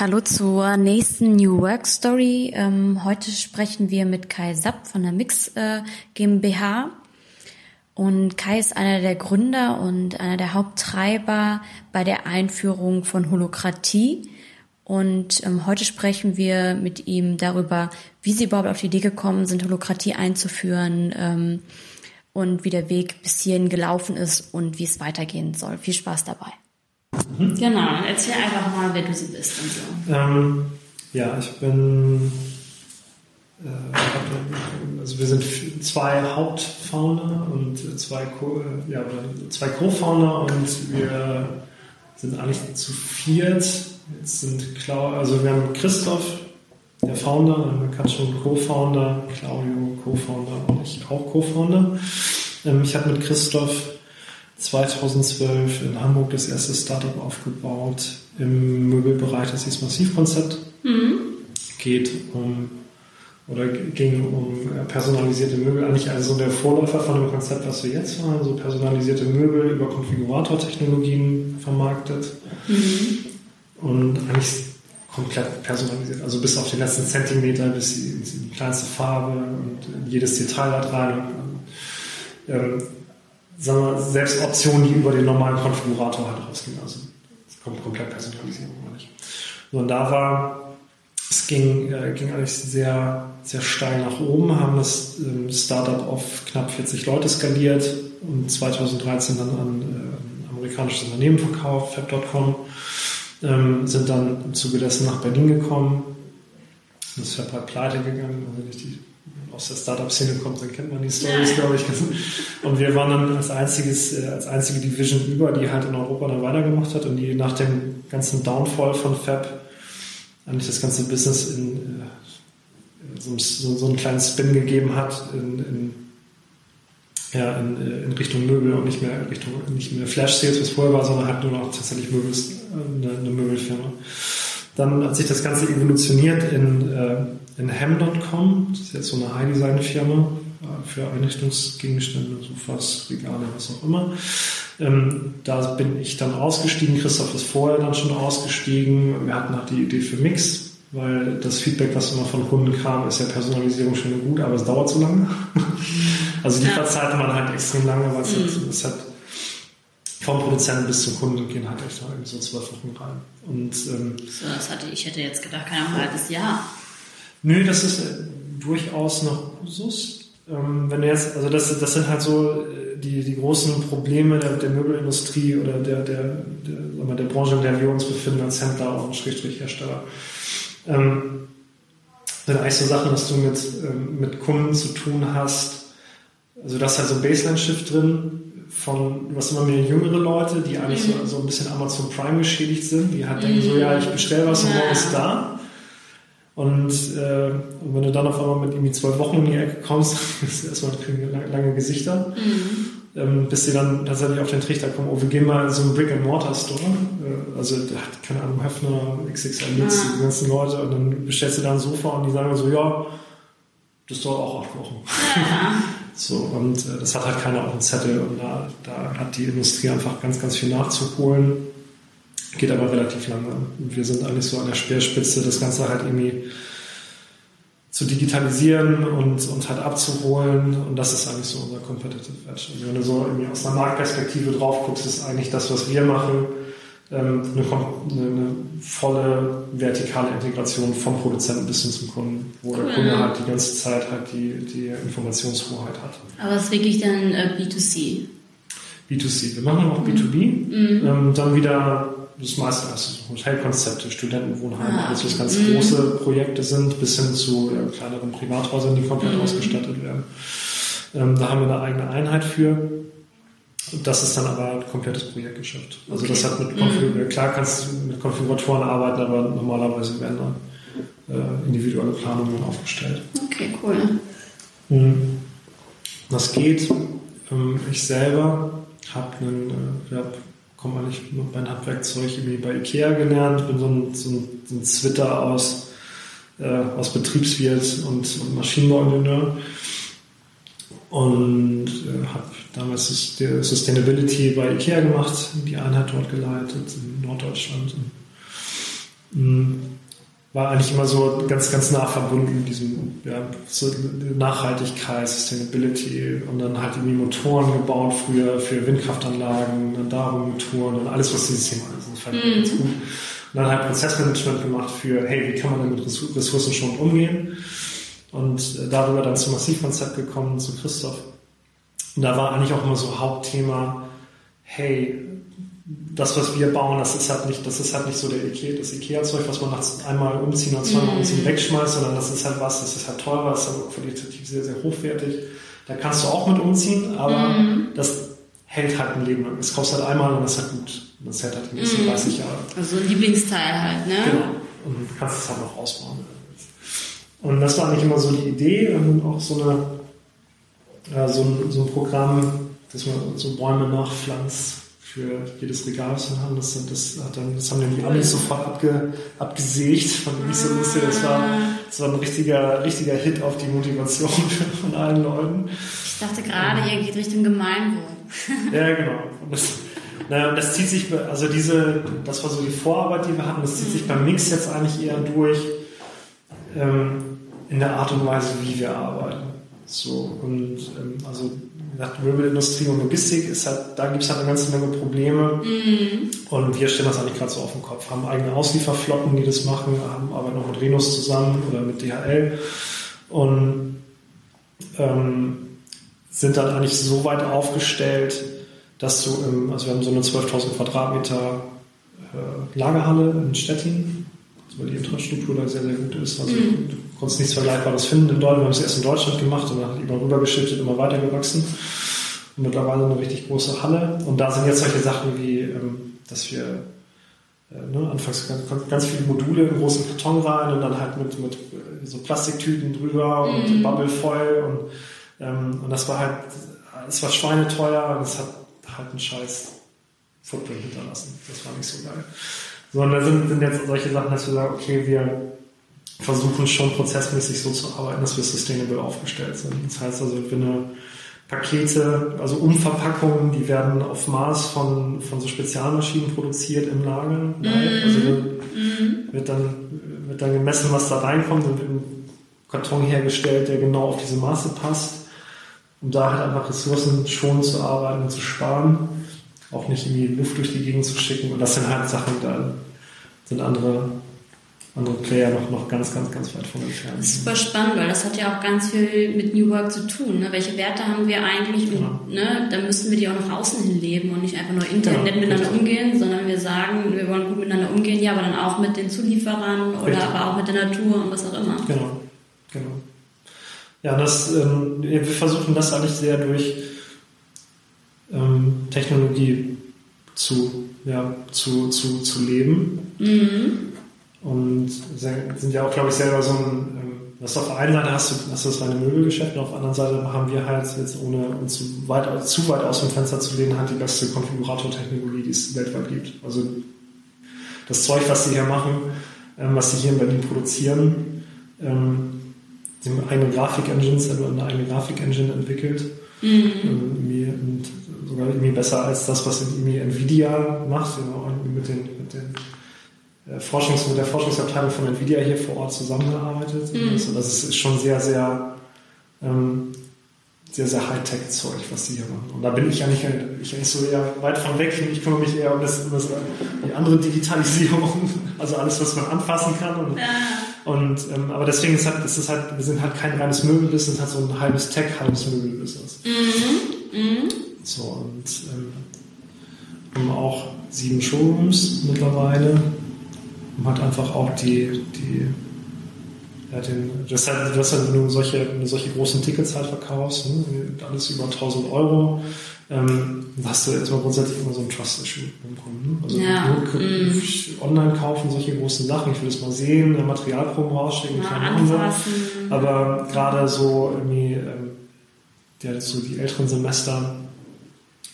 Hallo zur nächsten New Work Story. Ähm, heute sprechen wir mit Kai Sapp von der Mix äh, GmbH. Und Kai ist einer der Gründer und einer der Haupttreiber bei der Einführung von Holokratie. Und ähm, heute sprechen wir mit ihm darüber, wie sie überhaupt auf die Idee gekommen sind, Holokratie einzuführen ähm, und wie der Weg bis hierhin gelaufen ist und wie es weitergehen soll. Viel Spaß dabei. Genau, erzähl einfach mal, wer du so bist und so. Ähm, ja, ich bin, äh, also wir sind zwei Hauptfounder und zwei Co- äh, ja, Co-Founder und wir sind eigentlich zu viert. Jetzt sind Clau also wir haben Christoph, der Founder, dann haben wir Katschon Co-Founder, Claudio Co-Founder und ich auch Co-Founder. Ähm, ich habe mit Christoph 2012 in Hamburg das erste Startup aufgebaut im Möbelbereich, das hieß Massivkonzept. Mhm. Geht um oder ging um personalisierte Möbel, eigentlich also der Vorläufer von dem Konzept, was wir jetzt haben, so personalisierte Möbel über Konfiguratortechnologien vermarktet mhm. und eigentlich komplett personalisiert, also bis auf den letzten Zentimeter, bis in die kleinste Farbe und jedes Detail da rein. Ähm, sagen wir, selbst Optionen, die über den normalen Konfigurator halt rausgehen. Also es kommt komplett Personalisierung nicht. Und da war, es ging, äh, ging eigentlich sehr, sehr steil nach oben, haben das ähm, Startup auf knapp 40 Leute skaliert und 2013 dann an äh, amerikanisches Unternehmen verkauft, Fab.com, ähm, sind dann im Zuge dessen nach Berlin gekommen. Das Fab halt pleite gegangen, also nicht die aus der Startup-Szene kommt, dann kennt man die Stories, glaube ich. Und wir waren dann als einziges, äh, als einzige Division über, die halt in Europa dann weitergemacht hat und die nach dem ganzen Downfall von Fab eigentlich das ganze Business in, äh, so, so, so, einen kleinen Spin gegeben hat in, in, ja, in, äh, in, Richtung Möbel und nicht mehr Richtung nicht mehr Flash Sales, wie es vorher war, sondern halt nur noch tatsächlich Möbel, eine, eine Möbelfirma. Dann hat sich das Ganze evolutioniert in äh, in Hem.com, das ist jetzt so eine High-Design-Firma äh, für Einrichtungsgegenstände, Sofas, Regale, was auch immer. Ähm, da bin ich dann ausgestiegen, Christoph ist vorher dann schon ausgestiegen. Wir hatten auch die Idee für Mix, weil das Feedback, was immer von Kunden kam, ist ja Personalisierung schön gut, aber es dauert zu lange. also die ja. Lieferzeiten waren halt extrem lange, weil es, mhm. es hat vom Produzenten bis zum Kunden gehen halt echt so zwölf Wochen rein. Und, ähm, so, das hatte ich hätte jetzt gedacht, kein halbes Jahr. Nö, das ist äh, durchaus noch Usus. Ähm, wenn du jetzt, also das, das sind halt so äh, die, die großen Probleme der, der Möbelindustrie oder der, der, der, mal, der Branche, in der wir uns befinden als Händler und Schrägstrichhersteller. Ähm, sind eigentlich so Sachen, dass du mit, ähm, mit Kunden zu tun hast. Also da ist halt so ein Baseline-Shift drin von, hast immer mehr jüngere Leute, die eigentlich mhm. so, so ein bisschen Amazon Prime geschädigt sind, die halt mhm. denken so, ja, ich bestelle was und morgen ist da. Und, äh, und wenn du dann auf einmal mit irgendwie zwölf Wochen in die Ecke kommst, ist erstmal lange, lange Gesichter, mhm. ähm, bis sie dann tatsächlich auf den Trichter kommen, oh, wir gehen mal in so einen Brick-and-Mortar-Store, äh, also da hat, keine Ahnung, Höfner, XXL, ja. die ganzen Leute, und dann bestellst du da ein Sofa und die sagen so, ja, das dauert auch acht Wochen. Ja. so, und äh, das hat halt keiner auf dem Zettel und da, da hat die Industrie einfach ganz, ganz viel nachzuholen. Geht aber relativ langsam. Wir sind eigentlich so an der Speerspitze, das Ganze halt irgendwie zu digitalisieren und, und halt abzuholen. Und das ist eigentlich so unser Competitive Edge. Und wenn du so irgendwie aus einer Marktperspektive drauf guckst, ist eigentlich das, was wir machen, ähm, eine, eine, volle vertikale Integration vom Produzenten bis hin zum Kunden, wo der Kunde halt die ganze Zeit halt die, die Informationshoheit hat. Aber es ist wirklich dann äh, B2C? B2C. Wir machen auch B2B. Mhm. Ähm, dann wieder das meiste also Hotelkonzepte, Studentenwohnheime, ah, alles was ganz mh. große Projekte sind, bis hin zu ja, kleineren Privathäusern, die komplett mhm. ausgestattet werden. Ähm, da haben wir eine eigene Einheit für. Das ist dann aber ein komplettes Projektgeschäft. Also okay. das hat mit Konfiguratoren, mhm. klar kannst du mit Konfiguratoren arbeiten, aber normalerweise werden dann äh, individuelle Planungen aufgestellt. Okay, cool. Mhm. Das geht. Ähm, ich selber habe einen, äh, ja, komme eigentlich mein Handwerkzeug irgendwie bei Ikea gelernt, bin so ein, so ein, so ein Zwitter aus, äh, aus Betriebswirt und, und Maschinenbauingenieur und äh, habe damals Sustainability bei Ikea gemacht, die Einheit dort geleitet in Norddeutschland. hm, war eigentlich immer so ganz, ganz nah verbunden mit diesem ja, Nachhaltigkeit, Sustainability und dann halt irgendwie Motoren gebaut früher für Windkraftanlagen, dann darum Motoren und alles, was dieses Thema ist. Das fand ich ganz gut. Und dann halt Prozessmanagement gemacht für, hey, wie kann man denn mit Ressourcen schon umgehen? Und äh, darüber dann zum Massivkonzept gekommen, zu Christoph. Und da war eigentlich auch immer so Hauptthema, hey, das, was wir bauen, das ist halt nicht, das ist halt nicht so der Ikea, das Ikea-Zeug, was man nach einmal umziehen oder zweimal mm. umziehen wegschmeißt, sondern das ist halt was, das ist halt teurer, das ist halt qualitativ sehr, sehr hochwertig. Da kannst du auch mit umziehen, aber mm. das hält halt ein Leben lang. Es kostet halt einmal und das ist halt gut. Das hält halt die nächsten mm. 30 Jahre. Also ein Lieblingsteil halt, ne? Genau. Und du kannst es halt noch ausbauen. Und das war eigentlich immer so die Idee und auch so eine, ja, so ein, so ein Programm, dass man so Bäume nachpflanzt für jedes Regal, was wir haben. Das, das, hat dann, das haben die Amis sofort abge, abgesägt. Fand ich so lustig. Das war, das war ein richtiger, richtiger Hit auf die Motivation von allen Leuten. Ich dachte gerade, ihr geht Richtung Gemeinwohl. ja, genau. Und das, naja, das zieht sich, also diese, das war so die Vorarbeit, die wir hatten, das zieht sich beim Mix jetzt eigentlich eher durch ähm, in der Art und Weise, wie wir arbeiten. So, und ähm, also gesagt, Möbelindustrie und Logistik ist halt, da gibt es halt eine ganze Menge Probleme. Mhm. Und wir stellen das eigentlich gerade so auf den Kopf. Haben eigene Auslieferflotten, die das machen, haben aber noch mit Renus zusammen oder mit DHL. Und ähm, sind dann eigentlich so weit aufgestellt, dass du, im, also wir haben so eine 12.000 Quadratmeter äh, Lagerhalle in Stettin, weil die Infrastruktur da sehr, sehr gut ist. Also mhm. Konntest nichts Vergleichbares finden in Deutschland. Wir haben es erst in Deutschland gemacht und dann immer rübergeschiftet, immer weiter gewachsen. Und mittlerweile eine richtig große Halle. Und da sind jetzt solche Sachen wie, ähm, dass wir äh, ne, anfangs ganz, ganz, viele Module in großen Karton rein und dann halt mit, mit äh, so Plastiktüten drüber und mhm. Bubble voll und, ähm, und das war halt, es war schweineteuer und es hat halt einen scheiß Footprint hinterlassen. Das war nicht so geil. Sondern da sind, sind jetzt solche Sachen, dass wir sagen, okay, wir versuchen schon prozessmäßig so zu arbeiten, dass wir sustainable aufgestellt sind. Das heißt also, wenn eine Pakete, also Umverpackungen, die werden auf Maß von, von so Spezialmaschinen produziert im Lager. Mm Also wird, mm wird, dann, wird dann gemessen, was da reinkommt und wird ein Karton hergestellt, der genau auf diese Maße passt, um da halt einfach Ressourcen schon zu arbeiten und zu sparen, auch nicht irgendwie Luft durch die Gegend zu schicken. Und das sind halt Sachen, da sind andere andere Player noch, noch ganz, ganz, ganz weit von entfernt. Das ist super spannend, weil das hat ja auch ganz viel mit New Work zu tun. Ne? Welche Werte haben wir eigentlich? Genau. Und, ne, da müssen wir die auch nach außen hin leben und nicht einfach nur intern genau. miteinander Richtig. umgehen, sondern wir sagen, wir wollen gut miteinander umgehen, ja, aber dann auch mit den Zulieferern oder Richtig. aber auch mit der Natur und was auch immer. Genau, genau. Ja, das, ähm, wir versuchen das eigentlich sehr durch ähm, Technologie zu, ja, zu, zu, zu leben. Mhm. Und sind ja auch, glaube ich, selber so ein, was ähm, auf der einen Seite hast du, hast du das reine Möbelgeschäft und auf der anderen Seite haben wir halt jetzt, ohne uns zu weit, zu weit aus dem Fenster zu lehnen, halt die beste Konfigurator-Technologie, die es weltweit gibt. Also das Zeug, was sie hier machen, ähm, was sie hier in Berlin produzieren, ähm, sie haben eigene Grafik-Engines, also eine eigene Grafik-Engine entwickelt. Mhm. sogar irgendwie besser als das, was irgendwie Nvidia macht, mit den, mit den Forschungs mit der Forschungsabteilung von Nvidia hier vor Ort zusammengearbeitet. Mhm. Also das ist schon sehr, sehr, ähm, sehr, sehr Hightech-Zeug, was die hier machen. Und da bin ich eigentlich, ich eigentlich so eher weit von weg. Ich kümmere mich eher um, das, um das, die andere Digitalisierung, also alles, was man anfassen kann. Und, ja. und ähm, aber deswegen ist halt, ist es halt, wir sind halt kein reines Möbelbusiness, halt so ein halbes Tech, halbes Möbelbusiness. Mhm. Mhm. So und ähm, haben auch sieben Showrooms mittlerweile um halt einfach auch die, die ja, den, das halt, das halt, wenn du solche, wenn du solche großen Tickets halt verkaufst, ne, alles über 1000 Euro, ähm, hast du erstmal grundsätzlich immer so ein Trust-Issue beim Kunden. Also ja. nur mm. online kaufen, solche großen Sachen, ich will das mal sehen, Materialproben rausschicken, ja, aber gerade so irgendwie, ähm, ja, so die älteren Semester,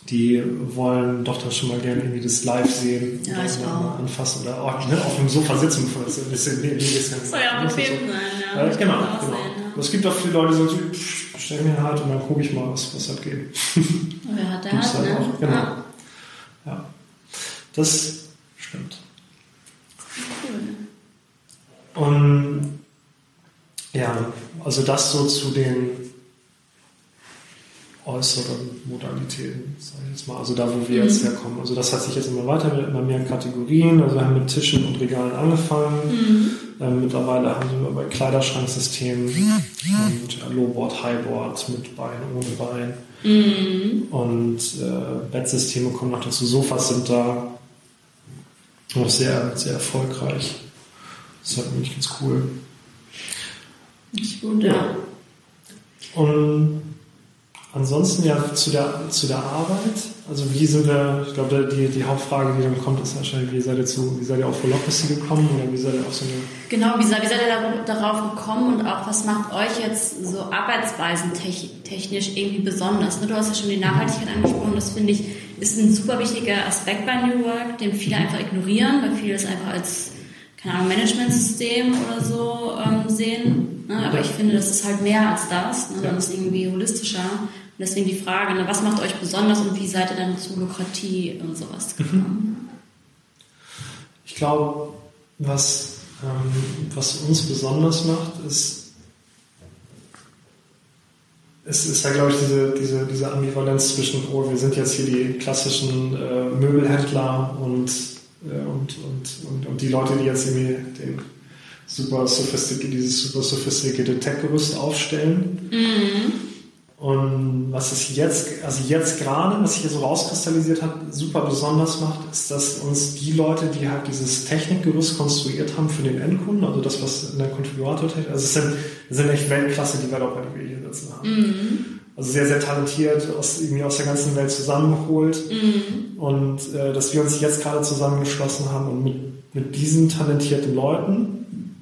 die wollen doch dann schon mal gerne irgendwie das live sehen. Ja, ich auch. Anfassen oder auch ne, auf dem Sofa sitzen, bevor das ein bisschen nee, nee, Soll ja auch bequem sein, ja. ja genau, genau. Sein, ja. Es gibt auch viele Leute, die sagen, bestell mir halt und dann gucke ich mal, was, was halt geht. Hat der hat, halt ne? Auch, genau. Ja. ja. Das stimmt. Cool. Und ja, also das so zu den äußeren Modalitäten, sage ich jetzt mal. Also da, wo wir mhm. jetzt herkommen. Also das hat sich jetzt immer weiter mit immer mehr Kategorien. Also wir haben mit Tischen und Regalen angefangen. Mhm. Ähm, mittlerweile haben wir bei Kleiderschranksystemen und Lowboard, Highboard mit Bein, ohne Bein. Mhm. Und äh, Bettsysteme kommen noch dazu. Sofas sind da noch sehr, sehr erfolgreich. Das ist halt nämlich ganz cool. Gut, ja. Und Ansonsten ja zu der, zu der Arbeit. Also wie sind wir, ich glaube, die, die Hauptfrage, die dann kommt, ist wahrscheinlich, wie seid ihr zu, wie seid ihr auf Holocracy gekommen oder wie seid ihr auf so eine... Genau, wie seid, wie seid ihr darauf gekommen und auch was macht euch jetzt so arbeitsweisen technisch irgendwie besonders? Ne, du hast ja schon die Nachhaltigkeit angesprochen, das finde ich ist ein super wichtiger Aspekt bei New Work, den viele einfach ignorieren, weil viele es einfach als keine Ahnung, Managementsystem oder so ähm, sehen. Ne? Aber ich finde, das ist halt mehr als das. Ne? Das ist irgendwie holistischer. Und deswegen die Frage, ne, was macht euch besonders und wie seid ihr dann zu Lukratie und sowas mhm. gekommen? Ich glaube, was, ähm, was uns besonders macht, ist, es ist ja, glaube ich, diese, diese, diese Ambivalenz zwischen, oh, wir sind jetzt hier die klassischen äh, Möbelhändler und, äh, und, und, und, und, die Leute, die jetzt irgendwie den super dieses super sophisticated Tech-Gerüst aufstellen. Mhm. Und was es jetzt, also jetzt gerade, was sich hier so rauskristallisiert hat, super besonders macht, ist, dass uns die Leute, die halt dieses Technikgerüst konstruiert haben für den Endkunden, also das, was in der Konfigurator-Technik, also es sind, es sind echt Weltklasse-Developer, die wir hier sitzen haben. Mhm. Also sehr, sehr talentiert, aus, irgendwie aus der ganzen Welt zusammengeholt. Mhm. Und äh, dass wir uns jetzt gerade zusammengeschlossen haben und mit, mit diesen talentierten Leuten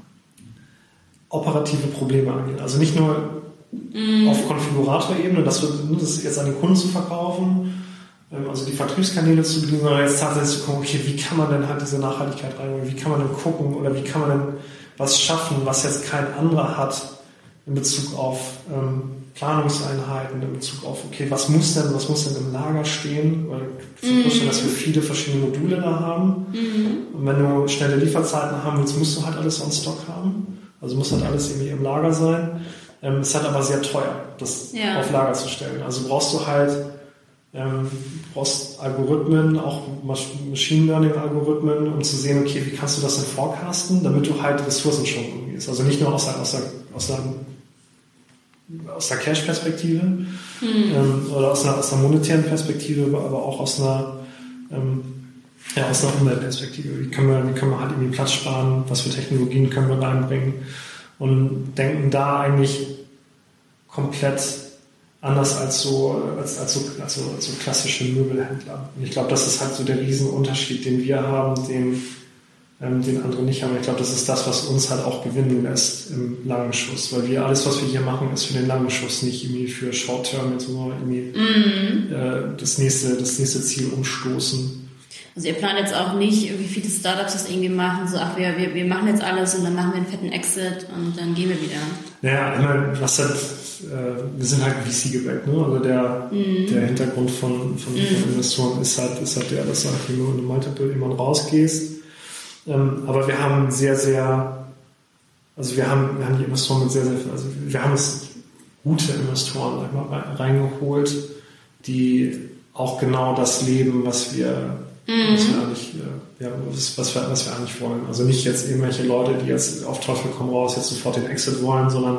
operative Probleme angehen. Also nicht nur mhm. auf Konfigurator-Ebene, das, das jetzt an den Kunden zu verkaufen, ähm, also die Vertriebskanäle zu bedienen, sondern jetzt tatsächlich zu gucken, okay, wie kann man denn halt diese Nachhaltigkeit reinbringen, wie kann man denn gucken oder wie kann man denn was schaffen, was jetzt kein anderer hat in Bezug auf ähm, Planungseinheiten, in Bezug auf, okay, was muss denn, was muss denn im Lager stehen? Weil ich vorstellen, dass wir viele verschiedene Module da haben. Mhm. Und wenn du schnelle Lieferzeiten haben willst, musst du halt alles on Stock haben. Also muss halt alles irgendwie im Lager sein. Ähm, ist halt aber sehr teuer, das ja. auf Lager zu stellen. Also brauchst du halt ähm, brauchst Algorithmen, auch Machine Learning Algorithmen, um zu sehen, okay, wie kannst du das denn forecasten, damit du halt Ressourcen schon umgehst. Also nicht nur aus der, aus der, aus der, aus der Cash-Perspektive mhm. ähm, oder aus einer, aus einer monetären Perspektive, aber auch aus einer, ähm, ja, aus einer Umweltperspektive. Wie können, wir, wie können wir halt irgendwie Platz sparen? Was für Technologien können wir reinbringen? Und denken da eigentlich komplett anders als so, als, als so, als so, als so klassische Möbelhändler. Und ich glaube, das ist halt so der Riesenunterschied, den wir haben, den, ähm, den andere nicht haben. Ich glaube, das ist das, was uns halt auch gewinnen lässt im langen Schuss, weil wir alles, was wir hier machen, ist für den langen Schuss, nicht irgendwie für Short-Term, sondern irgendwie mm. äh, das, nächste, das nächste Ziel umstoßen. Also ihr plant jetzt auch nicht, wie viele Startups das irgendwie machen, so ach wir, wir, wir machen jetzt alles und dann machen wir einen fetten Exit und dann gehen wir wieder. Naja, ich meine, was halt, äh, wir sind halt VC geweckt, ne? Also der, mhm. der Hintergrund von, von, mhm. von, Investoren ist halt, ist halt der, dass du halt nur in einem Multiple immer rausgehst. Ähm, aber wir haben sehr, sehr, also wir haben, wir haben die Investoren mit sehr, sehr, also wir haben es gute Investoren sag mal, reingeholt, die auch genau das leben, was wir Mhm. Was, wir eigentlich, ja, was, was, wir, was wir eigentlich wollen. Also nicht jetzt irgendwelche Leute, die jetzt auf Teufel komm raus jetzt sofort den Exit wollen, sondern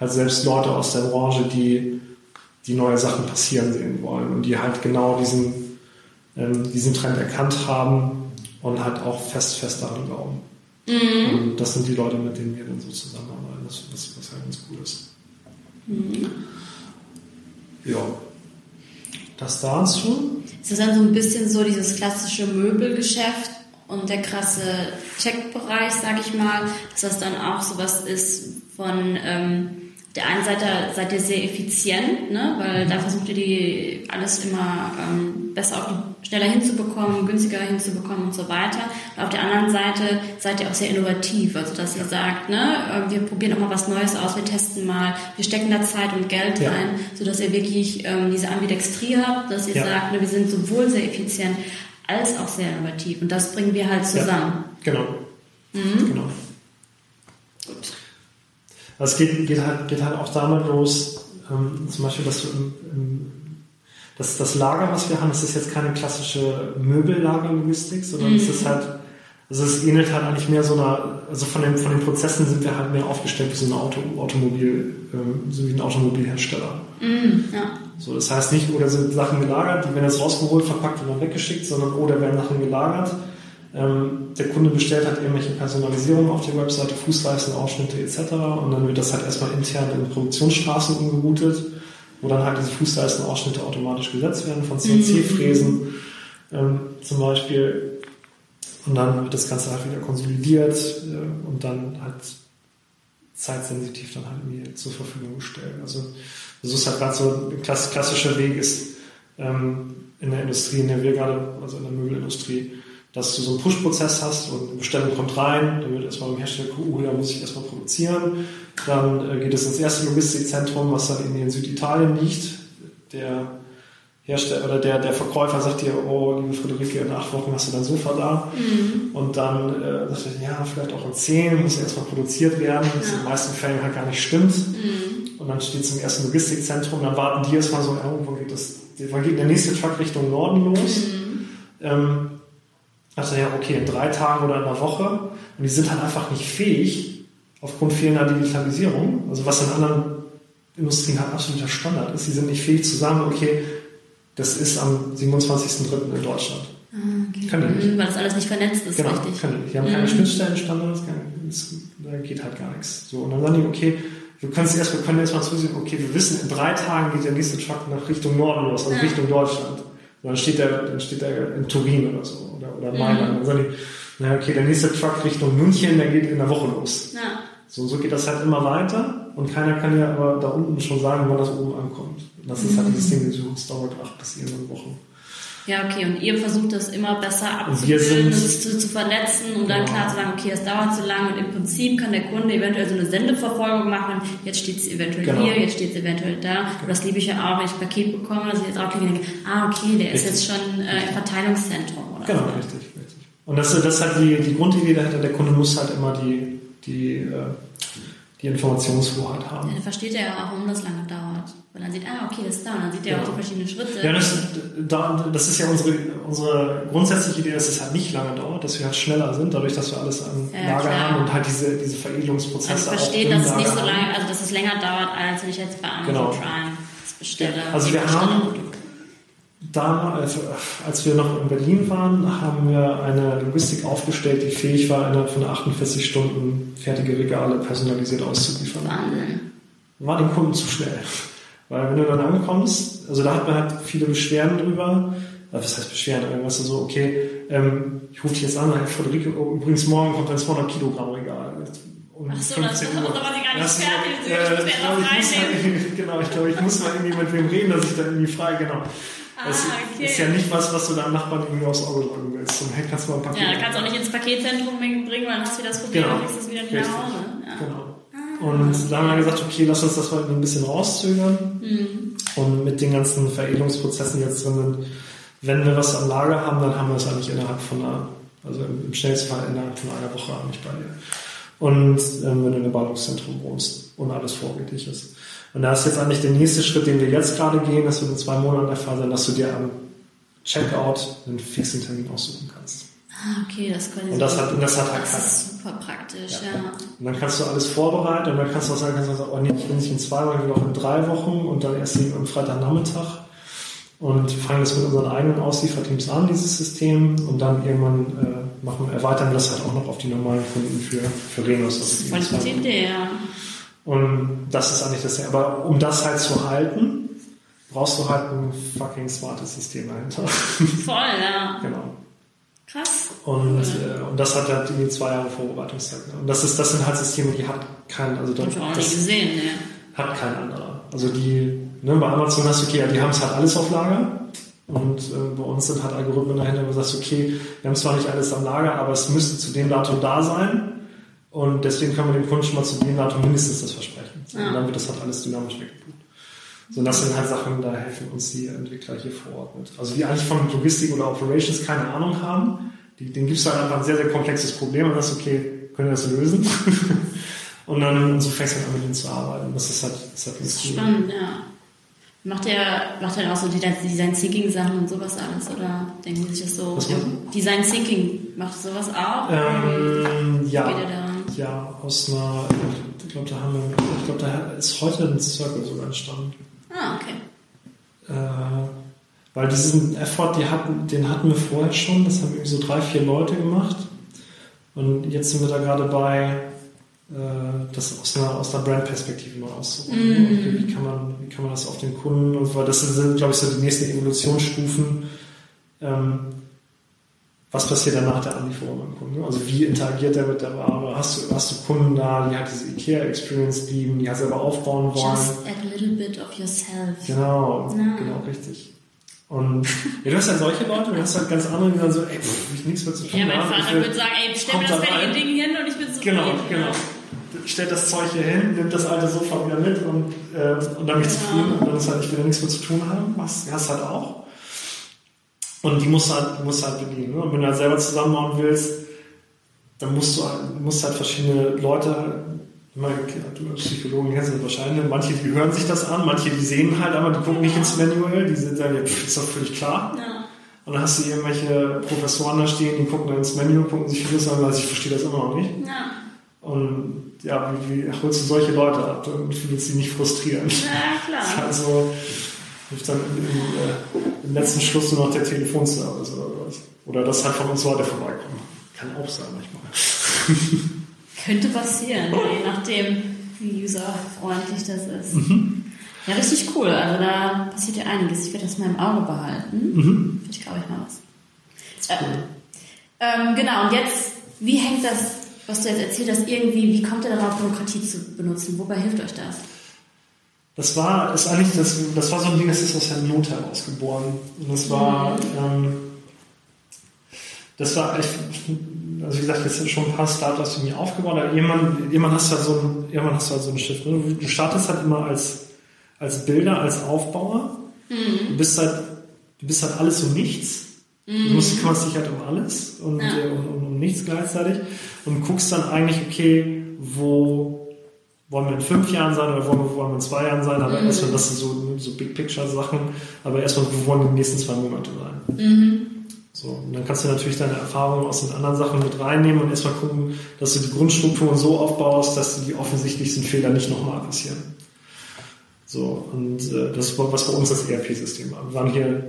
halt selbst Leute aus der Branche, die, die neue Sachen passieren sehen wollen und die halt genau diesen, ähm, diesen Trend erkannt haben und halt auch fest, fest daran glauben. Mhm. Und das sind die Leute, mit denen wir dann so zusammenarbeiten, was, was, was halt ganz cool ist. Mhm. Ja. Das dazu. Ist dann so ein bisschen so dieses klassische Möbelgeschäft und der krasse Checkbereich, sag ich mal, dass das dann auch sowas ist von ähm, der einen Seite seid ihr sehr effizient, ne? weil da versucht ihr die alles immer ähm, besser auf die, schneller hinzubekommen, günstiger hinzubekommen und so weiter. Und auf der anderen Seite seid ihr auch sehr innovativ, also dass ihr sagt, ne, ähm, wir probieren auch mal was Neues aus, wir testen mal, wir stecken da Zeit und Geld ja. rein, so dass ihr wirklich ähm, diese Ambidextrie habt, dass ihr ja. sagt, ne, wir sind sowohl sehr effizient als auch sehr innovativ und das bringen wir halt zusammen. Ja, genau. Mhm. genau. Das geht, geht, halt, geht halt auch damit los, ähm, zum Beispiel, dass du im, im das, das Lager, was wir haben, das ist jetzt keine klassische Möbellagerlogistik, sondern mhm. es ist halt, also es ähnelt halt eigentlich mehr so einer, also von den, von den Prozessen sind wir halt mehr aufgestellt wie so ein Auto, Automobil, ähm, so wie ein Automobilhersteller. Mhm, ja. So, das heißt nicht, oder sind Sachen gelagert, die werden jetzt rausgeholt, verpackt und dann weggeschickt, sondern oder werden Sachen gelagert. Ähm, der Kunde bestellt halt irgendwelche Personalisierungen auf der Webseite, Fußleisten, Ausschnitte etc. Und dann wird das halt erstmal intern in Produktionsstraßen umgeroutet wo dann halt diese Fußleistenausschnitte automatisch gesetzt werden von CNC-Fräsen mhm. ähm, zum Beispiel. Und dann wird das Ganze halt wieder konsolidiert äh, und dann halt zeitsensitiv dann halt mir zur Verfügung gestellt. Also das ist halt gerade so ein klassischer Weg ist ähm, in der Industrie, in der wir gerade, also in der Möbelindustrie, dass du so einen Push-Prozess hast und eine Bestellung kommt rein, dann wird erstmal beim Hersteller gucken, da muss ich erstmal produzieren. Dann äh, geht es ins erste Logistikzentrum, was dann in Süditalien liegt. Der Hersteller oder der, der Verkäufer sagt dir, oh, liebe Friederike, in acht Wochen hast du dein Sofa da. Mhm. Und dann äh, sagt er, ja, vielleicht auch in zehn, muss erstmal produziert werden, was ja. in den meisten Fällen halt gar nicht stimmt. Mhm. Und dann steht es im ersten Logistikzentrum, dann warten die erstmal so, wann geht das, wann geht der nächste Truck Richtung Norden los? Mhm. Ähm, also ja, okay, in drei Tagen oder in einer Woche. Und die sind halt einfach nicht fähig, aufgrund fehlender Digitalisierung, also was in anderen Industrien halt absoluter Standard ist, die sind nicht fähig zu sagen, okay, das ist am 27.03. in Deutschland. Ah, okay. Können die nicht. Mhm, weil das alles nicht vernetzt ist, genau, richtig. Können die nicht. Die haben keine mhm. Schnittstellenstandards, da geht halt gar nichts. So, und dann sagen die, okay, wir können erst, wir können erstmal zusehen, okay, wir wissen, in drei Tagen geht der nächste Truck nach Richtung Norden los, also ja. Richtung Deutschland. Und dann steht der, dann steht der in Turin oder so oder, oder Mailand. Mhm. Dann sagen die, na okay, der nächste Truck Richtung München, der geht in der Woche los. Ja. So, so geht das halt immer weiter und keiner kann ja aber da unten schon sagen, wann das oben ankommt. Und das ist halt dieses Ding, das dauert acht bis zehn Wochen. Ja, okay, und ihr versucht das immer besser abzubilden, zu, zu vernetzen und dann klar zu sagen, okay, es dauert zu lange und im Prinzip kann der Kunde eventuell so eine Sendeverfolgung machen, jetzt steht es eventuell genau. hier, jetzt steht es eventuell da. Und das liebe ich ja auch, wenn ich ein Paket bekomme, dass ich jetzt auch denke, ah, okay, der richtig. ist jetzt schon äh, im Verteilungszentrum oder Genau, so. richtig, richtig. Und das, das ist halt die, die Grundidee dahinter, der Kunde muss halt immer die, die äh, die Informationshoheit haben. Ja, dann versteht er ja auch, warum das lange dauert. Weil dann sieht, ah, okay, das ist da. Und dann sieht er ja. auch die verschiedenen Schritte. Ja, das, da, das ist ja unsere, unsere grundsätzliche Idee, dass es halt nicht lange dauert, dass wir halt schneller sind, dadurch, dass wir alles an ja, Lager klar. haben und halt diese, diese Veredelungsprozesse also ich verstehe, dass es nicht so lange, also dass es länger dauert, als wenn ich jetzt bei Amazon genau. Prime bestelle. Also wir haben, damals, als wir noch in Berlin waren, haben wir eine Logistik aufgestellt, die fähig war, innerhalb von 48 Stunden fertige Regale personalisiert auszuliefern. Wahnsinn. War dem Kunden zu schnell. Weil wenn du dann ankommst, also da hat man halt viele Beschwerden drüber. Was heißt Beschwerden? Irgendwas so, okay, ähm, ich rufe dich jetzt an, Herr Friederike, übrigens morgen kommt ein 200 Kilogramm Regal. Um Ach so, 15 das Uhr. aber gar nicht fertig. Äh, ich, ich, ich genau, ich glaube, ich muss mal irgendwie mit wem reden, dass ich dann irgendwie frei, genau. Das ah, okay. ist ja nicht was, was du deinem Nachbarn irgendwie aufs Auge drücken willst. Und hey, kannst du mal ein Paket Ja, da kannst du auch nicht ins Paketzentrum bringen, weil dann hast du wieder das Problem, genau. kriegst es wieder nicht nach Hause. Ja. Genau. Ah, und da haben wir gesagt, okay, lass uns das mal ein bisschen rauszögern. Mhm. Und mit den ganzen Veredelungsprozessen jetzt drin sind, wenn wir was am Lager haben, dann haben wir es eigentlich innerhalb von einer, also im schnellsten Fall innerhalb von einer Woche eigentlich bei dir. Und ähm, wenn du in einem Ballungszentrum wohnst und alles vorrätig ist. Und da ist jetzt eigentlich der nächste Schritt, den wir jetzt gerade gehen, dass wir in zwei Monaten der Fall sein, dass du dir am Checkout einen fixen Termin aussuchen kannst. Ah, okay, das kann Und das hat, und das hat halt Das ist super praktisch, ja. ja. Und dann kannst du alles vorbereiten und dann kannst du auch sagen, kannst du sagen oh nee, ich will nicht in zwei Wochen, ich will auch in drei Wochen und dann erst am Freitagnachmittag und fangen das mit unseren eigenen Auslieferteams an, dieses System, und dann irgendwann äh, machen, erweitern wir das halt auch noch auf die normalen Kunden für, für Renos. Das ist voll eine gute Idee, ja. Und das ist eigentlich das. Aber um das halt zu halten, brauchst du halt ein fucking smartes System dahinter. Voll, ja. genau. Krass. Und, äh, und das hat halt irgendwie zwei Jahre Vorbereitungszeit. Ne? Und das ist, das sind halt Systeme, die hat kein, also das, auch nicht gesehen, ne? hat kein anderer. Also die, ne, bei Amazon hast du, okay, ja, die haben es halt alles auf Lager. Und äh, bei uns sind halt Algorithmen dahinter, wo du sagst, okay, wir haben zwar nicht alles am Lager, aber es müsste zu dem Datum da sein. Und deswegen können wir dem Kunden schon mal zu dem Datum mindestens das versprechen. Ja. Und dann wird das halt alles dynamisch weggebucht. So, das sind halt Sachen, da helfen uns die Entwickler hier vor Ort mit. Also die eigentlich von Logistik oder Operations keine Ahnung haben, die, denen gibst du halt einfach ein sehr, sehr komplexes Problem und sagst, okay, können wir das lösen? Und dann so fängst du an, mit ihnen zu arbeiten. Das ist halt, das ist halt das ist spannend, ja. Macht er, macht er auch so die Design Thinking Sachen und sowas alles? Oder denken Sie sich das so? Design Thinking, macht sowas auch? Ähm, ja. Ja, aus einer, ich glaube, da haben wir, ich glaube, da ist heute ein Circle sogar entstanden. Ah, okay. Äh, weil diesen Effort, die hatten, den hatten wir vorher schon, das haben irgendwie so drei, vier Leute gemacht. Und jetzt sind wir da gerade bei, äh, das aus einer, aus einer Brand-Perspektive mal auszuholen. Mhm. Wie, kann man, wie kann man das auf den Kunden, und weil das sind, glaube ich, so die nächsten Evolutionsstufen. Ähm, was passiert dann nach der Anlieferung beim Kunden? Also wie interagiert der mit der Ware? Hast du, hast du Kunden da, die halt diese IKEA-Experience lieben, die halt selber aufbauen wollen? Just add a little bit of yourself. Genau, no. genau, richtig. Und ja, du hast halt solche Leute und du hast halt ganz andere, die dann so, ey, pff, ich nichts mehr zu tun Ja, mein Vater würde sagen, ey, stell mir das fertige Ding hin und ich bin zufrieden. Genau, genau. Stellt das Zeug hier hin, nimmt das alte Sofa wieder mit und, äh, und dann bin ich ja. zufrieden und dann ist halt, ich will nichts mehr zu tun haben. Was, hast halt auch. Und die musst du halt, musst halt bedienen. Ne? Und wenn du halt selber zusammenbauen willst, dann musst du halt, musst halt verschiedene Leute, immer, du als Psychologen kennst das wahrscheinlich, manche, die hören sich das an, manche, die sehen halt, aber die gucken nicht ins Manual, die sind dann, ja, pff, ist doch völlig klar. Ja. Und dann hast du irgendwelche Professoren da stehen, die gucken dann ins Manual, gucken sich vieles an, weil ich verstehe das immer noch nicht. Ja. Und ja, wie, wie holst du solche Leute ab und willst sie nicht frustrieren? Ja, klar. Also, hilft dann im, äh, im, letzten Schluss nur noch der Telefonservice oder was. Oder dass halt von uns Leute vorbeikommen. Kann auch sein manchmal. Könnte passieren, je nachdem, wie userfreundlich das ist. Mhm. Ja, richtig cool. Also da passiert ja einiges. Ich werde das mal im Auge behalten. Mhm. Vielleicht glaube ich mal was. Äh, cool. ähm, genau, und jetzt, wie hängt das, was du jetzt erzählt hast, irgendwie, wie kommt ihr darauf, Demokratie zu benutzen? Wobei hilft euch das? Das war, ist eigentlich, das, das war so ein Ding, das ist aus der Not heraus geboren. Und das war, mhm. ähm, das war, ich, also wie gesagt, jetzt sind schon ein paar Startups in mir aufgebaut, aber irgendwann, irgendwann hast du halt so ein, irgendwann hast du halt so ein Schiff. Ne? Du startest halt immer als, als Bilder, als Aufbauer. Mhm. Du bist halt, du bist halt alles und nichts. Mhm. Du musst, kümmerst dich halt um alles und, ja. um, um, um nichts gleichzeitig und guckst dann eigentlich, okay, wo, wollen wir in fünf Jahren sein oder wollen wir, wollen wir in zwei Jahren sein, aber mhm. erstmal, das sind so, so Big Picture Sachen, aber erstmal, wir wollen die nächsten zwei Monate sein. Mhm. So, und dann kannst du natürlich deine Erfahrungen aus den anderen Sachen mit reinnehmen und erstmal gucken, dass du die Grundstrukturen so aufbaust, dass die offensichtlichsten Fehler nicht nochmal passieren. So, und äh, das ist was bei uns das ERP-System war. Wir waren hier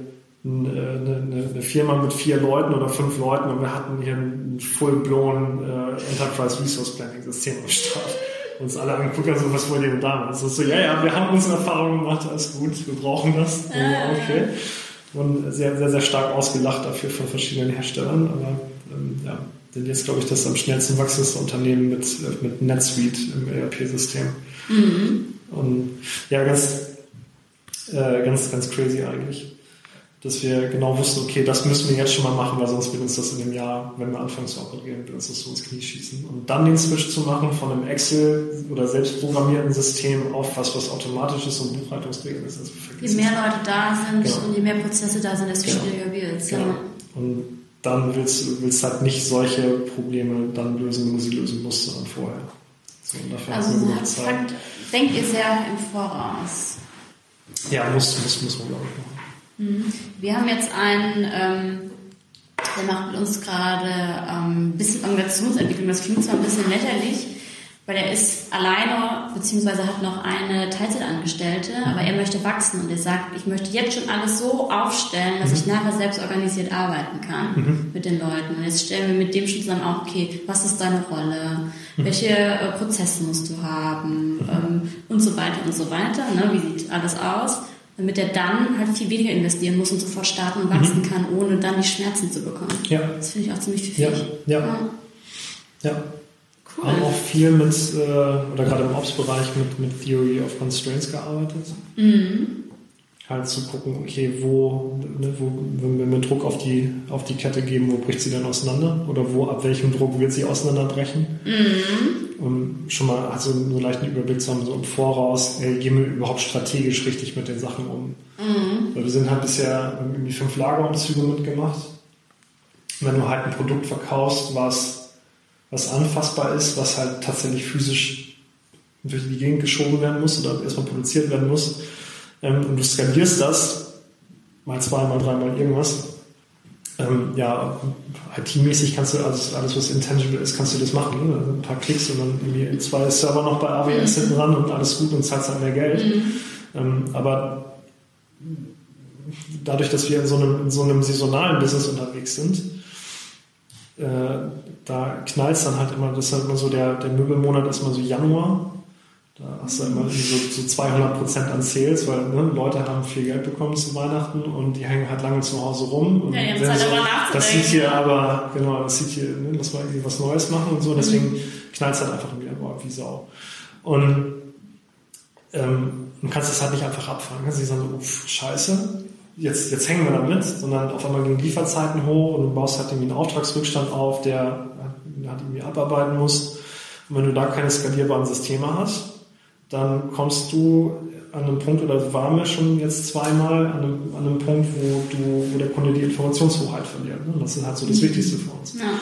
eine, eine, eine, Firma mit vier Leuten oder fünf Leuten und wir hatten hier ein full-blown äh, Enterprise Resource Planning System am Start uns alle angeguckt haben, so, was wollt ihr denn da? Also so, ja, ja, wir haben unsere Erfahrungen gemacht, alles gut, wir brauchen das. Ah. Okay. Und sehr, sehr, sehr stark ausgelacht dafür von verschiedenen Herstellern. Aber ähm, ja, denn jetzt glaube ich das am schnellsten wachsendste Unternehmen mit, mit NetSuite im ERP-System. Mhm. Und ja, ganz, äh, ganz, ganz crazy eigentlich dass wir genau wussten, okay, das müssen wir jetzt schon mal machen, weil sonst wird uns das in dem Jahr, wenn wir anfangen zu operieren, wird uns das so ins Knie schießen. Und dann den Switch zu machen von einem Excel oder selbstprogrammierten System auf was, was automatisch ist und Buchhaltungsregeln ist. Also je mehr Leute da sind genau. und je mehr Prozesse da sind, desto genau. schwieriger wird es. Genau. Und dann willst du willst halt nicht solche Probleme dann lösen, wenn du sie lösen musst, sondern vorher. So, also hat, denkt ihr sehr im Voraus. Ja, muss, muss, muss man glaube ich machen. Mhm. Wir haben jetzt einen, ähm, der macht mit uns gerade ähm, ein bisschen Organisationsentwicklung. Das klingt zwar ein bisschen lächerlich, weil er ist alleine beziehungsweise hat noch eine Teilzeitangestellte, aber er möchte wachsen und er sagt, ich möchte jetzt schon alles so aufstellen, dass mhm. ich nachher selbst organisiert arbeiten kann mhm. mit den Leuten. Und jetzt stellen wir mit dem schon zusammen auch, okay, was ist deine Rolle? Mhm. Welche äh, Prozesse musst du haben? Mhm. Ähm, und so weiter und so weiter. Ne? Wie sieht alles aus? Damit er dann halt viel weniger investieren muss und sofort starten und wachsen mhm. kann, ohne dann die Schmerzen zu bekommen. Ja. Das finde ich auch ziemlich pfiffig. Ja. ja. ja. ja. Cool. Haben auch viel mit, äh, oder gerade im Ops-Bereich mit, mit Theory of Constraints gearbeitet. Mhm halt zu gucken, okay, wo, ne, wo, wenn wir Druck auf die, auf die Kette geben, wo bricht sie dann auseinander? Oder wo, ab welchem Druck wird sie auseinanderbrechen? Mhm. Um schon mal also nur leichten Überblick zu haben, so im Voraus, ey, gehen wir überhaupt strategisch richtig mit den Sachen um? Mhm. Weil wir sind halt bisher irgendwie fünf Lagerumzüge mitgemacht. Wenn du halt ein Produkt verkaufst, was, was anfassbar ist, was halt tatsächlich physisch durch die Gegend geschoben werden muss oder erstmal produziert werden muss. Ähm, und du skalierst das mal zwei, mal drei, mal irgendwas. Ähm, ja, IT-mäßig kannst du alles, alles, was intangible ist, kannst du das machen. Ne? Ein paar Klicks und dann irgendwie zwei Server noch bei AWS mhm. hinten ran und alles gut und zahlst dann mehr Geld. Mhm. Ähm, aber dadurch, dass wir in so einem, in so einem saisonalen Business unterwegs sind, äh, da knallt es dann halt immer, das ist halt immer so, der, der Möbelmonat ist immer so Januar. Da hast du immer so, so 200 Prozent an Sales, weil ne, Leute haben viel Geld bekommen zu Weihnachten und die hängen halt lange zu Hause rum. Und ja, die haben Zeit so, Das sieht hier aber, genau, das sieht hier, ne, dass wir irgendwie was Neues machen und so. Deswegen mhm. knallt es halt einfach im Januar wie Sau. Und ähm, du kannst es halt nicht einfach abfangen. Kannst nicht sagen, so, uff, scheiße, jetzt, jetzt hängen wir damit, sondern auf einmal gehen Lieferzeiten hoch und du baust halt irgendwie einen Auftragsrückstand auf, der halt irgendwie abarbeiten muss. Und wenn du da keine skalierbaren Systeme hast, dann kommst du an einem Punkt, oder du waren wir schon jetzt zweimal, an einem, an einem Punkt, wo, du, wo der Kunde die Informationshoheit verliert. Ne? Das ist halt so das Wichtigste für uns. Ja.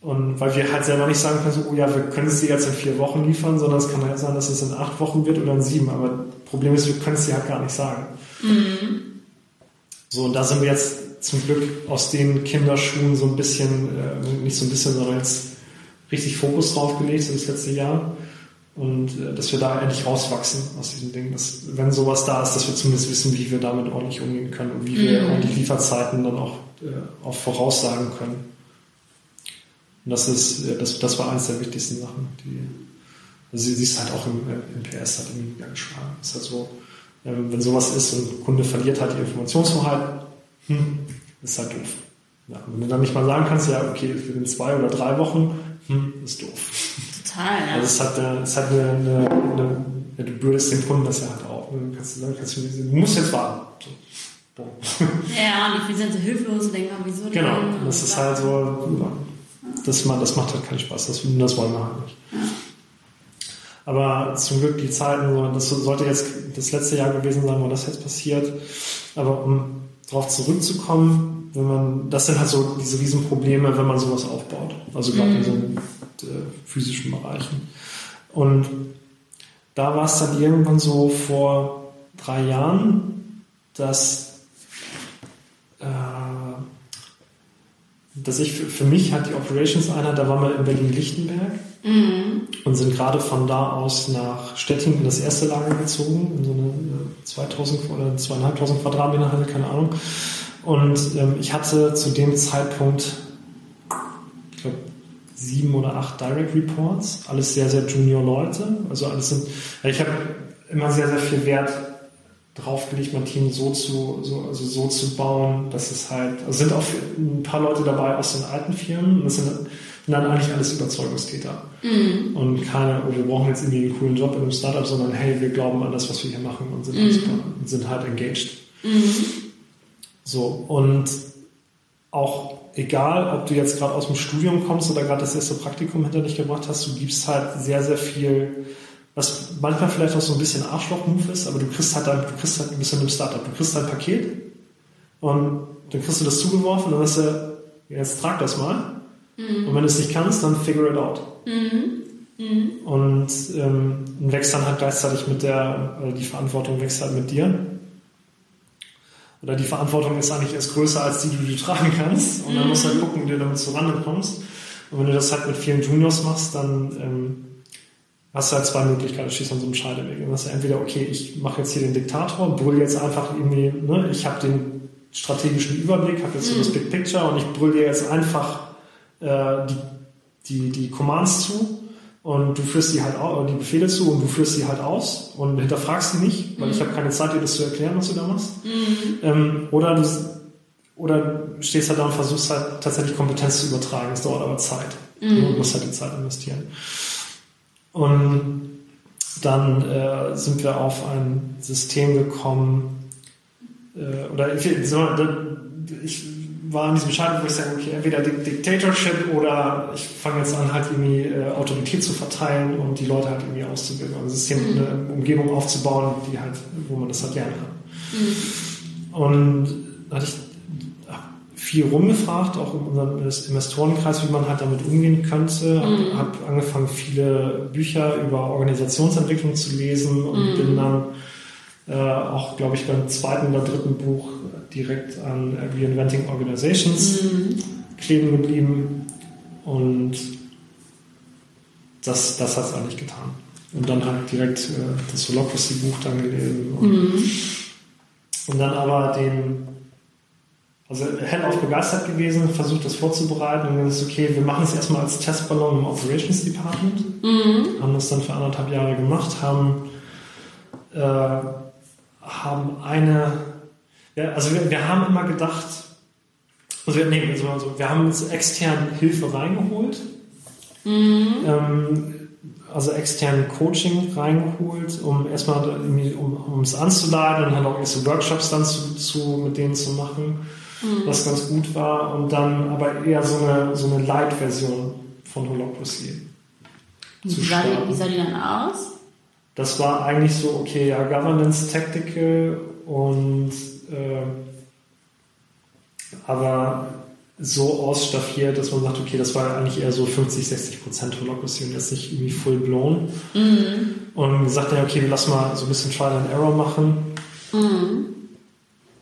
Und weil wir halt selber nicht sagen können, so, oh ja, wir können es dir jetzt in vier Wochen liefern, sondern es kann halt sein, dass es in acht Wochen wird oder in sieben. Aber das Problem ist, wir können es dir halt gar nicht sagen. Mhm. So, und da sind wir jetzt zum Glück aus den Kinderschuhen so ein bisschen, äh, nicht so ein bisschen, sondern jetzt richtig Fokus drauf gelegt, so das letzte Jahr. Und äh, dass wir da endlich rauswachsen aus diesem Ding, dass wenn sowas da ist, dass wir zumindest wissen, wie wir damit ordentlich umgehen können und wie wir mhm. ordentlich Lieferzeiten dann auch, äh, auch voraussagen können. Und das ist, das, das war eines der wichtigsten Sachen. Die, also sie siehst halt auch im, im PS hat irgendwie geschlagen. Ist halt so, ähm, wenn sowas ist und ein Kunde verliert halt die Informationshoheit, hm, ist halt doof. Ja, wenn du dann nicht mal sagen kannst, ja, okay, für den zwei oder drei Wochen, hm, ist doof. Total, ja. Also es hat, eine, es hat eine, eine, eine ja, du bürdest dem Kunden das ja halt auch. Du, kannst, kannst, du musst jetzt warten. So. ja, und die sind so hilflos und denken, wieso Genau, das ist halt so, das, das macht halt keinen Spaß, das, das wollen wir halt nicht. Ja. Aber zum Glück die Zeiten, das sollte jetzt das letzte Jahr gewesen sein, wo das jetzt passiert. Aber um darauf zurückzukommen, wenn man, das sind halt so diese Riesenprobleme, wenn man sowas aufbaut. Also gerade mhm. in so äh, physischen Bereichen. Und da war es dann irgendwann so vor drei Jahren, dass, äh, dass ich für, für mich hat die Operations-Einheit, da waren wir in Berlin-Lichtenberg Mhm. Und sind gerade von da aus nach Stettin in das erste Lager gezogen, in so eine 2000 äh, oder 2500 Quadratmeter Halle, keine Ahnung. Und ähm, ich hatte zu dem Zeitpunkt, sieben oder acht Direct Reports, alles sehr, sehr Junior Leute. Also alles sind, ich habe immer sehr, sehr viel Wert drauf gelegt, mein Team so zu, so, also so zu bauen, dass es halt, also sind auch ein paar Leute dabei aus den alten Firmen. Das sind sind dann eigentlich alles Überzeugungstäter. Mhm. Und keine, oh, wir brauchen jetzt irgendwie einen coolen Job in einem Startup, sondern hey, wir glauben an das, was wir hier machen und sind, mhm. super, und sind halt engaged. Mhm. So, und auch egal, ob du jetzt gerade aus dem Studium kommst oder gerade das erste Praktikum hinter dich gebracht hast, du gibst halt sehr, sehr viel, was manchmal vielleicht auch so ein bisschen Arschloch-Move ist, aber du kriegst halt, du kriegst halt ein bisschen im Startup, du kriegst ein Paket und dann kriegst du das zugeworfen und dann sagst du, jetzt trag das mal Mhm. Und wenn du es nicht kannst, dann figure it out. Mhm. Mhm. Und ähm, wächst dann halt gleichzeitig mit der, oder die Verantwortung wächst halt mit dir. Oder die Verantwortung ist eigentlich erst größer, als die, die du tragen kannst. Und dann musst du halt gucken, wie du damit zurande kommst. Und wenn du das halt mit vielen Juniors machst, dann ähm, hast du halt zwei Möglichkeiten, stehst an so einem Scheideweg. Dann hast du entweder, okay, ich mache jetzt hier den Diktator, brüll jetzt einfach irgendwie, ne, ich habe den strategischen Überblick, habe jetzt so das Big Picture und ich brüll dir jetzt einfach äh, die, die, die Commands zu und du führst die halt auch, die Befehle zu und du führst sie halt aus und hinterfragst sie nicht, weil mhm. ich habe keine Zeit, dir das zu erklären, was du da machst. Mhm. Ähm, oder du oder stehst halt da und versuchst halt tatsächlich Kompetenz zu übertragen. Das dauert aber Zeit. Mhm. Du musst halt die Zeit investieren. Und dann äh, sind wir auf ein System gekommen, äh, oder ich, ich war an diesem Scheidung, wo ich sage, okay, entweder Dictatorship oder ich fange jetzt an, halt irgendwie äh, Autorität zu verteilen und die Leute halt irgendwie auszubilden, ein System, mhm. eine Umgebung aufzubauen, die halt, wo man das halt lernen kann. Mhm. Und hatte ich viel rumgefragt, auch in unserem Investorenkreis, wie man halt damit umgehen könnte. Mhm. Habe hab angefangen, viele Bücher über Organisationsentwicklung zu lesen und mhm. bin dann äh, auch, glaube ich, beim zweiten oder dritten Buch direkt an Reinventing Organizations mhm. kleben geblieben. Und das, das hat es eigentlich getan. Und dann halt direkt äh, das Holocracy-Buch dann gelesen. Und, mhm. und dann aber den also hellauf begeistert gewesen, versucht das vorzubereiten und dann ist okay, wir machen es erstmal als Testballon im Operations Department. Mhm. Haben das dann für anderthalb Jahre gemacht, haben, äh, haben eine, ja, also wir, wir, haben immer gedacht, also wir, nee, also, wir haben uns extern Hilfe reingeholt. Mhm. Ähm, also externen Coaching reingeholt, um erstmal um, um es anzuleiten und dann auch erste Workshops dann zu, zu, mit denen zu machen mhm. was ganz gut war. Und dann aber eher so eine, so eine Light-Version von Holocracy. Wie sah, die, wie sah die dann aus? Das war eigentlich so, okay, ja, Governance, Tactical und äh, aber so ausstaffiert, dass man sagt, okay, das war eigentlich eher so 50, 60 Prozent Holocracy und jetzt nicht irgendwie full blown. Mhm. Und gesagt, ja, okay, wir lassen mal so ein bisschen Trial and Error machen. Mhm.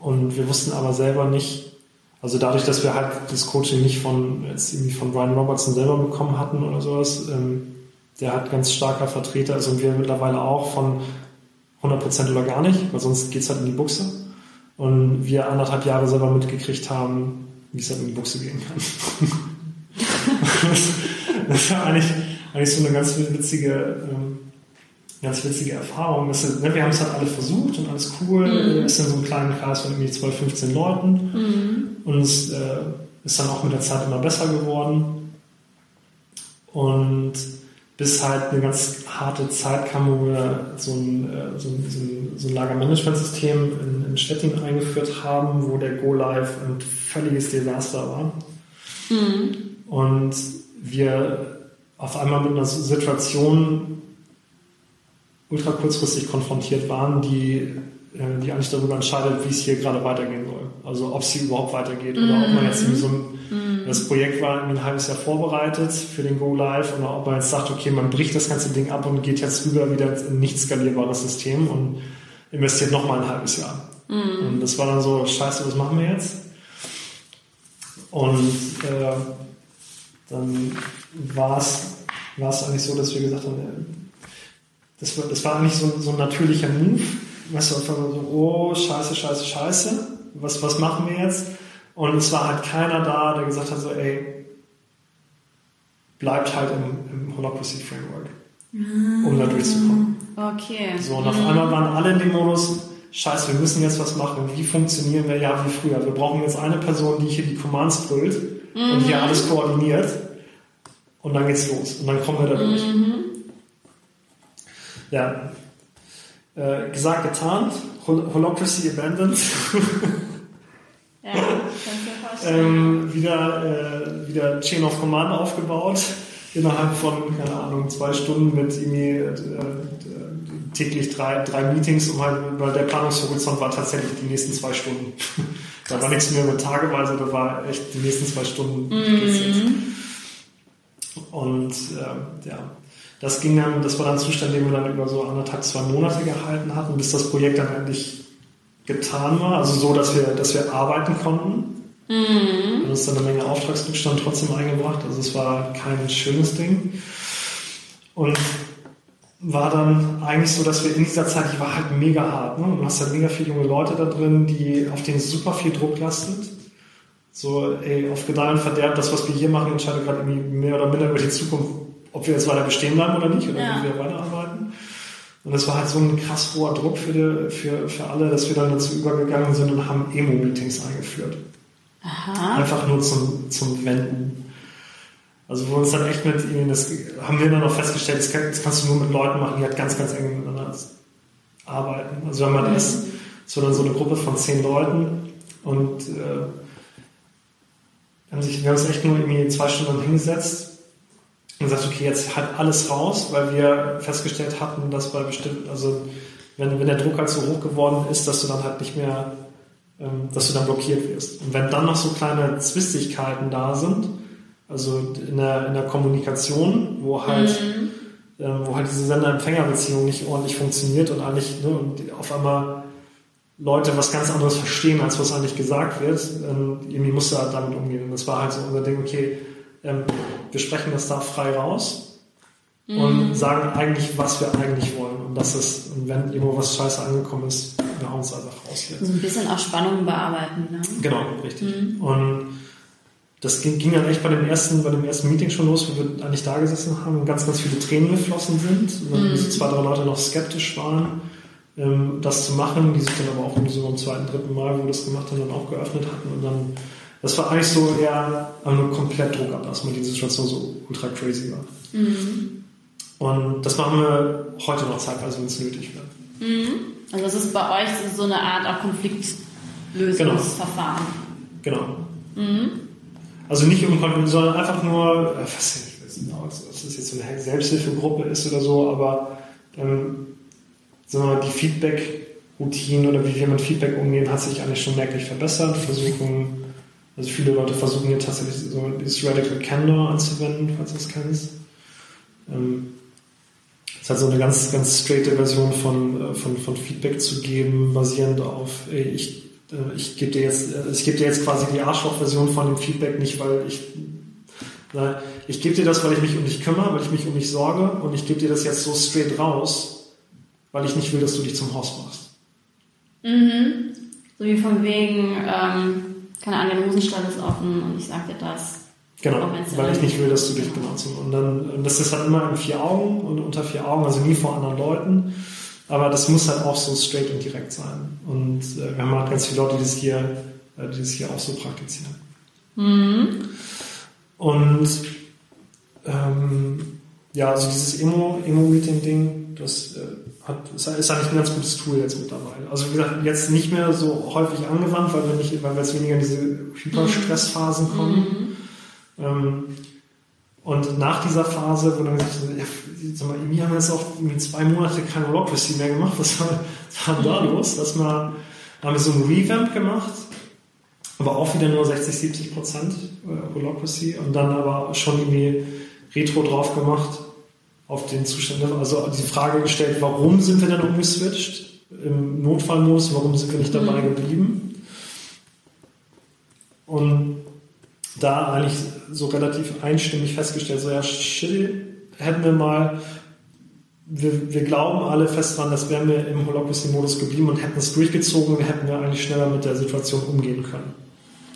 Und wir wussten aber selber nicht, also dadurch, dass wir halt das Coaching nicht von, jetzt irgendwie von Brian Robertson selber bekommen hatten oder sowas, ähm, der hat ganz starker Vertreter, also wir mittlerweile auch von 100% oder gar nicht, weil sonst geht es halt in die Buchse. Und wir anderthalb Jahre selber mitgekriegt haben, wie es halt in die Buchse gehen kann. das, das war eigentlich, eigentlich so eine ganz witzige ähm, ganz witzige Erfahrung. Ist, ne, wir haben es halt alle versucht und alles cool. Mhm. ist in so einem kleinen Kreis von irgendwie 12, 15 Leuten. Mhm. Und es äh, ist dann auch mit der Zeit immer besser geworden. Und bis halt eine ganz harte Zeit kam, wo wir so ein, äh, so ein, so ein, so ein Lagermanagementsystem in, in Stettin eingeführt haben, wo der Go-Live ein völliges Desaster war. Mhm. Und wir auf einmal mit einer Situation ultra kurzfristig konfrontiert waren, die, äh, die eigentlich darüber entscheidet, wie es hier gerade weitergehen soll. Also ob es hier überhaupt weitergeht oder ob man jetzt irgendwie so ein, mhm. das Projekt war ein halbes Jahr vorbereitet für den Go Live oder ob man jetzt sagt, okay, man bricht das ganze Ding ab und geht jetzt rüber wieder in ein nicht skalierbares System und investiert nochmal ein halbes Jahr. Mhm. Und das war dann so, scheiße, was machen wir jetzt? Und äh, dann war es eigentlich so, dass wir gesagt haben, das war, das war eigentlich so, so ein natürlicher Move. Weißt du, einfach so, oh, scheiße, scheiße, scheiße. Was, was machen wir jetzt? Und es war halt keiner da, der gesagt hat, so, ey, bleibt halt im, im Holacracy Framework, um da durchzukommen. Okay. So, und auf mhm. einmal waren alle in dem Modus, scheiße, wir müssen jetzt was machen. Wie funktionieren wir? Ja, wie früher. Wir brauchen jetzt eine Person, die hier die Commands brüllt mhm. und hier alles koordiniert. Und dann geht's los. Und dann kommen wir da durch. Mhm ja, äh, gesagt, getan, Hol Holocracy abandoned. ja, ähm, wieder, äh, wieder Chain of Command aufgebaut, innerhalb von, keine Ahnung, zwei Stunden mit irgendwie äh, äh, täglich drei, drei Meetings, um halt, weil der Planungshorizont war tatsächlich die nächsten zwei Stunden. da war nichts mehr mit tageweise, da war echt die nächsten zwei Stunden. Mhm. Und äh, ja, das ging dann, das war dann ein Zustand, den wir dann über so anderthalb, zwei Monate gehalten hatten, bis das Projekt dann endlich getan war. Also so, dass wir, dass wir arbeiten konnten. Mhm. Und uns dann eine Menge Auftragsrückstand trotzdem eingebracht. Also es war kein schönes Ding. Und war dann eigentlich so, dass wir in dieser Zeit, die war halt mega hart. Ne? Du hast halt mega viele junge Leute da drin, die auf denen super viel Druck lastet. So, ey, auf Gedeih und Verderb, das, was wir hier machen, entscheidet gerade irgendwie mehr oder minder über die Zukunft ob wir jetzt weiter bestehen bleiben oder nicht, oder ja. wie wir weiterarbeiten. Und das war halt so ein krass hoher Druck für, die, für, für alle, dass wir dann dazu übergegangen sind und haben Emo-Meetings eingeführt. Aha. Einfach nur zum, zum Wenden. Also wo uns dann echt mit ihnen, das haben wir dann auch festgestellt, das, kann, das kannst du nur mit Leuten machen, die halt ganz, ganz eng miteinander arbeiten. Also wenn man mhm. das, das war dann so eine Gruppe von zehn Leuten und äh, haben sich, wir haben uns echt nur irgendwie zwei Stunden hingesetzt und sagt, okay, jetzt halt alles raus, weil wir festgestellt hatten, dass bei bestimmten, also wenn, wenn der Druck halt so hoch geworden ist, dass du dann halt nicht mehr ähm, dass du dann blockiert wirst. Und wenn dann noch so kleine Zwistigkeiten da sind, also in der, in der Kommunikation, wo halt, mhm. ähm, wo halt diese Sender-Empfänger-Beziehung nicht ordentlich funktioniert und eigentlich, ne, und auf einmal Leute was ganz anderes verstehen, als was eigentlich gesagt wird, ähm, irgendwie musst du halt damit umgehen. Und das war halt so unser Ding, okay, ähm, wir sprechen das da frei raus mhm. und sagen eigentlich, was wir eigentlich wollen. Und das ist, und wenn irgendwo was scheiße angekommen ist, wir hauen es einfach raus. So ein bisschen auch Spannungen bearbeiten, ne? Genau, richtig. Mhm. Und das ging, ging, dann echt bei dem ersten, bei dem ersten Meeting schon los, wo wir eigentlich da gesessen haben und ganz, ganz viele Tränen geflossen sind. Und mhm. zwei, drei Leute noch skeptisch waren, ähm, das zu machen, die sich dann aber auch so beim zweiten, dritten Mal, wo wir das gemacht haben, dann auch geöffnet hatten. Und dann, das war eigentlich so eher nur komplett Druck ablassen, weil die Situation so ultra crazy war. Mhm. Und das machen wir heute noch zeitweise, wenn es nötig wird. Mhm. Also das ist bei euch so eine Art auch Konfliktlösungsverfahren. Genau. genau. Mhm. Also nicht um Konflikt, sondern einfach nur, äh, was ich weiß nicht, ob das jetzt so eine Selbsthilfegruppe ist oder so, aber ähm, sagen wir mal, die Feedback-Routine oder wie wir mit Feedback umgehen, hat sich eigentlich schon merklich verbessert. Versuchen, also viele Leute versuchen hier tatsächlich so dieses Radical Candor anzuwenden, falls du es kennst. Ähm, es hat so eine ganz, ganz straighte Version von, äh, von, von Feedback zu geben, basierend auf, ey, ich, äh, ich gebe dir jetzt, äh, ich gebe dir jetzt quasi die Arschloch-Version von dem Feedback nicht, weil ich, na, ich gebe dir das, weil ich mich um dich kümmere, weil ich mich um dich sorge und ich gebe dir das jetzt so straight raus, weil ich nicht will, dass du dich zum Horst machst. Mhm. So wie von wegen, ähm, keine Ahnung, der Hosenstall ist offen und ich sage dir das. Genau, weil ich nicht will, dass du dich benutzt. Und dann, und das ist halt immer in vier Augen und unter vier Augen, also nie vor anderen Leuten. Aber das muss halt auch so straight und direkt sein. Und äh, wir haben halt ganz viele Leute, die das hier, äh, die das hier auch so praktizieren. Mhm. Und ähm, ja, also dieses Emo-Meeting-Ding, das äh, hat, ist, ist eigentlich ein ganz gutes Tool jetzt mittlerweile. Also wie gesagt, jetzt nicht mehr so häufig angewandt, weil wir nicht, weil wir jetzt weniger in diese Hyperstressphasen kommen. Mhm. Ähm, und nach dieser Phase, wo dann gesagt ja, sag mal, wir haben jetzt auch zwei Monate keine Holocracy mehr gemacht, was war, was war da los? Dass wir, haben wir so ein Revamp gemacht, aber auch wieder nur 60, 70 Prozent äh, Holocracy und dann aber schon irgendwie Retro drauf gemacht auf den Zustand. Also die Frage gestellt, warum sind wir denn umgeswitcht im Notfallmodus, warum sind wir nicht dabei mhm. geblieben? Und da eigentlich so relativ einstimmig festgestellt, so ja, shit, hätten wir mal, wir, wir glauben alle fest dran, dass wären wir im Holocracy-Modus geblieben und hätten es durchgezogen, hätten wir eigentlich schneller mit der Situation umgehen können.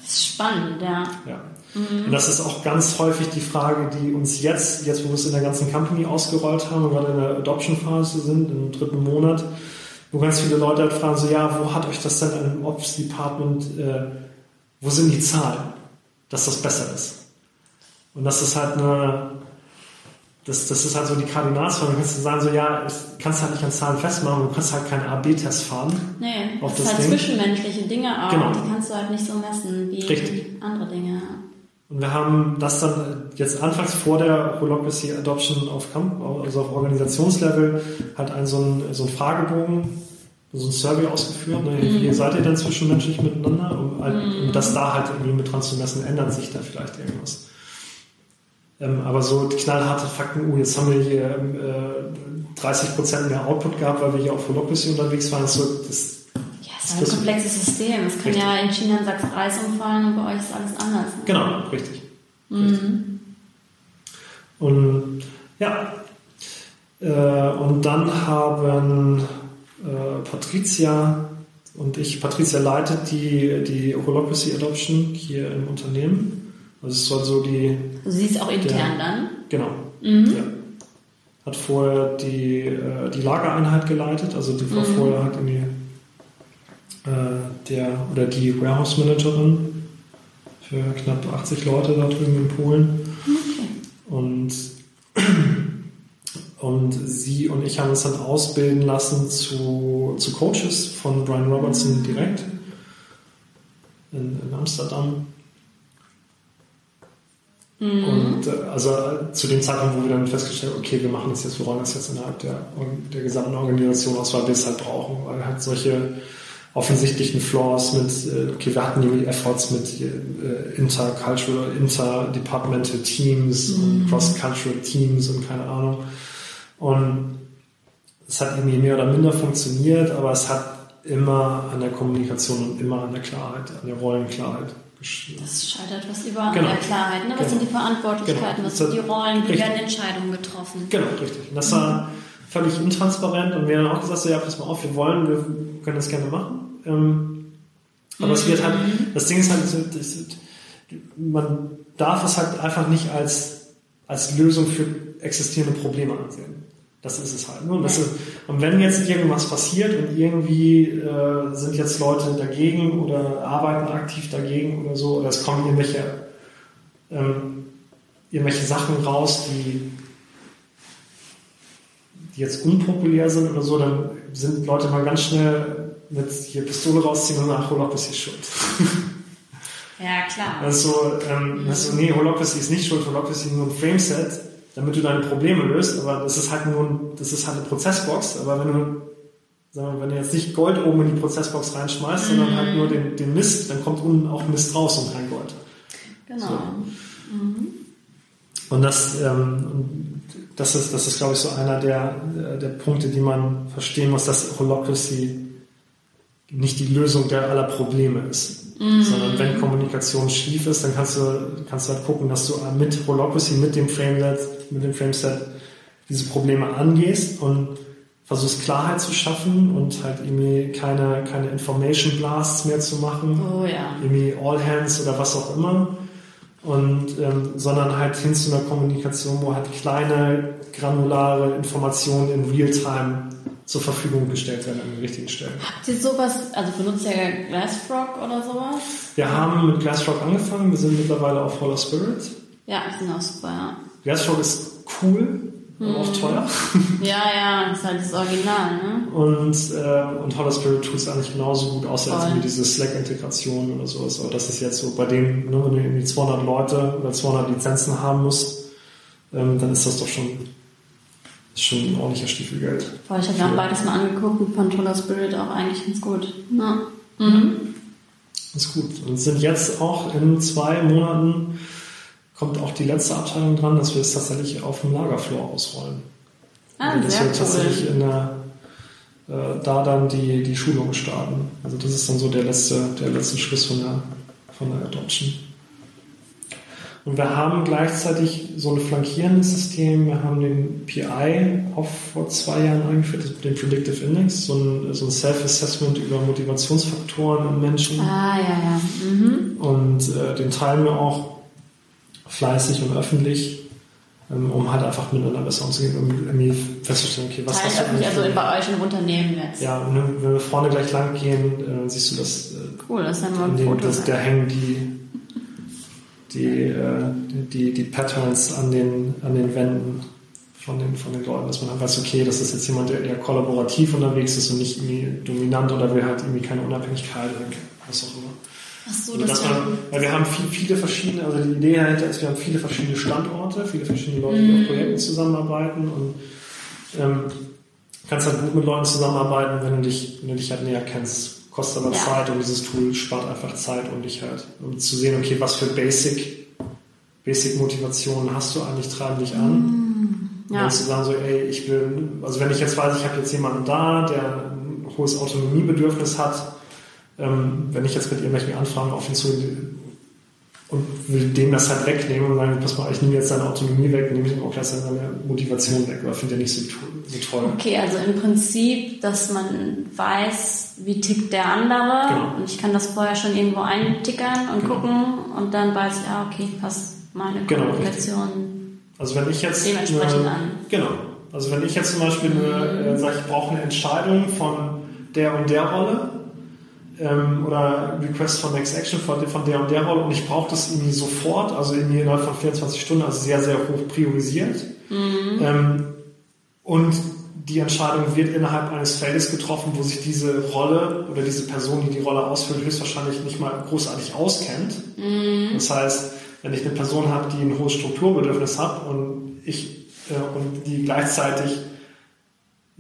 Das ist spannend, ja. Ja. Mhm. Und das ist auch ganz häufig die Frage, die uns jetzt, jetzt wo wir es in der ganzen Company ausgerollt haben und gerade in der Adoption-Phase sind, im dritten Monat, wo ganz viele Leute halt fragen, so ja, wo hat euch das denn im Ops-Department, äh, wo sind die Zahlen? dass das besser ist. Und das ist halt eine, das, das ist halt so die Kardinalsfrage. Du kannst sagen, so, ja, kannst halt nicht an Zahlen festmachen, du kannst halt keine AB-Tests fahren. Nee, auf das, das halt Ding. zwischenmenschliche Dinge auch, genau. die kannst du halt nicht so messen wie Richtig. andere Dinge. Und wir haben das dann jetzt anfangs vor der Holocracy Adoption auf, Camp, also auf Organisationslevel, halt einen, so, einen, so einen Fragebogen so ein Survey ausgeführt. Ne? Mhm. Wie seid ihr denn zwischenmenschlich miteinander? Um, halt, mhm. um das da halt irgendwie mit dran zu messen, ändert sich da vielleicht irgendwas. Ähm, aber so knallharte Fakten, uh, jetzt haben wir hier äh, 30% mehr Output gehabt, weil wir hier auf Holocracy unterwegs waren. So, das, ja, es ist ein komplexes System. Es kann richtig. ja in China ein Sachs Reis umfallen und bei euch ist alles anders. Ne? Genau, richtig. Mhm. richtig. Und ja, äh, und dann haben äh, Patricia und ich, Patricia leitet die, die Holocracy Adoption hier im Unternehmen. Also es soll so die. Also sie ist auch intern der, dann? Genau. Mhm. Ja. Hat vorher die, äh, die Lagereinheit geleitet, also die war mhm. vorher halt irgendwie äh, der oder die Warehouse Managerin für knapp 80 Leute da drüben in Polen. Okay. Und und sie und ich haben uns dann ausbilden lassen zu, zu Coaches von Brian Robertson direkt in, in Amsterdam. Mhm. Und äh, also äh, zu dem Zeitpunkt, wo wir dann festgestellt haben, okay, wir machen das jetzt, wir rollen das jetzt innerhalb der, der gesamten Organisation aus, weil wir es halt brauchen, weil halt solche offensichtlichen Flaws mit, äh, okay, wir hatten die Efforts mit äh, intercultural, interdepartmental Teams mhm. und cross-cultural Teams und keine Ahnung. Und es hat irgendwie mehr oder minder funktioniert, aber es hat immer an der Kommunikation und immer an der Klarheit, an der Rollenklarheit das scheitert was über genau. an der Klarheit. Ne? Was genau. sind die Verantwortlichkeiten, genau. was sind die Rollen, wie richtig. werden Entscheidungen getroffen? Genau, richtig. Und das war völlig intransparent und wir haben auch gesagt, so, ja, pass mal auf, wir wollen, wir können das gerne machen. Ähm, aber mhm. es wird halt, mhm. das Ding ist halt, man darf es halt einfach nicht als, als Lösung für existierende Probleme ansehen. Das ist es halt. Ne? Und, ist, und, wenn jetzt irgendwas passiert und irgendwie äh, sind jetzt Leute dagegen oder arbeiten aktiv dagegen oder so, oder es kommen irgendwelche, ähm, irgendwelche Sachen raus, die, die jetzt unpopulär sind oder so, dann sind Leute mal ganz schnell mit hier Pistole rausziehen und nach Holocracy ist schuld. Ja, klar. Also, ähm, also nee, Holocracy ist nicht schuld, Holocracy ist nur ein Frameset damit du deine Probleme löst. Aber das ist halt nur, das ist halt eine Prozessbox. Aber wenn du, sagen wir, wenn du jetzt nicht Gold oben in die Prozessbox reinschmeißt, mhm. sondern halt nur den, den Mist, dann kommt unten auch Mist raus und kein Gold. Genau. So. Mhm. Und das, ähm, das ist, das ist, glaube ich, so einer der, der Punkte, die man verstehen muss, dass Holocracy nicht die Lösung der aller Probleme ist. Mhm. Sondern wenn Kommunikation schief ist, dann kannst du, kannst du halt gucken, dass du mit Holocracy, mit dem Frameset, mit dem Frameset diese Probleme angehst und versuchst Klarheit zu schaffen und halt irgendwie keine, keine Information Blasts mehr zu machen. Oh ja. Irgendwie All Hands oder was auch immer. Und, ähm, sondern halt hin zu einer Kommunikation, wo halt kleine, granulare Informationen in Realtime zur Verfügung gestellt werden an den richtigen Stellen. Habt ihr sowas, also benutzt ihr Glassfrog oder sowas? Wir haben mit Glassfrog angefangen, wir sind mittlerweile auf Holler Spirit. Ja, sind auch super, ja. Glassfrog ist cool, hm. auch teuer. Ja, ja, das ist halt das Original, ne? Und, äh, und Holler Spirit tut es eigentlich genauso gut, außer jetzt wie diese Slack-Integration oder sowas. Aber das ist jetzt so, bei denen, ne, wenn du irgendwie 200 Leute oder 200 Lizenzen haben musst, ähm, dann ist das doch schon ist schon ein ordentlicher Stiefelgeld. Boah, ich habe mir auch beides mal angeguckt und Controller Spirit auch eigentlich ganz gut. Ja. Mhm. Ist gut. Und sind jetzt auch in zwei Monaten kommt auch die letzte Abteilung dran, dass wir es tatsächlich auf dem Lagerfloor ausrollen. Ah, also, dass wir cool. tatsächlich in der, äh, da dann die, die Schulung starten. Also das ist dann so der letzte, der letzte Schluss von der, von der Adoption. Und wir haben gleichzeitig so ein flankierendes System. Wir haben den PI auch vor zwei Jahren eingeführt, den Predictive Index, so ein, so ein Self-Assessment über Motivationsfaktoren in Menschen. Ah, ja, ja. Mhm. Und äh, den teilen wir auch fleißig und öffentlich, ähm, um halt einfach miteinander besser umzugehen, um irgendwie festzustellen, okay, was Teilen öffentlich, also bei euch im Unternehmen jetzt. Ja, und wenn wir vorne gleich lang gehen, äh, siehst du das. Äh, cool, das dann mal ein Foto. Das, da hängen die die, äh, die, die Patterns an den, an den Wänden von den, von den Leuten, dass man weiß, okay, das ist jetzt jemand, der eher kollaborativ unterwegs ist und nicht irgendwie dominant oder will halt irgendwie keine Unabhängigkeit oder was auch immer. Ach so, also, das man, weil wir haben viel, viele verschiedene, also die Idee dahinter ist, wir haben viele verschiedene Standorte, viele verschiedene Leute, die auf mhm. Projekten zusammenarbeiten und ähm, kannst halt gut mit Leuten zusammenarbeiten, wenn du dich, wenn du dich halt näher kennst kostet aber ja. Zeit und dieses Tool spart einfach Zeit, um dich halt, um zu sehen, okay, was für Basic, Basic Motivationen hast du eigentlich, treiben dich an. Mm, ja. Und zu sagen so, ey, ich will, also wenn ich jetzt weiß, ich habe jetzt jemanden da, der ein hohes Autonomiebedürfnis hat, ähm, wenn ich jetzt mit irgendwelchen Anfragen auf ihn zu und will dem das halt wegnehmen und sagen, pass mal, ich nehme jetzt seine Autonomie weg, nehme ich ihm auch gleich seine Motivation weg, weil finde er nicht so, so toll. Okay, also im Prinzip, dass man weiß, wie tickt der andere genau. und ich kann das vorher schon irgendwo eintickern und genau. gucken und dann weiß ich, ah, okay, passt meine genau, Kommunikation richtig. also wenn ich jetzt dementsprechend eine, an. Genau. Also wenn ich jetzt zum Beispiel eine, äh, sage, ich brauche eine Entscheidung von der und der Rolle, ähm, oder Request for Next Action von, von der und der Rolle und ich brauche das irgendwie sofort, also irgendwie innerhalb von 24 Stunden, also sehr, sehr hoch priorisiert. Mhm. Ähm, und die Entscheidung wird innerhalb eines Feldes getroffen, wo sich diese Rolle oder diese Person, die die Rolle ausfüllt, höchstwahrscheinlich nicht mal großartig auskennt. Mhm. Das heißt, wenn ich eine Person habe, die ein hohes Strukturbedürfnis hat und ich äh, und die gleichzeitig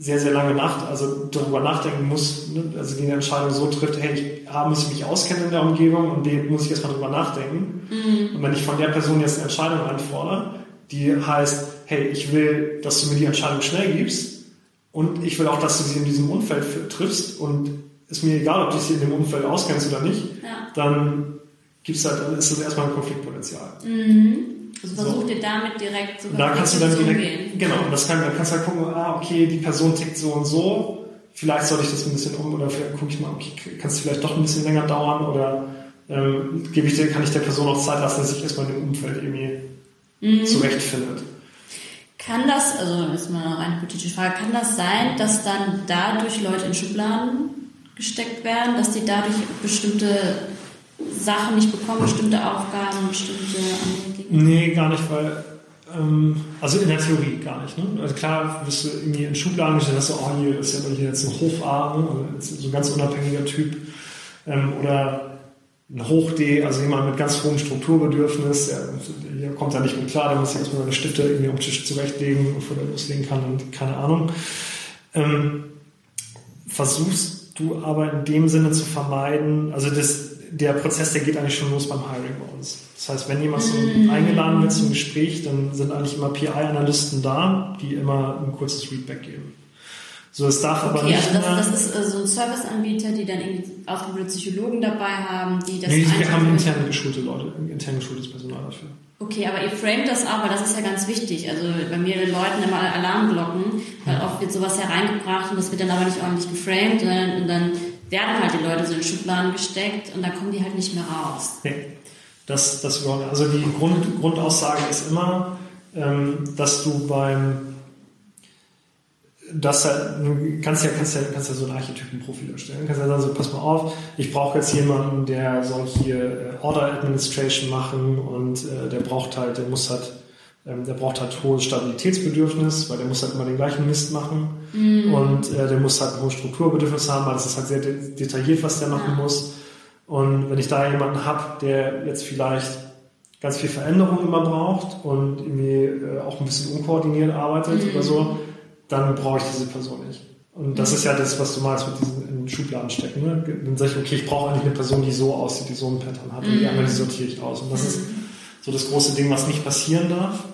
sehr, sehr lange Nacht, also darüber nachdenken muss, ne, also die Entscheidung so trifft, hey, ich, A, muss ich mich auskennen in der Umgebung und B, muss ich erstmal drüber nachdenken. Mhm. Und wenn ich von der Person jetzt eine Entscheidung einfordere, die heißt, hey, ich will, dass du mir die Entscheidung schnell gibst und ich will auch, dass du sie in diesem Umfeld triffst und ist mir egal, ob du sie in dem Umfeld auskennst oder nicht, ja. dann gibt's halt, dann ist das erstmal ein Konfliktpotenzial. Mhm. Also versuch so. dir damit direkt zu Da kannst du dann direkt, umgehen. genau, das kann, da kannst du halt gucken, ah, okay, die Person tickt so und so, vielleicht soll ich das ein bisschen um, oder vielleicht gucke ich mal, okay, kann es vielleicht doch ein bisschen länger dauern, oder ähm, gebe ich dir, kann ich der Person auch Zeit lassen, dass sich erstmal in dem Umfeld irgendwie mhm. zurechtfindet. Kann das, also ist mal noch eine hypothetische Frage, kann das sein, dass dann dadurch Leute in Schubladen gesteckt werden, dass die dadurch bestimmte Sachen nicht bekommen, bestimmte Aufgaben, bestimmte Dinge? Nee, gar nicht, weil, ähm, also in der Theorie gar nicht. Ne? Also klar, wirst du irgendwie in Schubladen gestellt, dass du, oh, hier ist ja hier jetzt ein Hofarm, ne? so ein ganz unabhängiger Typ. Ähm, oder ein Hoch-D, also jemand mit ganz hohem Strukturbedürfnis, der, der kommt da nicht mit klar, der muss sich erstmal seine Stifte irgendwie am Tisch zurechtlegen, bevor er loslegen kann und keine Ahnung. Ähm, versuchst du aber in dem Sinne zu vermeiden, also das, der Prozess, der geht eigentlich schon los beim Hiring bei uns. Das heißt, wenn jemand zum, mm. eingeladen wird zum Gespräch, dann sind eigentlich immer PI-Analysten da, die immer ein kurzes Feedback geben. So, es darf okay, aber nicht also das, das ist äh, so ein Serviceanbieter, die dann irgendwie ausgebildete Psychologen dabei haben, die das Nee, wir haben interne geschulte Leute, intern geschultes Personal dafür. Okay, aber ihr framet das auch, weil das ist ja ganz wichtig. Also bei mir den Leuten immer Alarmglocken, weil oft wird sowas hereingebracht und das wird dann aber nicht ordentlich geframed und dann werden halt die Leute so in Schubladen gesteckt und dann kommen die halt nicht mehr raus. Nee, das, das also die Grund, Grundaussage ist immer, ähm, dass du beim das du kannst ja, kannst ja, kannst ja so ein Archetypenprofil erstellen. Kannst ja sagen, so, pass mal auf, ich brauche jetzt jemanden, der soll hier äh, Order Administration machen und äh, der braucht halt, der muss halt ähm, der braucht halt hohes Stabilitätsbedürfnis, weil der muss halt immer den gleichen Mist machen. Mm. Und äh, der muss halt ein hohes Strukturbedürfnis haben, weil das ist halt sehr de detailliert, was der machen ja. muss. Und wenn ich da jemanden habe, der jetzt vielleicht ganz viel Veränderung immer braucht und irgendwie äh, auch ein bisschen unkoordiniert arbeitet mm. oder so, dann brauche ich diese Person nicht. Und das mm. ist ja das, was du meinst mit diesen in Schubladen stecken. Ne? Dann sage ich, okay, ich brauche eigentlich eine Person, die so aussieht, die so ein Pattern hat. Und die andere, die sortiere ich aus. Und das ist so das große Ding, was nicht passieren darf.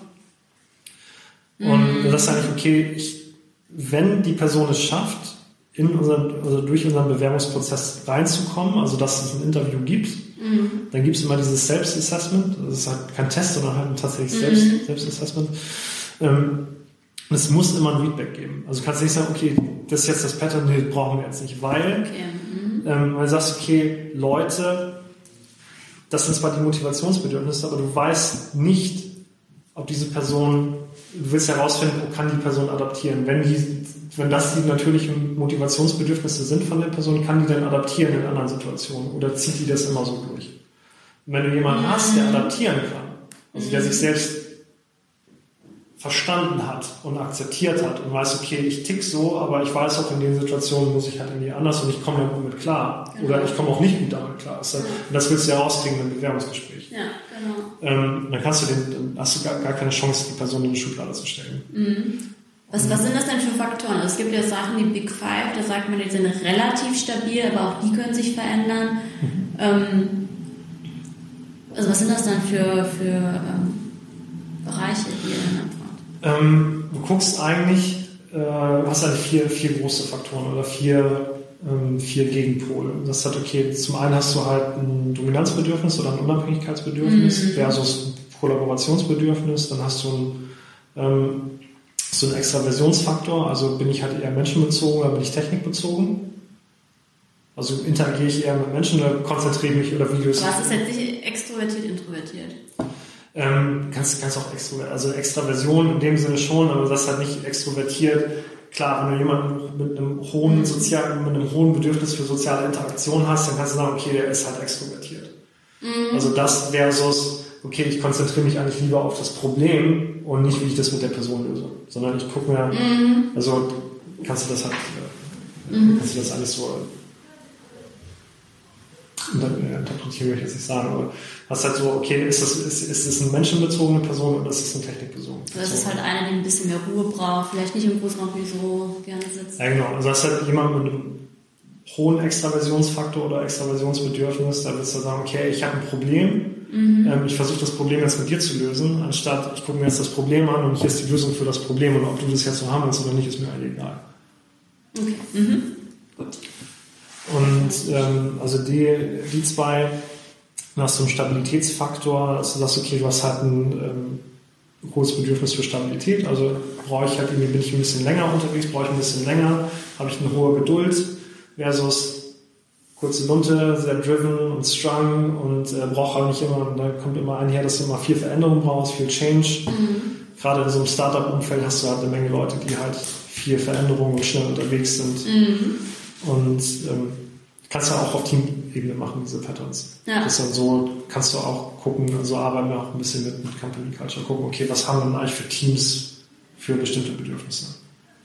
Und mhm. das sage ich, okay, ich, wenn die Person es schafft, in unseren, also durch unseren Bewerbungsprozess reinzukommen, also dass es ein Interview gibt, mhm. dann gibt es immer dieses Selbstassessment. Das ist halt kein Test, sondern halt ein tatsächlich Selbst, mhm. Selbstassessment. Ähm, es muss immer ein Feedback geben. Also du kannst nicht sagen, okay, das ist jetzt das Pattern, nee, brauchen wir jetzt nicht, weil, okay. mhm. ähm, weil du sagst, okay, Leute, das sind zwar die Motivationsbedürfnisse, aber du weißt nicht, ob diese Person du willst herausfinden, wo kann die Person adaptieren. Wenn, die, wenn das die natürlichen Motivationsbedürfnisse sind von der Person, kann die dann adaptieren in anderen Situationen oder zieht die das immer so durch? Und wenn du jemanden hast, der adaptieren kann, also der sich selbst verstanden hat und akzeptiert hat und weiß, okay, ich tick so, aber ich weiß auch, in den Situationen muss ich halt irgendwie anders und ich komme da gut mit klar. Oder ich komme auch nicht gut damit klar. und das willst du ja rauskriegen im Bewerbungsgespräch. Ja, genau. Ähm, dann kannst du den, dann hast du gar, gar keine Chance, die Person in eine Schublade zu stecken. Mhm. Was, was sind das denn für Faktoren? Also es gibt ja Sachen, die Big Five, da sagt man, die sind relativ stabil, aber auch die können sich verändern. Mhm. Ähm, also was sind das dann für, für ähm, Bereiche, dann ähm, du guckst eigentlich, äh, hast eigentlich vier, vier große Faktoren oder vier, ähm, vier Gegenpole. Das ist halt okay, zum einen hast du halt ein Dominanzbedürfnis oder ein Unabhängigkeitsbedürfnis mhm. versus ein Kollaborationsbedürfnis. Dann hast du ein, ähm, so einen Extraversionsfaktor, also bin ich halt eher menschenbezogen oder bin ich technikbezogen? Also interagiere ich eher mit Menschen oder konzentriere mich oder Videos? Was ist jetzt nicht extrovertiert, introvertiert? Ähm, kannst, kannst auch extrovertiert, also Extraversion in dem Sinne schon, aber das halt nicht extrovertiert. Klar, wenn du jemanden mit einem hohen sozialen, mit einem hohen Bedürfnis für soziale Interaktion hast, dann kannst du sagen, okay, der ist halt extrovertiert. Mhm. Also das versus, okay, ich konzentriere mich eigentlich lieber auf das Problem und nicht, wie ich das mit der Person löse, sondern ich gucke mir, mhm. also kannst du das halt, mhm. kannst du das alles so interpretieren möchte ich jetzt nicht sagen, aber was halt so, okay, ist das, ist, ist das eine menschenbezogene Person oder ist das eine technikbezogene Person? Das ist halt einer, der ein bisschen mehr Ruhe braucht, vielleicht nicht im Großraumbüro gerne sitzt. Ja, genau. Also das ist halt jemand mit einem hohen Extraversionsfaktor oder Extraversionsbedürfnis, da würdest du sagen, okay, ich habe ein Problem, mhm. ähm, ich versuche das Problem jetzt mit dir zu lösen, anstatt ich gucke mir jetzt das Problem an und hier ist die Lösung für das Problem und ob du das jetzt so haben willst oder nicht, ist mir eigentlich egal. Okay. Mhm. Gut. Und ähm, also die, die zwei, nach so einem Stabilitätsfaktor, dass du sagst, okay, du hast halt ein ähm, hohes Bedürfnis für Stabilität, also brauche ich halt irgendwie, bin ich ein bisschen länger unterwegs, brauche ich ein bisschen länger, habe ich eine hohe Geduld versus kurze Lunte, sehr driven und strong und äh, braucht halt nicht immer, da kommt immer einher, dass du immer viel Veränderung brauchst, viel Change. Mhm. Gerade in so einem Startup-Umfeld hast du halt eine Menge Leute, die halt viel Veränderung und schnell unterwegs sind. Mhm. Und ähm, kannst du auch auf Team-Ebene machen, diese Patterns. Ja. Das ist dann so, kannst du auch gucken, so also arbeiten wir auch ein bisschen mit, mit Company Culture, gucken, okay, was haben wir denn eigentlich für Teams für bestimmte Bedürfnisse?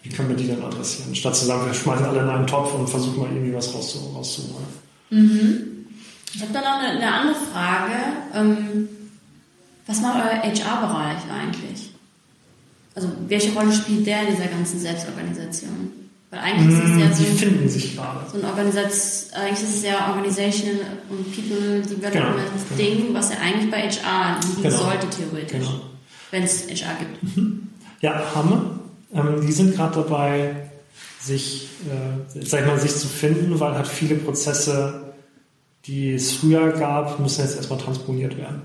Wie können wir die denn adressieren? Statt zu sagen, wir schmeißen alle in einen Topf und versuchen mal irgendwie was rauszuholen. Mhm. Ich habe da noch eine, eine andere Frage. Ähm, was macht euer HR-Bereich eigentlich? Also welche Rolle spielt der in dieser ganzen Selbstorganisation? Weil eigentlich ist es ja mm, so, die finden sich gerade. so ein Organisation, eigentlich ist es ja Organization und People Development genau, Ding, genau. was ja eigentlich bei HR liegen genau. sollte theoretisch, genau. wenn es HR gibt. Mhm. Ja, haben wir. Ähm, die sind gerade dabei, sich, äh, sag ich mal, sich zu finden, weil halt viele Prozesse, die es früher gab, müssen jetzt erstmal transponiert werden.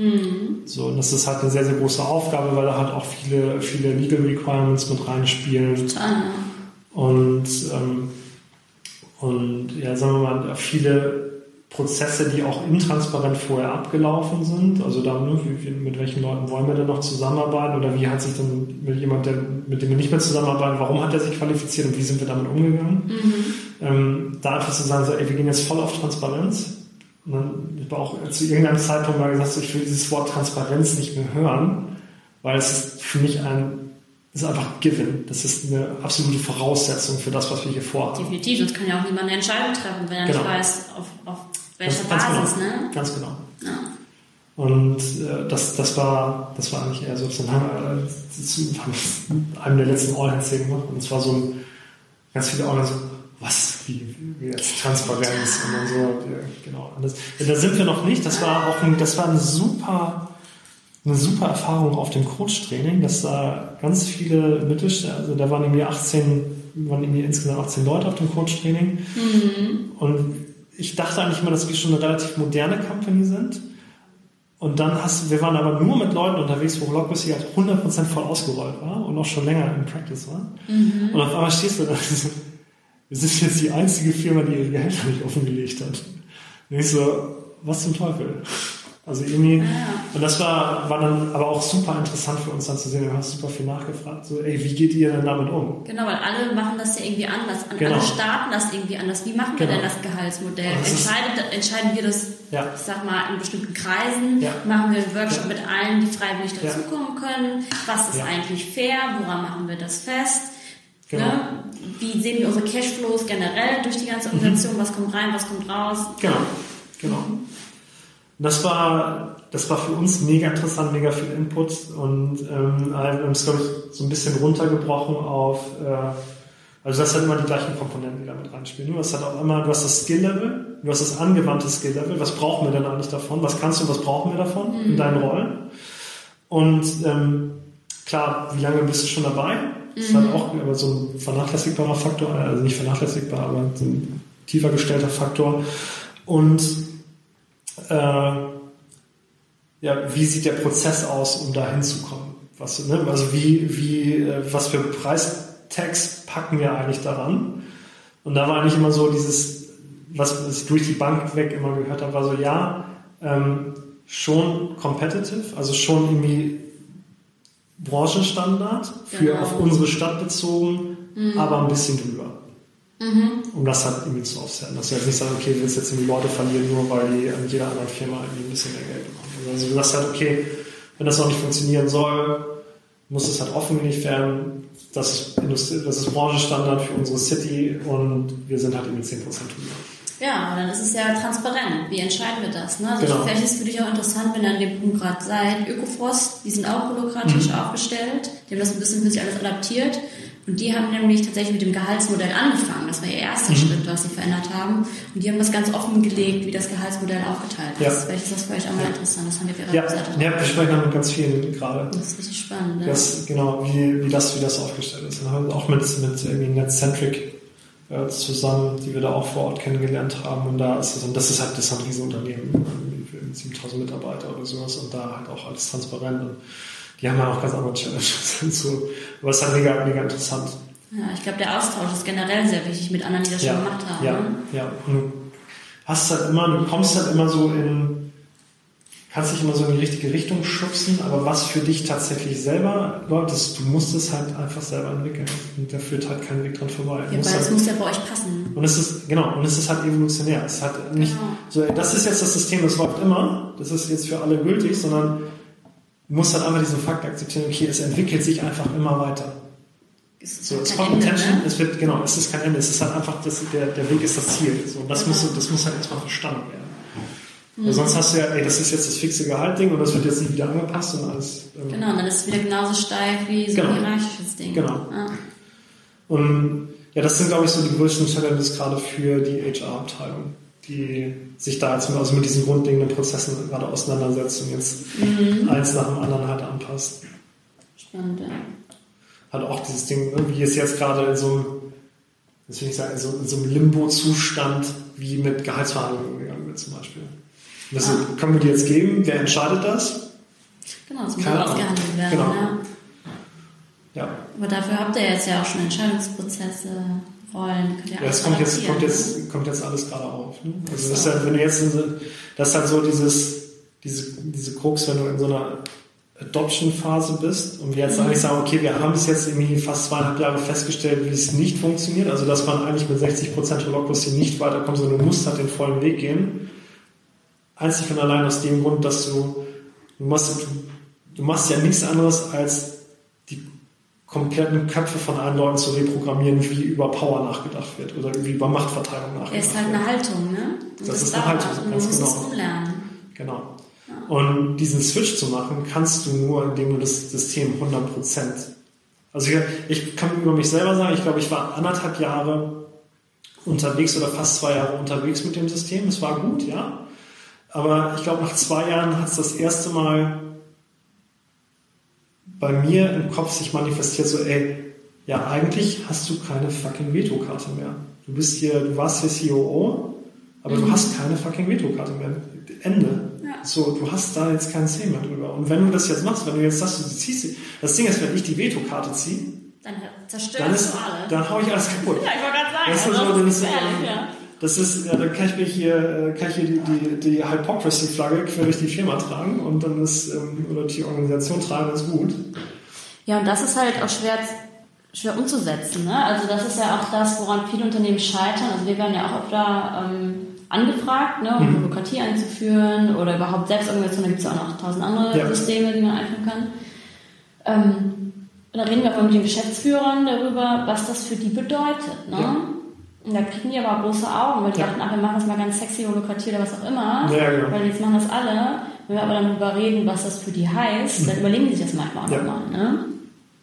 Mhm. So, und das ist halt eine sehr, sehr große Aufgabe, weil da halt auch viele, viele Legal Requirements mit reinspielen. Total. Und, ähm, und ja, sagen wir mal, viele Prozesse, die auch intransparent vorher abgelaufen sind. Also da, ne, mit welchen Leuten wollen wir denn noch zusammenarbeiten oder wie hat sich dann mit jemand, der, mit dem wir nicht mehr zusammenarbeiten, warum hat er sich qualifiziert und wie sind wir damit umgegangen? Mhm. Ähm, da einfach zu sagen, so, ey, wir gehen jetzt voll auf Transparenz und dann ich habe auch zu irgendeinem Zeitpunkt mal gesagt, ich will dieses Wort Transparenz nicht mehr hören, weil es ist für mich ein, ist einfach given. Das ist eine absolute Voraussetzung für das, was wir hier vorhaben. Definitiv, sonst kann ja auch niemand eine Entscheidung treffen, wenn er genau. nicht weiß, auf, auf welcher ganz, Basis, genau. ne? Ganz genau. Ja. Und äh, das, das, war, das war eigentlich eher so, dann haben wir äh, einem der letzten All-Hands gemacht und es war so ein, ganz viele All-Hands, was, wie, jetzt Transparenz und dann so, ja, genau. Das, da sind wir noch nicht. Das war auch ein, das war eine super, eine super Erfahrung auf dem Coach-Training, dass da ganz viele Mittelständler, also da waren irgendwie 18, waren irgendwie insgesamt 18 Leute auf dem Coach-Training. Mhm. Und ich dachte eigentlich immer, dass wir schon eine relativ moderne Company sind. Und dann hast wir waren aber nur mit Leuten unterwegs, wo Blockbussy halt 100% voll ausgerollt war und auch schon länger in Practice war. Mhm. Und auf einmal stehst du da wir sind jetzt die einzige Firma, die ihre Gehälter nicht offengelegt hat. Und ich so, was zum Teufel? Also irgendwie, ja. und das war, war dann aber auch super interessant für uns dann zu sehen. Wir haben super viel nachgefragt. So, ey, wie geht ihr denn damit um? Genau, weil alle machen das ja irgendwie anders. Genau. Alle starten das irgendwie anders. Wie machen wir genau. denn das Gehaltsmodell? Das Entscheidet, entscheiden wir das, ja. ich sag mal, in bestimmten Kreisen? Ja. Machen wir einen Workshop mit allen, die freiwillig dazukommen können? Was ist eigentlich fair? Woran machen wir das fest? Genau. Ne? Wie sehen wir unsere Cashflows generell durch die ganze mhm. Organisation? Was kommt rein, was kommt raus? Genau, genau. Das war, das war für uns mega interessant, mega viel Input und ähm, wir haben es, glaube ich, so ein bisschen runtergebrochen auf, äh, also das hat immer die gleichen Komponenten, die damit reinspielen. Du hast halt auch immer, du hast das Skill-Level, du hast das angewandte Skill-Level, was brauchen wir denn eigentlich davon? Was kannst du, was brauchen wir davon mhm. in deinen Rollen? Und ähm, klar, wie lange bist du schon dabei? Das ist halt mhm. auch aber so ein vernachlässigbarer Faktor, also nicht vernachlässigbar, aber so ein tiefer gestellter Faktor. Und äh, ja, wie sieht der Prozess aus, um da hinzukommen? Was, ne? Also wie, wie, äh, was für Preistext packen wir eigentlich daran? Und da war eigentlich immer so dieses, was ich durch die Bank weg immer gehört habe, war so, ja, ähm, schon competitive, also schon irgendwie Branchenstandard für genau. auf unsere Stadt bezogen, mhm. aber ein bisschen drüber. Mhm. Um das halt irgendwie zu offsetten. Dass wir jetzt nicht sagen, okay, wir willst jetzt irgendwie Leute verlieren, nur weil die an jeder anderen Firma irgendwie ein bisschen mehr Geld bekommen. Also du sagst halt, okay, wenn das noch nicht funktionieren soll, muss es halt offengelegt werden. Das ist, das ist Branchenstandard für unsere City und wir sind halt irgendwie 10% drüber. Ja, dann ist es ja transparent. Wie entscheiden wir das? Ne? Also Genau. vielleicht ist es für dich auch interessant, wenn ihr an dem Punkt gerade seid. Ökofrost, die sind auch holokratisch Mhm. aufgestellt. Die haben das ein bisschen für sich alles adaptiert. Und die haben nämlich tatsächlich mit dem Gehaltsmodell angefangen. Das war ihr erster Mhm. Schritt, was sie verändert haben. Und die haben das ganz offen gelegt, wie das Gehaltsmodell aufgeteilt ist. Ja. Vielleicht ist das für euch auch mal interessant. Das haben wir ihrer Ja, Webseite. ja, wir sprechen mit ganz vielen gerade. Das ist richtig spannend. Ja. Das, genau, wie, wie, das, wie das aufgestellt ist. Und halt auch mit, mit irgendwie Netcentric äh, zusammen, die wir da auch vor Ort kennengelernt haben. Und da ist es, und das ist halt, das ist ein Riesenunternehmen, irgendwie mit 7000 Mitarbeiter oder sowas und da halt auch alles transparent. Und die haben ja auch ganz andere Challenges. und so. Aber es ist halt mega, mega interessant. ja, ich glaube, der Austausch ist generell sehr wichtig mit anderen, die das ja, schon gemacht haben. Ja, ne? ja. Und du hast halt immer, du kommst halt immer so in, kannst dich immer so in die richtige Richtung schubsen, aber was für dich tatsächlich selber läuft, ist, du musst es halt einfach selber entwickeln. Und da führt halt kein Weg dran vorbei. Ja, weil es halt, muss ja bei euch passen. und es ist, genau, und es ist halt evolutionär. Es hat nicht, Genau. so, das ist jetzt das System, das läuft immer, das ist jetzt für alle gültig, sondern du musst halt einfach diesen Fakt akzeptieren, okay, es entwickelt sich einfach immer weiter. Es So, es kommt Ende, Attention, ne? es wird, genau, es ist kein Ende, es ist halt einfach, das, der, der Weg ist das Ziel. So, das, muss, das muss halt erstmal verstanden werden. Mhm. Sonst hast du ja, ey, das ist jetzt das fixe Gehaltding und das wird jetzt nicht wieder angepasst und alles. Ähm, Genau, und dann ist es wieder genauso steif wie so Genau. ein hierarchisches Ding. Genau. Ja. Und ja, das sind, glaube ich, so die größten Challenges gerade für die HR-Abteilung, die sich da jetzt mit, also mit diesen grundlegenden Prozessen gerade auseinandersetzt und jetzt Mhm. eins nach dem anderen halt anpasst. Spannend, ja. Hat auch dieses Ding, ne, wie es jetzt gerade in so einem, das will ich sagen, in so, in so einem Limbo-Zustand wie mit Gehaltsverhandlungen umgegangen wird zum Beispiel. Das Ah. können wir die jetzt geben? Wer entscheidet das? Genau, das muss ausgehandelt werden. Genau. Ja. Ja, Aber dafür habt ihr jetzt ja auch schon Entscheidungsprozesse, Rollen. Ja, alles das kommt jetzt, kommt jetzt, kommt jetzt alles gerade auf. Ne? Also So. das ist halt, wenn du jetzt so, das ist halt so dieses, diese, diese Krux, wenn du in so einer Adoption-Phase bist und wir jetzt Mhm. eigentlich sagen, okay, wir haben bis jetzt irgendwie fast zweieinhalb Jahre festgestellt, wie es nicht funktioniert, also dass man eigentlich mit 60% Holocracy nicht weiterkommt, sondern du musst halt den vollen Weg gehen. Einzig und allein aus dem Grund, dass du, du machst, du machst ja nichts anderes als die kompletten Köpfe von allen Leuten zu reprogrammieren, wie über Power nachgedacht wird oder wie über Machtverteilung nachgedacht Er ist halt wird. eine Haltung, ne? Und Das ist eine. Haltung, Und du ganz musst es genau. umlernen. Genau. Und diesen Switch zu machen, kannst du nur, indem du das System 100%. Also ich, ich kann über mich selber sagen, ich glaube, ich war anderthalb Jahre unterwegs oder fast zwei Jahre unterwegs mit dem System. Es war gut, ja. Aber ich glaube, nach zwei Jahren hat es das erste Mal bei mir im Kopf sich manifestiert, so, ey, ja, eigentlich hast du keine fucking Vetokarte mehr. Du bist hier, du warst hier COO, aber du hast keine fucking Vetokarte mehr. Ende. Ja. So, du hast da jetzt kein C mehr drüber. Und wenn du das jetzt machst, wenn du jetzt sagst, du ziehst, sie- das Ding ist, wenn ich die Vetokarte ziehe, Dann dann zerstörst ist, du alle. dann hau ich alles kaputt. ja, ich wollte gerade sagen, Das ist also so, dann ist, gefährlich, ähm, ja. Das ist, ja, dann kann ich mir hier, äh, kann ich hier die, die, die Hypocrisy-Flagge quer durch die Firma tragen und dann ist, ähm, oder die Organisation tragen, ist gut. Ja, und das ist halt auch schwer, schwer umzusetzen. Ne? Also das ist ja auch das, woran viele Unternehmen scheitern. Also wir werden ja auch öfter ähm, angefragt, ne, um Mhm. Bürokratie einzuführen oder überhaupt Selbstorganisation. Da gibt es ja auch noch tausend andere Ja. Systeme, die man einführen kann. Ähm, da reden wir auch mit den Geschäftsführern darüber, was das für die bedeutet. Ne? Ja. Und da kriegen die aber große Augen, weil die Ja. dachten, ach, wir machen das mal ganz sexy, Holokratie oder was auch immer. Ja, genau. Weil jetzt machen das alle. Wenn wir aber dann darüber reden, was das für die heißt, dann überlegen die sich das manchmal auch Ja. nochmal. Ne?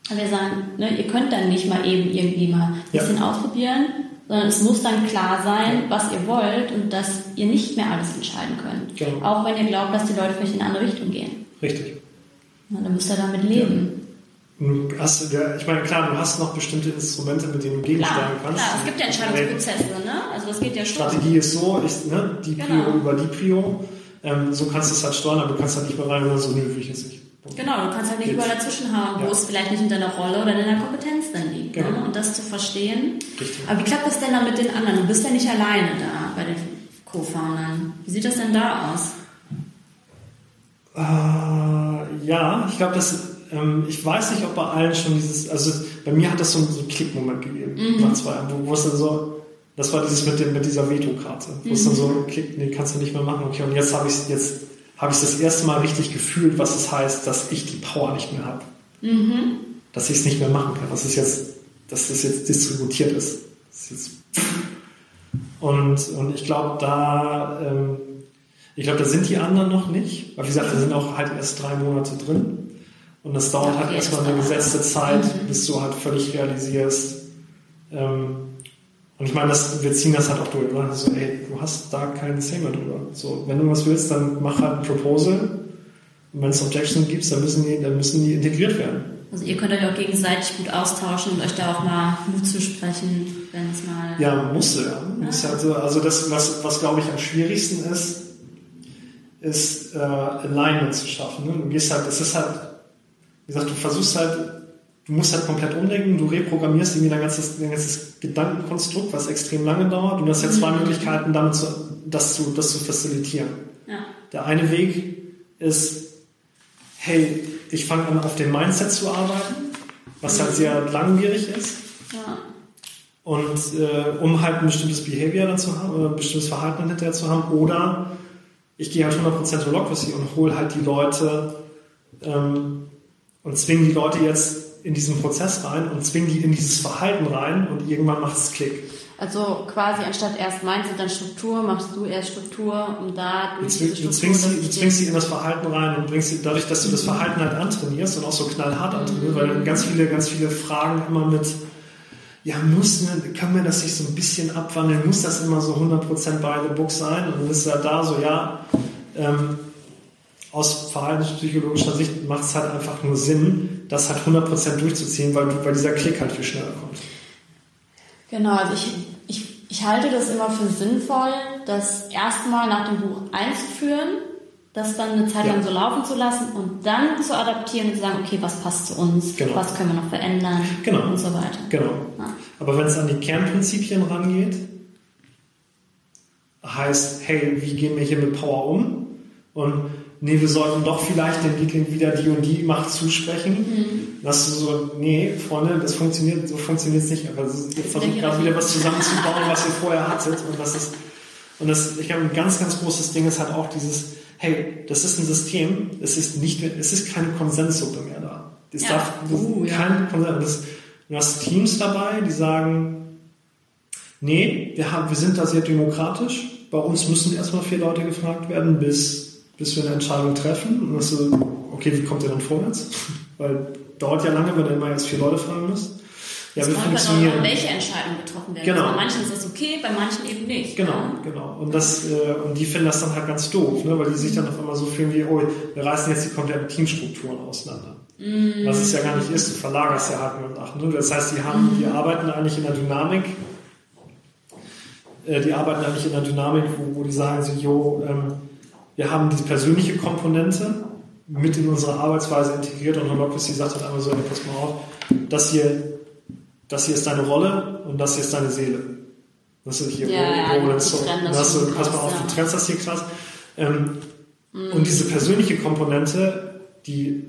Und wir sagen, ne, ihr könnt dann nicht mal eben irgendwie mal ein Ja. bisschen ausprobieren, sondern es muss dann klar sein, was ihr wollt und dass ihr nicht mehr alles entscheiden könnt. Genau. Auch wenn ihr glaubt, dass die Leute vielleicht in eine andere Richtung gehen. Richtig. Na, dann müsst ihr damit leben. Du hast, ja, ich meine, klar, du hast noch bestimmte Instrumente, mit denen du gegensteuern kannst. klar, es gibt ja Entscheidungsprozesse, ne? Also das geht ja schon. Strategie ist so, ich, ne, die Prio Genau. über die Prio. Ähm, so kannst du es halt steuern, aber du kannst halt nicht mehr rein oder so, nö, will ich jetzt nicht. Genau, du kannst halt nicht überall dazwischen hauen, wo Ja. es vielleicht nicht in deiner Rolle oder in deiner Kompetenz dann liegt. Genau. Ne? Und das zu verstehen. Richtig. Aber wie klappt das denn dann mit den anderen? Du bist ja nicht alleine da bei den Co-Foundern. Wie sieht das denn da aus? Äh, ja, ich glaube, dass ähm, ich weiß nicht, ob bei allen schon dieses, also bei mir hat das so, einen- so einen Klickmoment gegeben Mhm. nach zwei Jahren, wo, wo es dann so, das war dieses mit dem mit dieser Vetokarte, wo es dann Mhm. so Klick, nee, kannst du nicht mehr machen. Okay, und jetzt habe ich jetzt habe ich das erste Mal richtig gefühlt, was es heißt, dass ich die Power nicht mehr habe, Mhm. dass ich es nicht mehr machen kann, dass es jetzt, dass es jetzt distributiert ist. Das ist Und, und ich glaube, da, ähm, ich glaube, da sind die anderen noch nicht. Weil wie gesagt, wir sind auch halt erst drei Monate drin. Und das dauert halt erstmal eine gesetzte Zeit, mhm. bis du halt völlig realisierst. Ähm, und ich meine, das, wir ziehen das halt auch durch. Ne? So, ey, du hast da keinen Say mehr drüber. So, wenn du was willst, dann mach halt ein Proposal. Und wenn es Objections gibt, dann müssen die, dann müssen die integriert werden. Also ihr könnt euch auch gegenseitig gut austauschen und euch da auch mal Mut zu sprechen, wenn es mal. Ja, musste, ja. Muss ja. Also, also das, was, was glaube ich am schwierigsten ist, ist äh, Alignment zu schaffen. Ne? Du gehst halt, es ist halt, wie gesagt, du versuchst halt, du musst halt komplett umdenken, du reprogrammierst irgendwie dein ganzes, dein ganzes Gedankenkonstrukt, was extrem lange dauert. Und du hast ja zwei mhm. Möglichkeiten, damit zu, das, zu, das zu facilitieren. Ja. Der eine Weg ist, hey, ich fange an, auf dem Mindset zu arbeiten, was halt sehr langwierig ist. Ja. Und äh, um halt ein bestimmtes Behavior dann zu haben, oder ein bestimmtes Verhalten dann hinterher zu haben, oder ich gehe halt 100% Holocracy und hole halt die Leute ähm, und zwinge die Leute jetzt in diesen Prozess rein und zwinge die in dieses Verhalten rein und irgendwann macht es Klick. Also quasi anstatt erst Mindset, dann Struktur, machst du erst Struktur, um da du, du, zwingst sie, du zwingst sie in das Verhalten rein und bringst sie dadurch, dass du das Verhalten halt antrainierst und auch so knallhart antrainierst, weil ganz viele, ganz viele Fragen immer mit, ja, muss, ne, kann man das sich so ein bisschen abwandeln, muss das immer so 100% bei the book sein? Und dann ist ja da so, ja, ähm, aus verhaltenspsychologischer Sicht macht es halt einfach nur Sinn, das halt 100% durchzuziehen, weil, weil dieser Klick halt viel schneller kommt. Genau, also ich, ich, ich halte das immer für sinnvoll, das erstmal nach dem Buch einzuführen, das dann eine Zeit lang ja. so laufen zu lassen und dann zu adaptieren und zu sagen, okay, was passt zu uns, genau. was können wir noch verändern genau. und so weiter. Genau. Ja. Aber wenn es an die Kernprinzipien rangeht, heißt, hey, wie gehen wir hier mit Power um? Und nee, wir sollten doch vielleicht den Liebling wieder die und die Macht zusprechen. Mhm. Dass du so, nee, Freunde, das funktioniert, so funktioniert es nicht. Aber ihr versucht gerade wieder was zusammenzubauen, was ihr vorher hattet. Und das ist, und das, ich glaube, ein ganz, ganz großes Ding ist halt auch dieses, hey, das ist ein System, es ist nicht, es ist keine Konsenssuppe mehr da. Es ja. darf uh, kein ja. Konsens. du hast Teams dabei, die sagen, nee, wir haben, wir sind da sehr demokratisch. Bei uns müssen erstmal vier Leute gefragt werden, bis bis wir eine Entscheidung treffen. Und das so, okay, wie kommt ihr dann vorwärts? Weil dauert ja lange, wenn ihr immer erst vier Leute fragen müsst. Ja, es wir funktionieren. Auch, welche Entscheidungen getroffen werden. Genau. Bei manchen ist das okay, bei manchen eben nicht. Genau, ja. genau. Und, das, äh, und die finden das dann halt ganz doof, ne? weil die sich dann auf einmal so fühlen wie, oh, wir reißen jetzt die kompletten Teamstrukturen auseinander. Mm. Was es ja gar nicht ist, du verlagerst ja halt mit nach. Ne? Das heißt, die, haben, mm. die arbeiten eigentlich in der Dynamik, äh, die arbeiten eigentlich in der Dynamik, wo, wo die sagen so, jo, ähm, wir haben diese persönliche Komponente mit in unsere Arbeitsweise integriert und Holocracy sagt halt einmal so, hey, pass mal auf, das hier, das hier ist deine Rolle und das hier ist deine Seele. Das ist hier ja, Roll, ja, so. das so, pass mal auf, ja. du trennst das hier krass. Ähm, mhm. Und diese persönliche Komponente, die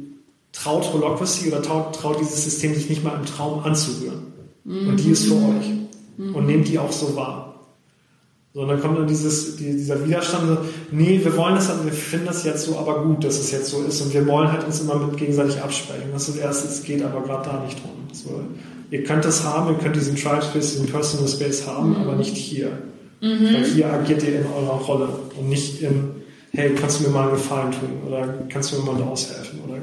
traut Holocracy oder traut, traut dieses System sich nicht mal im Traum anzurühren. Mhm. Und die ist für mhm. euch. Mhm. Und nehmt die auch so wahr. So, und dann kommt dann dieses, die, dieser Widerstand, so, nee, wir wollen das, wir finden das jetzt so, aber gut, dass es jetzt so ist und wir wollen halt uns immer mit gegenseitig absprechen. Das ist erst, es geht aber gerade da nicht drum. So, ihr könnt das haben, ihr könnt diesen Tribe Space, diesen Personal Space haben, mhm. aber nicht hier. Mhm. Weil hier agiert ihr in eurer Rolle und nicht in, hey, kannst du mir mal einen Gefallen tun oder kannst du mir mal aushelfen oder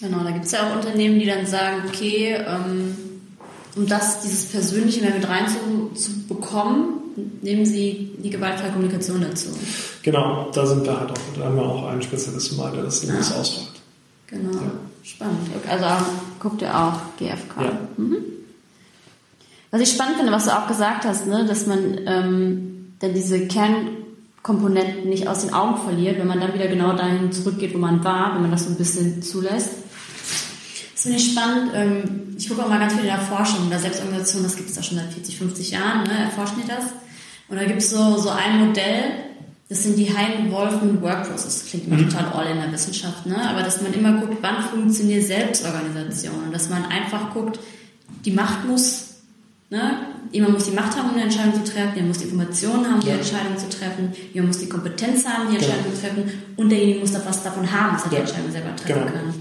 Genau, da gibt es ja auch Unternehmen, die dann sagen, okay, ähm, um das, dieses Persönliche mehr mit reinzubekommen, nehmen Sie die gewaltfreie Kommunikation dazu. Genau, da sind wir halt auch, da haben wir auch einen Spezialisten mal, der das, das ausmacht. Genau, ja. spannend. Also guckt ihr auch GFK. Ja. Mhm. Was ich spannend finde, was du auch gesagt hast, ne, dass man ähm, dann diese Kernkomponenten nicht aus den Augen verliert, wenn man dann wieder genau dahin zurückgeht, wo man war, wenn man das so ein bisschen zulässt. Das finde ich spannend. Ähm, ich gucke auch mal ganz viel in der Forschung, in der Selbstorganisation, das gibt es da schon seit 40, 50 Jahren, ne, erforschen die das. Und da gibt es so, so ein Modell, das sind die High Involvement Work Process. Das klingt immer mhm. total all in der Wissenschaft, ne? aber dass man immer guckt, wann funktioniert Selbstorganisation und dass man einfach guckt, die Macht muss, ne? jemand muss die Macht haben, um eine Entscheidung zu treffen, jemand muss die Informationen haben, die ja. Entscheidung zu treffen, jemand muss die Kompetenz haben, die Entscheidung genau. zu treffen und derjenige muss da was davon haben, dass er die Entscheidung selber treffen genau. kann.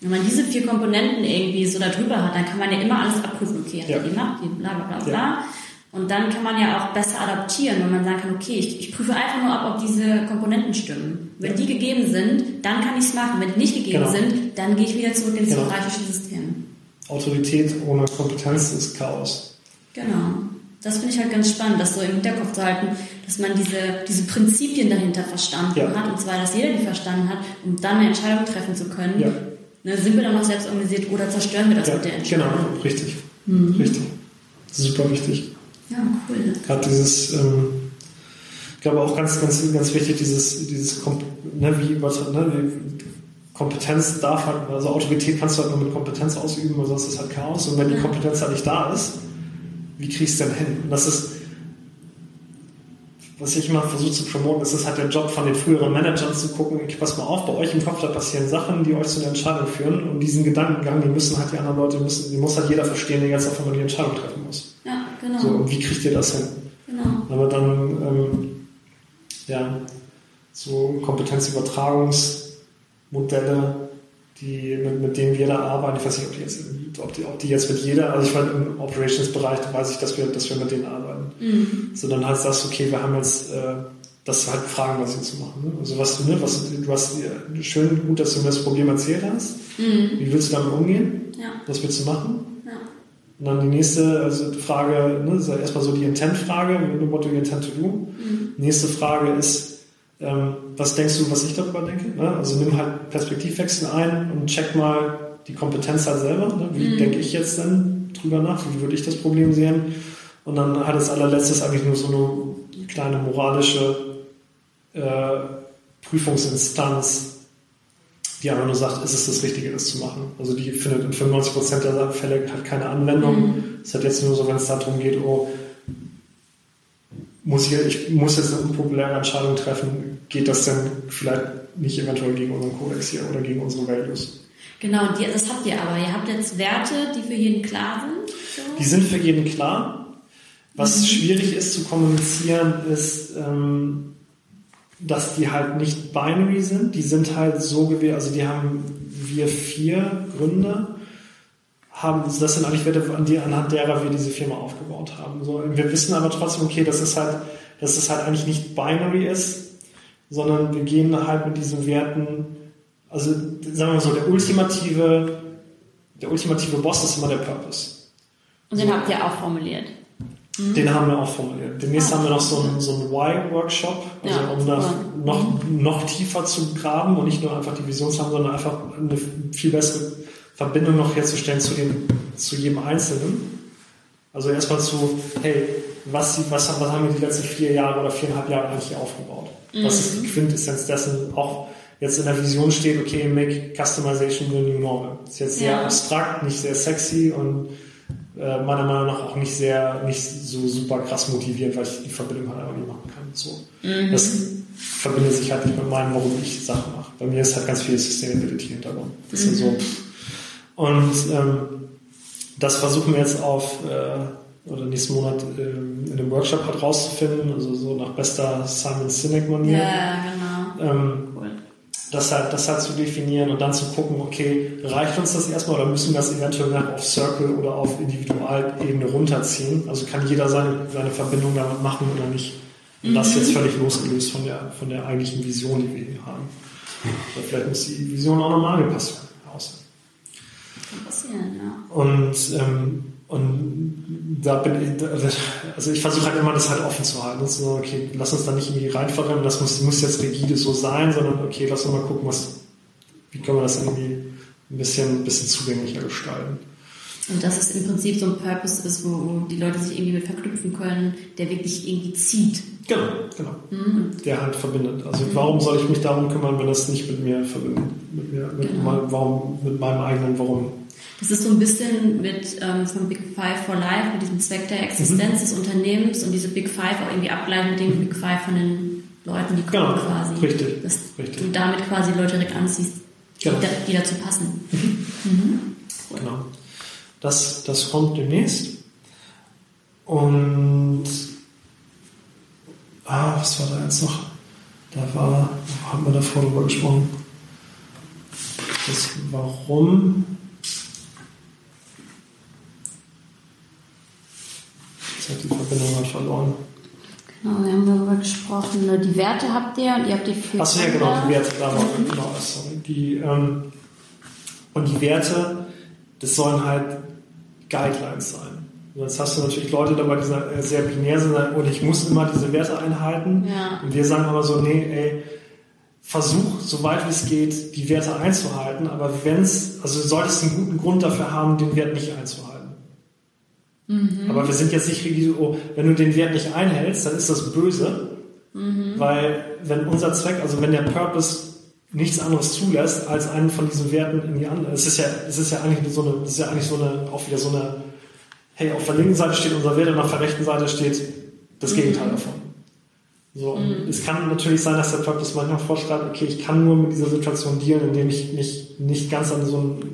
Wenn man diese vier Komponenten irgendwie so da drüber hat, dann kann man ja immer alles abprüfen. Okay, hat ja. die Macht, die bla bla bla bla. Und dann kann man ja auch besser adaptieren, wenn man sagen kann, okay, ich, ich prüfe einfach nur ab, ob diese Komponenten stimmen. Wenn die gegeben sind, dann kann ich es machen. Wenn die nicht gegeben genau. sind, dann gehe ich wieder zurück ins genau. hierarchische System. Autorität ohne Kompetenz ist Chaos. Genau. Das finde ich halt ganz spannend, das so im Hinterkopf zu halten, dass man diese, diese Prinzipien dahinter verstanden ja. hat, und zwar, dass jeder die verstanden hat, um dann eine Entscheidung treffen zu können. Ja. Ne, sind wir dann noch selbst organisiert oder zerstören wir das ja, mit der Entscheidung? Genau, richtig. Mhm. Richtig. Super wichtig. Ja, cool. Gerade dieses, ähm, ich glaube auch ganz, ganz, ganz wichtig, dieses, dieses ne, wie, ne, wie Kompetenz darf halt, also Autorität kannst du halt nur mit Kompetenz ausüben, weil sonst ist halt Chaos. Und wenn die Kompetenz halt nicht da ist, wie kriegst du denn hin? Und das ist, was ich immer versuche zu promoten, ist es halt der Job von den früheren Managern zu gucken, ich pass mal auf, bei euch im Kopf, da passieren Sachen, die euch zu einer Entscheidung führen. Und diesen Gedankengang, die müssen halt die anderen Leute, müssen, die muss halt jeder verstehen, der jetzt auf einmal die Entscheidung treffen muss. Genau. So, und wie kriegt ihr das hin? Genau. Aber dann, ähm, ja, so Kompetenzübertragungsmodelle, die, mit, mit denen wir da arbeiten, ich weiß nicht, ob die jetzt, ob die, ob die jetzt mit jeder, also ich meine, im Operations-Bereich weiß ich, dass wir, dass wir mit denen arbeiten. Mhm. So, dann heißt das, okay, wir haben jetzt, äh, das halt fragenbasiert zu machen. Ne? Also was ne, was, du hast schön gut, dass du mir das Problem erzählt hast. Mhm. Wie willst du damit umgehen? Ja. Was willst du machen? Ja. Und dann die nächste also die Frage, ne, ist erstmal so die Intent-Frage, what do you intend to do? Mhm. Nächste Frage ist, ähm, was denkst du, was ich darüber denke? Ne? Also nimm halt Perspektivwechsel ein und check mal die Kompetenz halt selber. Ne? Wie mhm. denke ich jetzt denn drüber nach? Wie würde ich das Problem sehen? Und dann hat es allerletztes eigentlich nur so eine kleine moralische äh, Prüfungsinstanz, die einfach nur sagt, ist es das Richtige, das zu machen. Also die findet in 95% der Fälle halt keine Anwendung. Mhm. Es mhm. hat jetzt nur so, wenn es darum geht, oh, muss ich, ich muss jetzt eine unpopuläre Entscheidung treffen, geht das denn vielleicht nicht eventuell gegen unseren Kodex hier oder gegen unsere Values? Genau, die, das habt ihr aber. Ihr habt jetzt Werte, die für jeden klar sind? So? Die sind für jeden klar. Was mhm. schwierig ist zu kommunizieren, ist, ähm, dass die halt nicht binary sind. Die sind halt so gewählt, also die haben wir vier Gründer haben, das sind eigentlich Werte, an die, anhand derer wir diese Firma aufgebaut haben. So, wir wissen aber trotzdem, okay, dass es halt, dass es halt eigentlich nicht binary ist, sondern wir gehen halt mit diesen Werten, also sagen wir mal so, der ultimative, der ultimative Boss ist immer der Purpose. Und den so. habt ihr auch formuliert. Mhm. Den haben wir auch formuliert. Demnächst ah, haben wir noch so einen, so einen Why-Workshop, also ja, um da noch, noch tiefer zu graben und nicht nur einfach die Vision zu haben, sondern einfach eine viel bessere Verbindung noch herzustellen zu, dem, zu jedem Einzelnen. Also erstmal zu, hey, was, was, was haben wir die letzten vier Jahre oder viereinhalb Jahre eigentlich hier aufgebaut? Mhm. Was ist die Quintessenz dessen? Auch jetzt in der Vision steht, okay, make customization the new normal. Ist jetzt sehr ja. abstrakt, nicht sehr sexy und äh, meiner Meinung nach auch nicht sehr, nicht so super krass motivierend, weil ich die Verbindung halt einfach nicht machen kann. So. Mhm. Das verbindet sich halt nicht mit meinem, warum ich Sachen mache. Bei mir ist halt ganz viel Sustainability Hintergrund. Das mhm. ist so, und ähm, das versuchen wir jetzt auf äh, oder nächsten Monat äh, in dem Workshop halt rauszufinden, also so nach bester Simon Sinek-Manier. Ja, genau. Ähm. Das halt, das halt zu definieren und dann zu gucken, okay, reicht uns das erstmal oder müssen wir das eventuell nach auf Circle oder auf Individualebene runterziehen? Also kann jeder seine, seine Verbindung damit machen oder nicht? Und mhm. das jetzt völlig losgelöst von der, von der eigentlichen Vision, die wir hier haben. Oder vielleicht muss die Vision auch nochmal angepasst werden passieren, ja. Und, ähm, und da bin ich, also ich versuche halt immer das halt offen zu halten. So, okay, lass uns da nicht irgendwie reinverrennen, das muss, muss jetzt rigide so sein, sondern okay, lass uns mal gucken, was, wie können wir das irgendwie ein bisschen, ein bisschen zugänglicher gestalten. Und dass es im Prinzip so ein Purpose ist, wo die Leute sich irgendwie mit verknüpfen können, der wirklich irgendwie zieht. Genau, genau. Mhm. Der halt verbindet. Also warum soll ich mich darum kümmern, wenn das nicht mit mir verbindet? Mit mir, mit, genau. mein, warum, mit meinem eigenen Warum? Das ist so ein bisschen mit ähm, vom Big Five for Life, mit diesem Zweck der Existenz mhm. des Unternehmens und diese Big Five auch irgendwie ableiten mit dem Big Five von den Leuten, die kommen genau, quasi. Richtig. Dass richtig. du damit quasi Leute direkt anziehst, genau. die, die, dazu passen. Mhm. Mhm. Genau. Das, das kommt demnächst. Und ah, was war da jetzt noch? Da war, haben wir davor drüber gesprochen. Das Warum Jetzt hat die Verbindung halt verloren. Genau, wir haben darüber gesprochen. Ne, die Werte habt ihr und ihr habt die vier Achso, ja, genau, die Werte, da war, genau, sorry. Die, ähm, und die Werte, das sollen halt Guidelines sein. Jetzt hast du natürlich Leute dabei, die äh, sehr binär sind und ich muss immer diese Werte einhalten. Ja. Und wir sagen aber so, nee, ey, versuch, soweit wie es geht, die Werte einzuhalten, aber wenn es, also du solltest einen guten Grund dafür haben, den Wert nicht einzuhalten. Mhm. Aber wir sind jetzt nicht so, oh, wenn du den Wert nicht einhältst, dann ist das böse, Mhm. weil wenn unser Zweck, also wenn der Purpose nichts anderes zulässt, als einen von diesen Werten in die andere, es ist ja, es ist ja eigentlich so eine, es ist ja eigentlich so eine, auch wieder so eine, hey, auf der linken Seite steht unser Wert und auf der rechten Seite steht das Gegenteil davon. So, und es kann natürlich sein, dass der Purpose manchmal vorschreibt, okay, ich kann nur mit dieser Situation dealen, indem ich mich nicht ganz an so einem,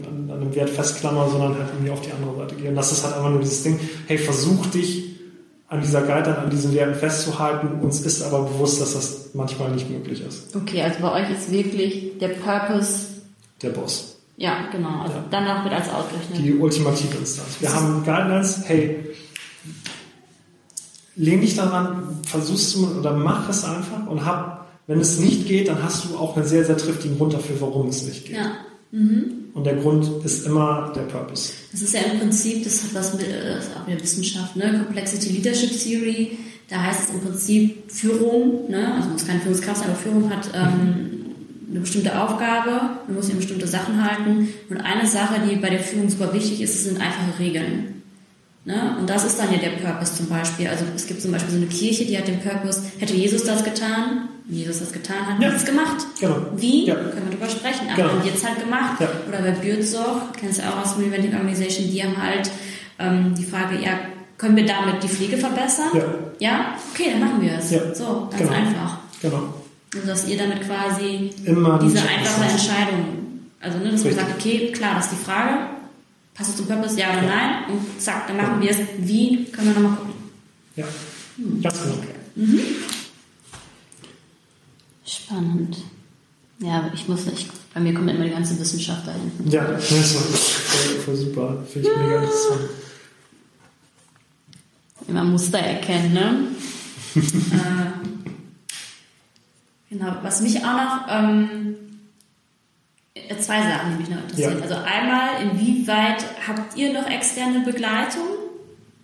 Wert festklammer, sondern halt irgendwie auf die andere Seite gehe. Und das ist halt einfach nur dieses Ding, hey, versuch dich an dieser Guideline, an diesen Werten festzuhalten. Uns ist aber bewusst, dass das manchmal nicht möglich ist. Okay, also bei euch ist wirklich der Purpose, Der Boss. ja, genau, also Ja. danach wird als ausgerechnet. Die ultimative Instanz. Wir haben Guidelines, hey, lehn dich daran, versuchst du oder mach es einfach und hab, wenn es nicht geht, dann hast du auch einen sehr, sehr triftigen Grund dafür, warum es nicht geht. Ja. Und der Grund ist immer der Purpose. Das ist ja im Prinzip, das hat was mit, äh, ist auch wieder Wissenschaft, ne? Complexity Leadership Theory. Da heißt es im Prinzip Führung, ne? also muss keine Führungskraft aber Führung hat ähm, eine bestimmte Aufgabe, man muss sich an bestimmte Sachen halten. Und eine Sache, die bei der Führung super wichtig ist, sind einfache Regeln. Ne? Und das ist dann ja der Purpose zum Beispiel. Also es gibt zum Beispiel so eine Kirche, die hat den Purpose, hätte Jesus das getan, Jesus das getan hat, Ja. hat es gemacht. Genau. Wie? Ja. Können wir drüber sprechen. Aber Genau. die jetzt halt gemacht. Ja. Oder bei Bürzog, kennst du auch aus dem Eventing Organization, die haben halt ähm, die Frage, ja, können wir damit die Pflege verbessern? Ja. Ja? Okay, dann machen wir es. Ja. So, ganz Genau. einfach. Genau. Also, dass ihr damit quasi Immer die diese einfache Entscheidung, also ne, dass man sagt, okay, klar, das ist die Frage, passt es zum Purpose, ja oder nein? Und zack, dann machen wir es. Wie? Können wir nochmal gucken. Ja. Ganz genau. Spannend. Ja, ich muss nicht, bei mir kommt immer die ganze Wissenschaft dahin. Ja, das ist voll, voll super. Finde ich mega interessant. Immer Muster erkennen, ne? Äh, genau, was mich auch noch, ähm, äh, zwei Sachen, die mich noch interessieren. Ja. Also einmal, inwieweit habt ihr noch externe Begleitung?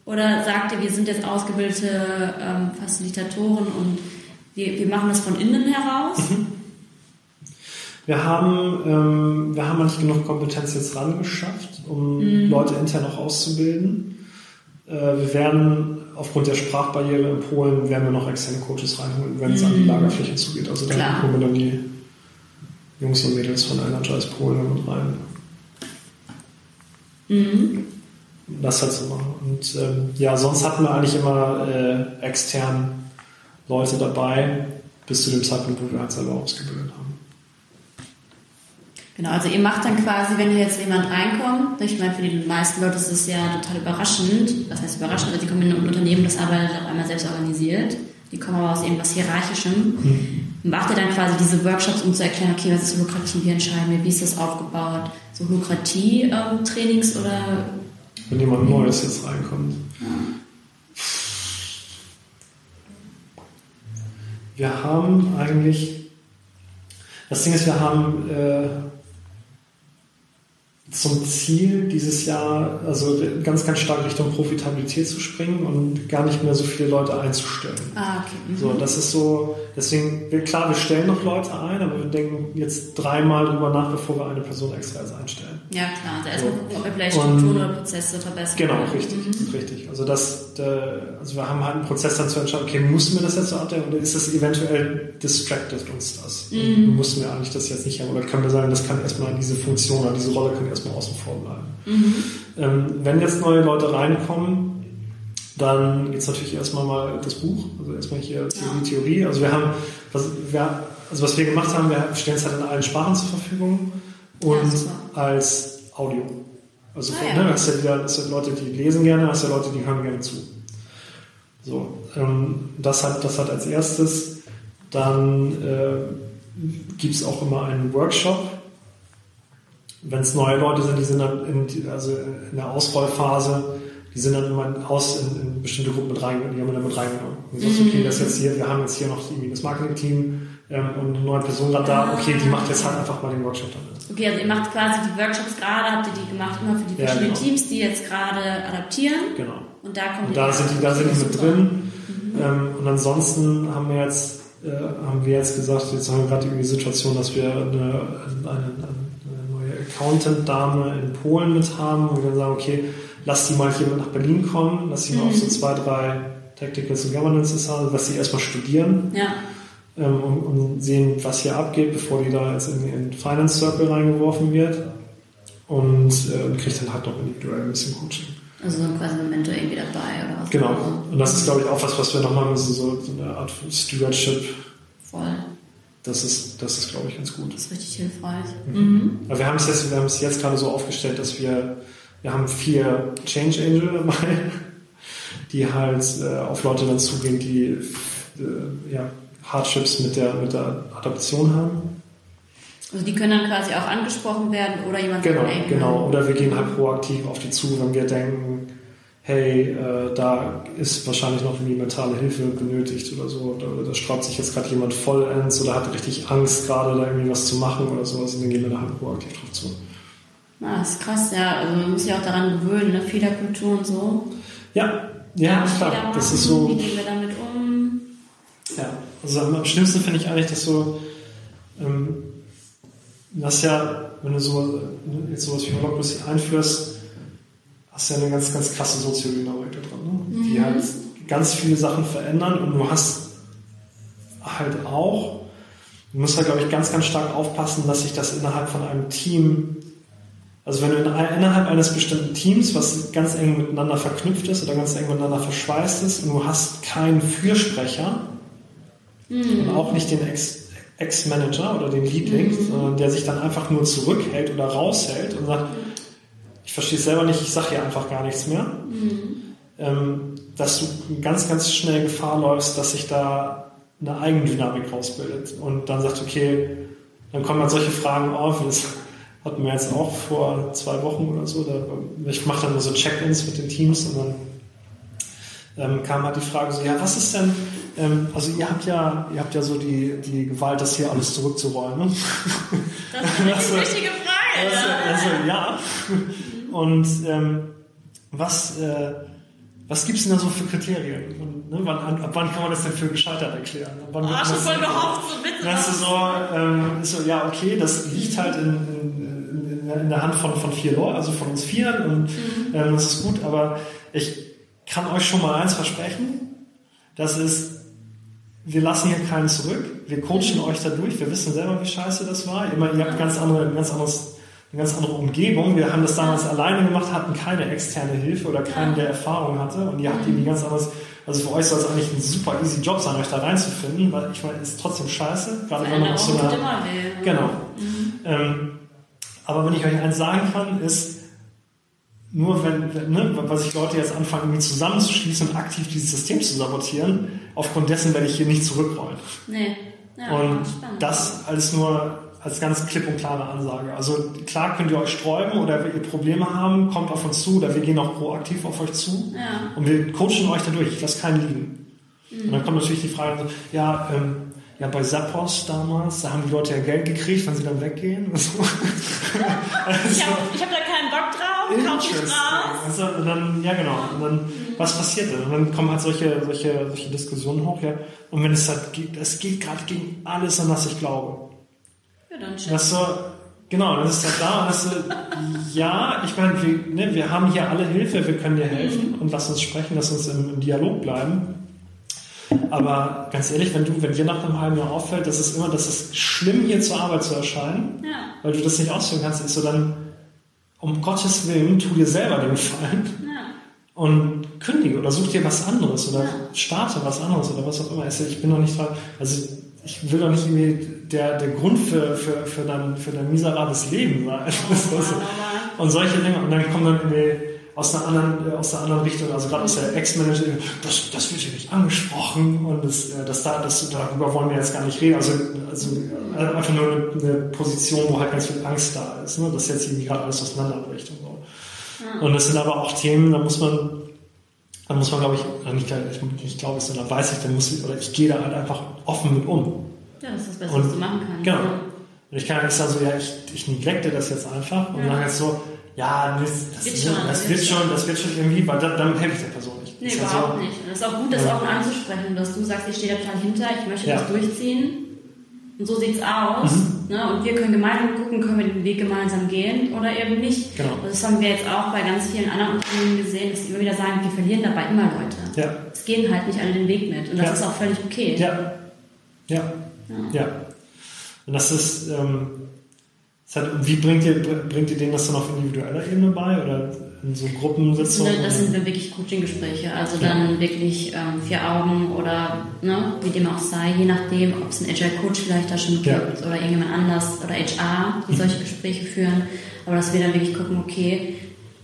Oder sagt ihr, wir sind jetzt ausgebildete ähm, Facilitatoren und wir, wir machen das von innen heraus? Wir haben, ähm, wir haben nicht genug Kompetenz jetzt rangeschafft, um Leute intern auch auszubilden. Äh, wir werden aufgrund der Sprachbarriere in Polen werden wir noch externe Coaches reinholen, wenn es an die Lagerfläche zugeht. Also dann Klar. holen wir dann die Jungs und Mädels von Energize Polen mit rein. Um Das halt zu machen. Und ähm, ja, sonst hatten wir eigentlich immer äh, extern Leute dabei, bis zu dem Zeitpunkt, wo wir halt selber ausgebildet haben. Genau, also ihr macht dann quasi, wenn hier jetzt jemand reinkommt, ich meine, für die meisten Leute ist es ja total überraschend, was heißt überraschend, weil sie kommen in ein Unternehmen, das arbeitet auf einmal selbst organisiert, die kommen aber aus irgendwas Hierarchischem. Macht ihr dann quasi diese Workshops, um zu erklären, okay, was ist Holokratie, wie entscheiden wir, wie ist das aufgebaut? So Holokratie-Trainings oder wenn jemand Neues jetzt reinkommt. Wir haben eigentlich, das Ding ist, wir haben äh, zum Ziel dieses Jahr, also ganz, ganz stark Richtung Profitabilität zu springen und gar nicht mehr so viele Leute einzustellen. Ah, okay. Mhm. So, das ist so, deswegen, klar, wir stellen noch Leute ein, aber wir denken jetzt dreimal drüber nach, bevor wir eine Person extra einstellen. Ja, klar. Also erstmal gucken, ob wir vielleicht Strukturen oder Prozesse verbessern Genau, richtig, richtig. Also das, der, also wir haben halt einen Prozess dann zu entscheiden, okay, müssen wir das jetzt so abdecken oder ist das eventuell distracted uns das? Mhm. Müssen wir eigentlich das jetzt nicht haben oder können wir sagen, das kann erstmal diese Funktion oder diese Rolle kann erstmal außen vor bleiben. Mhm. Ähm, wenn jetzt neue Leute reinkommen, dann geht es natürlich erstmal mal das Buch, also erstmal hier Theorie, Theorie. Also wir haben, was, wir, also was wir gemacht haben, wir stellen es halt in allen Sprachen zur Verfügung und Ja, als Audio. Also Ah, ne, ja. hast ja wieder hast ja Leute, die lesen gerne, hast ja Leute, die hören gerne zu. So, ähm, das hat das hat als erstes. Dann äh, gibt es auch immer einen Workshop. Wenn es neue Leute sind, die sind dann in, die- also in der Ausrollphase, die sind dann immer aus in, in bestimmte Gruppen mit reingenommen, die haben wir dann mit reingenommen. Und sagst, okay, das jetzt hier, wir haben jetzt hier noch irgendwie das Marketing-Team ähm, und eine neue Person gerade da, okay, die macht jetzt halt einfach mal den Workshop dann. Okay, also ihr macht quasi die Workshops gerade, habt ihr die gemacht immer für die verschiedenen ja, genau. Teams, die jetzt gerade adaptieren. Genau. Und da kommen und da sind die, da sind die mit drin. Mhm. Ähm, und ansonsten haben wir jetzt, äh, haben wir jetzt gesagt, jetzt haben wir gerade die Situation, dass wir eine, eine, eine neue Accountant-Dame in Polen mit haben, wo wir dann sagen, okay, lass die mal hier nach Berlin kommen, lass sie mal auf so mhm. zwei, drei Tacticals und Governances haben, lass sie erstmal studieren. Ja. Ähm, und, und, sehen, was hier abgeht, bevor die da jetzt in den Finance Circle reingeworfen wird. Und äh, kriegt dann halt noch individuell ein bisschen Coaching. Also so quasi ein Mentor irgendwie dabei oder was? Genau. Und das ist, glaube ich, auch was, was wir noch machen müssen, so, so eine Art Stewardship. Voll. Das ist, das ist, glaube ich, ganz gut. Das ist richtig hilfreich. Mhm. Mhm. Aber wir haben es jetzt, wir haben es jetzt gerade so aufgestellt, dass wir wir haben vier Change Angel dabei, die halt äh, auf Leute dann zugehen, die äh, ja, Hardships mit der, mit der Adaption haben. Also die können dann quasi auch angesprochen werden oder jemand Genau, genau. Oder wir gehen halt proaktiv auf die zu, wenn wir denken, hey, äh, da ist wahrscheinlich noch irgendwie mentale Hilfe benötigt oder so. Oder da sträubt sich jetzt gerade jemand vollends oder hat richtig Angst, gerade da irgendwie was zu machen oder sowas. Und dann gehen wir da halt proaktiv drauf zu. Ah, das ist krass, ja. Also man muss sich auch daran gewöhnen, ne? Fehlerkultur und so. Ja, ja, ja klar. Das ist so. Wie gehen wir damit also am schlimmsten finde ich eigentlich, dass so, ähm, das ja, wenn du so, jetzt sowas wie Holocracy einführst, hast du ja eine ganz, ganz krasse Soziodynamik da drin, ne? Mhm. die halt ganz viele Sachen verändern und du hast halt auch, du musst halt, glaube ich, ganz, ganz stark aufpassen, dass sich das innerhalb von einem Team also wenn du innerhalb eines bestimmten Teams, was ganz eng miteinander verknüpft ist oder ganz eng miteinander verschweißt ist, und du hast keinen Fürsprecher mhm. und auch nicht den Ex-Manager oder den Leadling, mhm. sondern der sich dann einfach nur zurückhält oder raushält und sagt, ich verstehe es selber nicht, ich sage hier einfach gar nichts mehr, mhm. ähm, dass du ganz, ganz schnell Gefahr läufst, dass sich da eine Eigendynamik rausbildet und dann sagt, okay, dann kommen dann solche Fragen auf, hatten wir jetzt auch vor zwei Wochen oder so. Da, ich mache dann nur so Check-ins mit den Teams und dann ähm, kam halt die Frage so, ja, was ist denn, ähm, also ihr habt ja, ihr habt ja so die, die Gewalt, das hier alles zurückzuräumen. Ne? Das ist eine wichtige Frage. Also, also ja. Und ähm, was, äh, was gibt es denn da so für Kriterien? Und, ne, wann, ab wann kann man das denn für gescheitert erklären? Ab wann oh, schon voll gehofft, so bitte. Das ist so, ähm, ist so, ja, okay, das liegt halt in, in in der Hand von, von vier Leuten, also von uns vieren und mhm. äh, das ist gut, aber ich kann euch schon mal eins versprechen, das ist, wir lassen hier keinen zurück, wir coachen euch dadurch, wir wissen selber, wie scheiße das war, immer, ihr habt ganz andere, ganz anderes eine ganz andere Umgebung. Wir haben das damals alleine gemacht, hatten keine externe Hilfe oder keinen, der Erfahrung hatte. Und ihr habt irgendwie ganz anderes, also für euch soll es eigentlich ein super easy Job sein, euch da reinzufinden, weil ich meine, es ist trotzdem scheiße, gerade wenn man so einer, genau. Mhm. Ähm, aber wenn ich euch eins sagen kann, ist, nur wenn, ne, was ich Leute jetzt anfangen, irgendwie zusammenzuschließen und aktiv dieses System zu sabotieren, aufgrund dessen werde ich hier nicht zurückrollen. Nee. Ja, und das alles nur als ganz klipp und klare Ansage. Also klar könnt ihr euch sträuben oder wenn ihr Probleme haben, kommt auf uns zu oder wir gehen auch proaktiv auf euch zu ja. und wir coachen euch dadurch. Ich lasse keinen liegen. Mhm. Und dann kommt natürlich die Frage, ja, ähm, ja, bei Zappos damals, da haben die Leute ja Geld gekriegt, wenn sie dann weggehen. Ich habe hab da keinen Bock drauf, ich raus. Also, und dann, ja genau, und dann, mhm. was passiert denn? Und dann kommen halt solche, solche, solche Diskussionen hoch, ja. Und wenn es halt geht, es geht gerade gegen alles, an was ich glaube. Ja, dann schön. Das so, genau, das ist halt da und das so, ja, ich meine, wir, ne, wir haben hier alle Hilfe, wir können dir helfen mhm. und lass uns sprechen, lass uns im, im Dialog bleiben. Aber ganz ehrlich, wenn du, wenn dir nach einem halben Jahr auffällt, dass es immer, dass es schlimm hier zur Arbeit zu erscheinen, ja. weil du das nicht ausführen kannst, ist so dann, um Gottes Willen, tu dir selber den Gefallen ja. und kündige oder such dir was anderes oder ja. starte was anderes oder was auch immer. Ich bin noch nicht dran, also ich will doch nicht irgendwie der, der Grund für, für, für, dein, für dein miserables Leben sein. Oh, und solche Dinge. Und dann kommen dann irgendwie aus einer anderen, äh, aus einer anderen Richtung, also gerade aus der Ex-Manager, das, das wird hier nicht angesprochen und das, äh, das, da, das, darüber wollen wir jetzt gar nicht reden. Also, also äh, einfach nur eine, eine Position, wo halt ganz viel Angst da ist, ne? dass jetzt irgendwie gerade alles auseinanderbricht und so. Ja. Und das sind aber auch Themen, da muss man, dann muss man, glaube ich, nicht, ich, ich glaube es, sondern weiß ich, dann muss ich, oder ich gehe da halt einfach offen mit um. Ja, das ist das Beste, und, was du machen kannst. Genau. Und ich kann ja nicht sagen, so, ja, ich, ich neglecte das jetzt einfach und ja. dann jetzt so, ja, das, das, wird, schon, das, wird schon, das wird schon irgendwie, weil damit helfe ich der Person nicht. Nee, überhaupt so, nicht. Und es ist auch gut, das ja. offen anzusprechen, dass du sagst, ich stehe da total hinter, ich möchte ja. das durchziehen. Und so sieht's aus. Mhm. Ne? Und wir können gemeinsam gucken, können wir den Weg gemeinsam gehen oder eben nicht. Genau. Das haben wir jetzt auch bei ganz vielen anderen Unternehmen gesehen, dass sie immer wieder sagen, wir verlieren dabei immer Leute. Ja. Es gehen halt nicht alle den Weg mit. Und das ja. ist auch völlig okay. Ja. Ja. Ja. ja. Und das ist, ähm, hat, wie bringt ihr, bringt ihr denen das dann auf individueller Ebene bei? Oder in so Gruppensitzungen? Das sind dann wirklich Coaching-Gespräche, also ja. dann wirklich ähm, vier Augen oder ne, wie dem auch sei, je nachdem, ob es einen Agile-Coach vielleicht da schon gibt ja. oder irgendjemand anders oder HR, die mhm. solche Gespräche führen. Aber dass wir dann wirklich gucken, okay,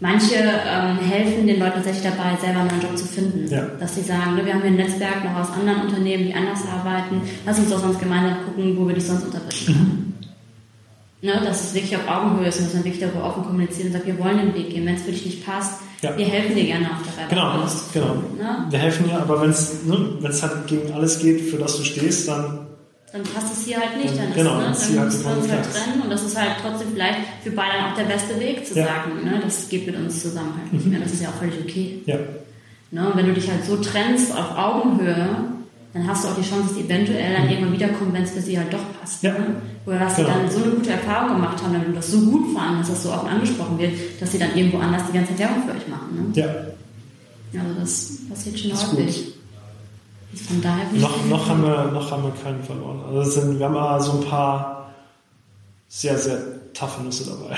Manche ähm, helfen den Leuten tatsächlich dabei, selber einen Job zu finden. Ja. Dass sie sagen, ne, wir haben hier ein Netzwerk noch aus anderen Unternehmen, die anders arbeiten. Lass uns doch sonst gemeinsam gucken, wo wir dich sonst unterbringen können. Mhm. Ne, dass es wirklich auf Augenhöhe ist und dass man wirklich darüber offen kommuniziert und sagt, wir wollen den Weg gehen. Wenn es für dich nicht passt, ja. wir helfen dir gerne auf der Reise. Genau, genau. Ne? Wir helfen dir, aber wenn es ne, halt gegen alles geht, für das du stehst, dann dann passt es hier halt nicht. Dann, genau, ist, ne, dann müssen wir uns halt trennen und das ist halt trotzdem vielleicht für beide auch der beste Weg zu ja. sagen, ne, das geht mit uns zusammen halt nicht mhm. mehr. Das ist ja auch völlig okay. Ja. Ne, und wenn du dich halt so trennst auf Augenhöhe, dann hast du auch die Chance, dass die eventuell dann irgendwann wiederkommen, wenn es für sie halt doch passt. Ja. Ne? Oder dass genau. sie dann so eine gute Erfahrung gemacht haben und das so gut fanden, dass das so offen angesprochen wird, dass sie dann irgendwo anders die ganze Zeit Werbung für euch machen. Ne? Ja. Also das passiert schon häufig. Von daher noch, noch, haben wir, noch haben wir keinen verloren. Also sind, wir haben aber so ein paar sehr, sehr taffe Nüsse dabei.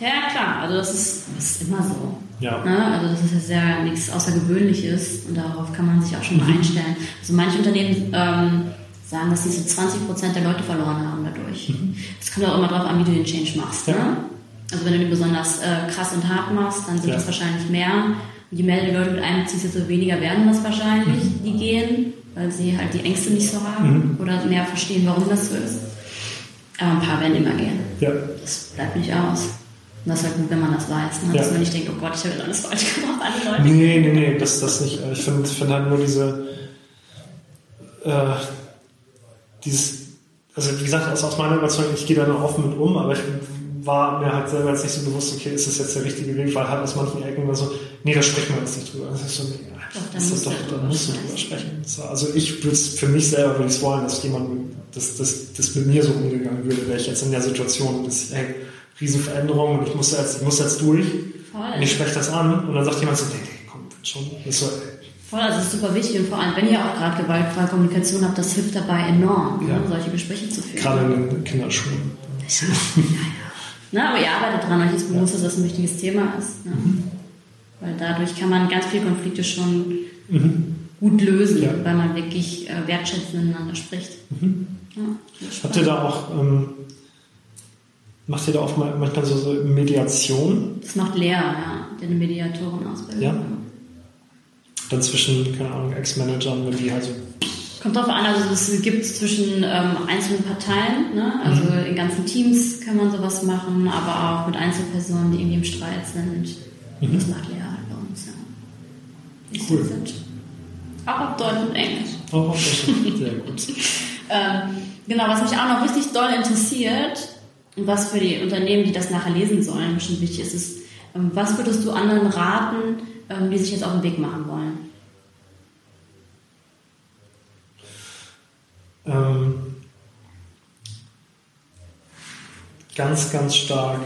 Ja, klar, also das ist, das ist immer so. Ja. Ne? Also das ist ja sehr nichts Außergewöhnliches und darauf kann man sich auch schon mhm. einstellen. Also manche Unternehmen ähm, sagen, dass sie so 20 Prozent der Leute verloren haben dadurch. Mhm. Es mhm. kommt auch immer darauf an, wie du den Change machst. Ja. Ne? Also wenn du den besonders äh, krass und hart machst, dann sind ja. das wahrscheinlich mehr. Und je mehr die Leute mit einbeziehst, desto weniger werden das wahrscheinlich, mhm. die gehen, weil sie halt die Ängste nicht so haben mhm. oder mehr verstehen, warum das so ist. Aber ein paar werden immer gehen. Ja. Das bleibt nicht aus. Und das ist halt gut, wenn man das weiß. Ne? Ja. Dass man nicht denkt, oh Gott, ich habe alles falsch gemacht, alle Leute. Nee, nee, nee, das, das nicht. Ich finde find halt nur diese, äh, dieses, also wie gesagt, aus, aus meiner Überzeugung, ich gehe da noch offen mit um, aber ich war mir halt selber jetzt nicht so bewusst, okay, ist das jetzt der richtige Weg, weil halt aus manchen Ecken immer so, nee, da sprechen wir jetzt nicht drüber. Das ist so, ja, doch, dann musst, du drüber sprechen. Also ich würde es für mich selber würde ich wollen, dass jemand, dass, dass, dass mit mir so umgegangen würde, wäre ich jetzt in der Situation, dass, hey, Riesenveränderung und ich muss jetzt, ich muss jetzt durch. Voll. Und ich spreche das an und dann sagt jemand so, nee, nee, komm, schon. Das so, Voll, also das ist super wichtig und vor allem, wenn ihr auch gerade gewaltfreie Kommunikation habt, das hilft dabei enorm, ja. ne, solche Gespräche zu führen. Gerade in den Kinderschulen. Ja, ja, ja. Na, aber ihr arbeitet dran, euch ist bewusst, dass das ein wichtiges Thema ist. Ne? Mhm. Weil dadurch kann man ganz viele Konflikte schon mhm. gut lösen, weil man wirklich äh, wertschätzend miteinander spricht. Mhm. Habt ihr da auch ähm, Macht ihr da auch manchmal so, so Mediation? Das macht Lea, ja, eine Mediatorenausbildung. Ja. Dann zwischen, keine Ahnung, Ex-Managern, wenn die halt so. Kommt drauf an, also es gibt zwischen ähm, einzelnen Parteien, ne? also mhm. in ganzen Teams kann man sowas machen, aber auch mit Einzelpersonen, die irgendwie im Streit sind. Mhm. Das macht Lea halt bei uns, ja. Cool. Auch auf Deutsch und Englisch. Auch auf Deutsch, sehr gut. ähm, genau, was mich auch noch richtig doll interessiert, was für die Unternehmen, die das nachher lesen sollen, bestimmt wichtig ist, ist, ähm, was würdest du anderen raten, ähm, die sich jetzt auf den Weg machen wollen? Ähm, ganz, ganz stark.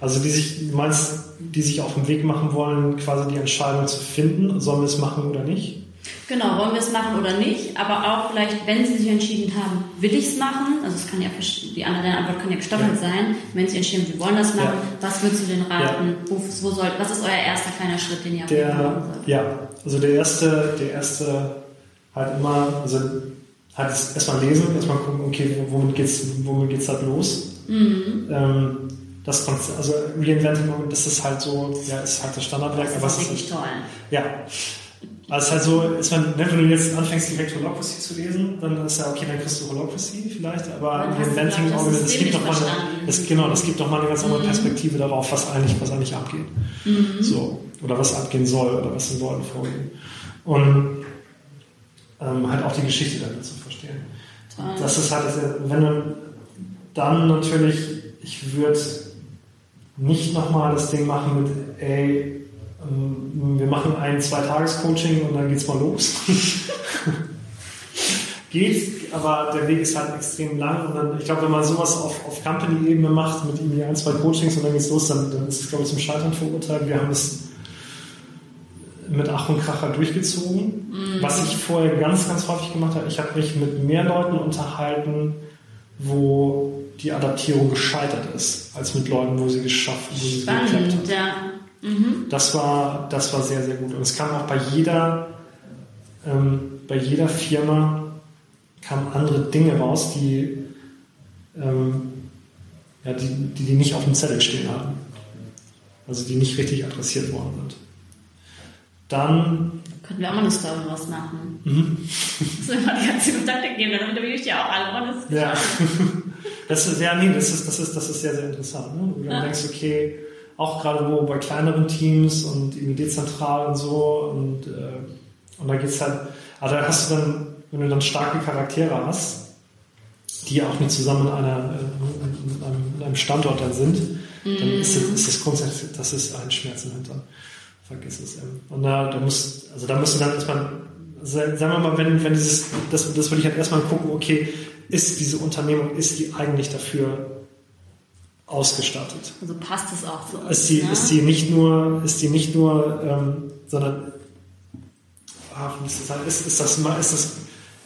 Also die sich, du meinst, die sich auf den Weg machen wollen, quasi die Entscheidung zu finden, sollen wir es machen oder nicht? Genau, wollen wir es machen oder nicht, aber auch vielleicht, wenn Sie sich entschieden haben, will ich es machen, also es kann ja, die andere Antwort kann ja gestaffelt ja. sein, wenn Sie entschieden haben, Sie wollen das machen, ja. was würdest du denn raten, ja. wo, wo soll, was ist euer erster kleiner Schritt, den ihr der, machen sollt? Ja, also der erste, der erste halt immer, also halt erstmal lesen, erstmal gucken, okay, womit geht's, womit geht's halt los? Mhm. Ähm, das Konzept, also Reinventing, das ist halt so, ja, ist halt das Standardwerk. Das ist aber wirklich ist toll. Ja, also halt so, ist man, wenn du jetzt anfängst, direkt Holocracy zu lesen, dann ist ja okay, dann kriegst du Holocracy vielleicht, aber in den Venting es gibt doch mal eine, es, genau, das gibt doch mal eine ganz andere mhm. Perspektive darauf, was eigentlich, was eigentlich abgeht. Mhm. So. oder was abgehen soll oder was in Leuten vorgeht. Und ähm, halt auch die Geschichte damit zu verstehen. Toll. Das ist halt, wenn du dann natürlich, ich würde nicht nochmal das Ding machen mit, ey, wir machen ein Zwei-Tages-Coaching und dann geht's mal los. Geht, aber der Weg ist halt extrem lang und dann, ich glaube, wenn man sowas auf, auf Company-Ebene macht mit irgendwie ein, zwei Coachings und dann geht's los, dann, dann ist es, glaube ich, zum Scheitern verurteilt. Wir haben es mit Ach und Kracher durchgezogen. Mhm. Was ich vorher ganz, ganz häufig gemacht habe, ich habe mich mit mehr Leuten unterhalten, wo die Adaptierung gescheitert ist, als mit Leuten, wo sie geschafft, wo sie Spannend, geklappt hat. Ja. Mhm. Das war, das war sehr, sehr gut. Und es kam auch bei jeder, ähm, bei jeder Firma kamen andere Dinge raus, die, ähm, ja, die, die, die nicht auf dem Zettel stehen hatten. Also die nicht richtig adressiert worden sind. Dann. Könnten wir auch mal eine Story draus machen. Mhm. So immer die ganzen Kontakte geben, dann interviewe ich ja auch alle. Das ja. das ist, ja, nee, das ist, das ist, das ist sehr, sehr interessant. Ne? Du ja. denkst, okay, auch gerade wo bei kleineren Teams und irgendwie dezentral und so und, äh, und da geht's halt, also da hast du dann, wenn du dann starke Charaktere hast, die auch nicht zusammen in, einer, in, einem, in einem, Standort dann sind, mm. dann ist das, ist das grundsätzlich, das ist ein Schmerz im Hintern vergiss es. Und da, da muss, also da du dann erstmal, sagen wir mal, wenn, wenn dieses, das, das würde ich halt erstmal gucken, okay, ist diese Unternehmung, ist die eigentlich dafür ausgestattet? Also passt es auch so. Ist die, ne? ist die nicht nur, ist die nicht nur, ähm, sondern, ach, ist, das, ist, ist das, ist das,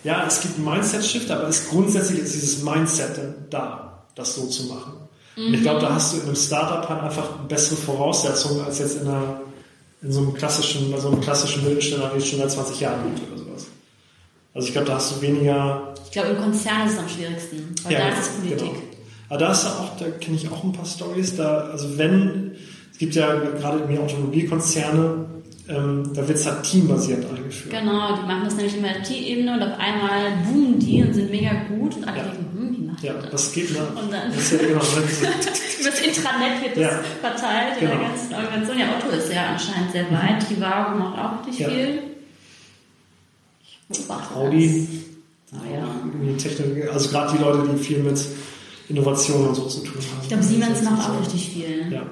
ja, es gibt einen Mindset-Shift, aber ist grundsätzlich ist dieses Mindset da, das so zu machen. Und ich glaube, da hast du in einem Startup halt einfach bessere Voraussetzungen als jetzt in einer in so einem klassischen, also einem klassischen Mittelständler, wie es schon seit 20 Jahren gibt oder sowas. Also ich glaube, da hast du weniger. Ich glaube, im Konzern ist es am schwierigsten, weil ja, da ist es Politik. Genau. Aber da ist ja auch, da kenne ich auch ein paar Stories. Da, also wenn, es gibt ja gerade irgendwie Automobilkonzerne, ähm, da wird es halt teambasiert eingeführt. Genau, die machen das nämlich immer auf Team-Ebene und auf einmal boomen die und sind mega gut und alle ja. denken, hm, wie macht Ja, das? das geht, ne? Und dann das ja, genau, über das Intranet wird das ja. verteilt genau. in der ganzen Organisation. Ja, Otto ist ja anscheinend sehr weit, mhm. Trivago macht auch richtig ja. viel. Audi. Ah, ja. Also gerade die Leute, die viel mit Innovation und so zu tun haben. Ich glaube, Siemens macht auch richtig viel. Ja.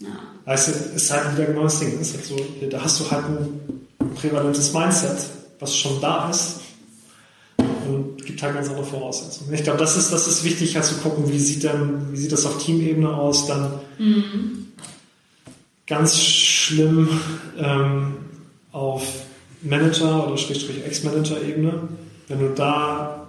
Ja. Weißt du, ist halt wieder genau das Ding. Ist halt so, da hast du halt ein prävalentes Mindset, was schon da ist und gibt halt ganz andere Voraussetzungen. Ich glaube, das ist, das ist wichtig, halt zu gucken, wie sieht denn, wie sieht das auf Teamebene aus, dann mhm. ganz schlimm ähm, auf Manager- oder Ex-Manager-Ebene. Wenn du da,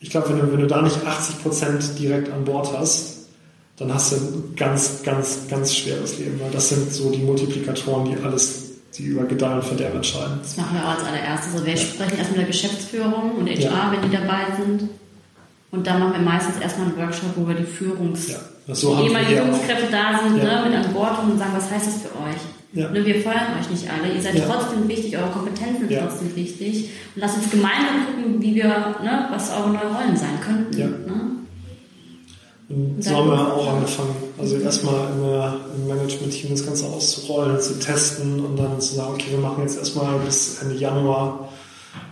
ich glaube, wenn du, wenn du da nicht 80% direkt an Bord hast, dann hast du ein ganz, ganz, ganz schweres Leben, weil das sind so die Multiplikatoren, die alles, die über Gedeih und Verderb entscheiden. Das machen wir auch als allererstes. Also wir sprechen erst mit der Geschäftsführung und HR, ja. wenn die dabei sind. Und dann machen wir meistens erstmal einen Workshop, wo wir die Führungs... Ja. So die ehemaligen Führungskräfte da sind, ja. ne, mit an Bord und sagen, was heißt das für euch? Ja. Ne, wir feuern euch nicht alle, ihr seid ja. trotzdem wichtig, eure Kompetenzen sind ja. trotzdem wichtig. Und lasst uns gemeinsam gucken, wie wir, ne, was eure neuen Rollen sein könnten. Ne? Und so haben wir auch angefangen. Also erstmal im Management-Team das Ganze auszurollen, zu testen und dann zu sagen, okay, wir machen jetzt erstmal bis Ende Januar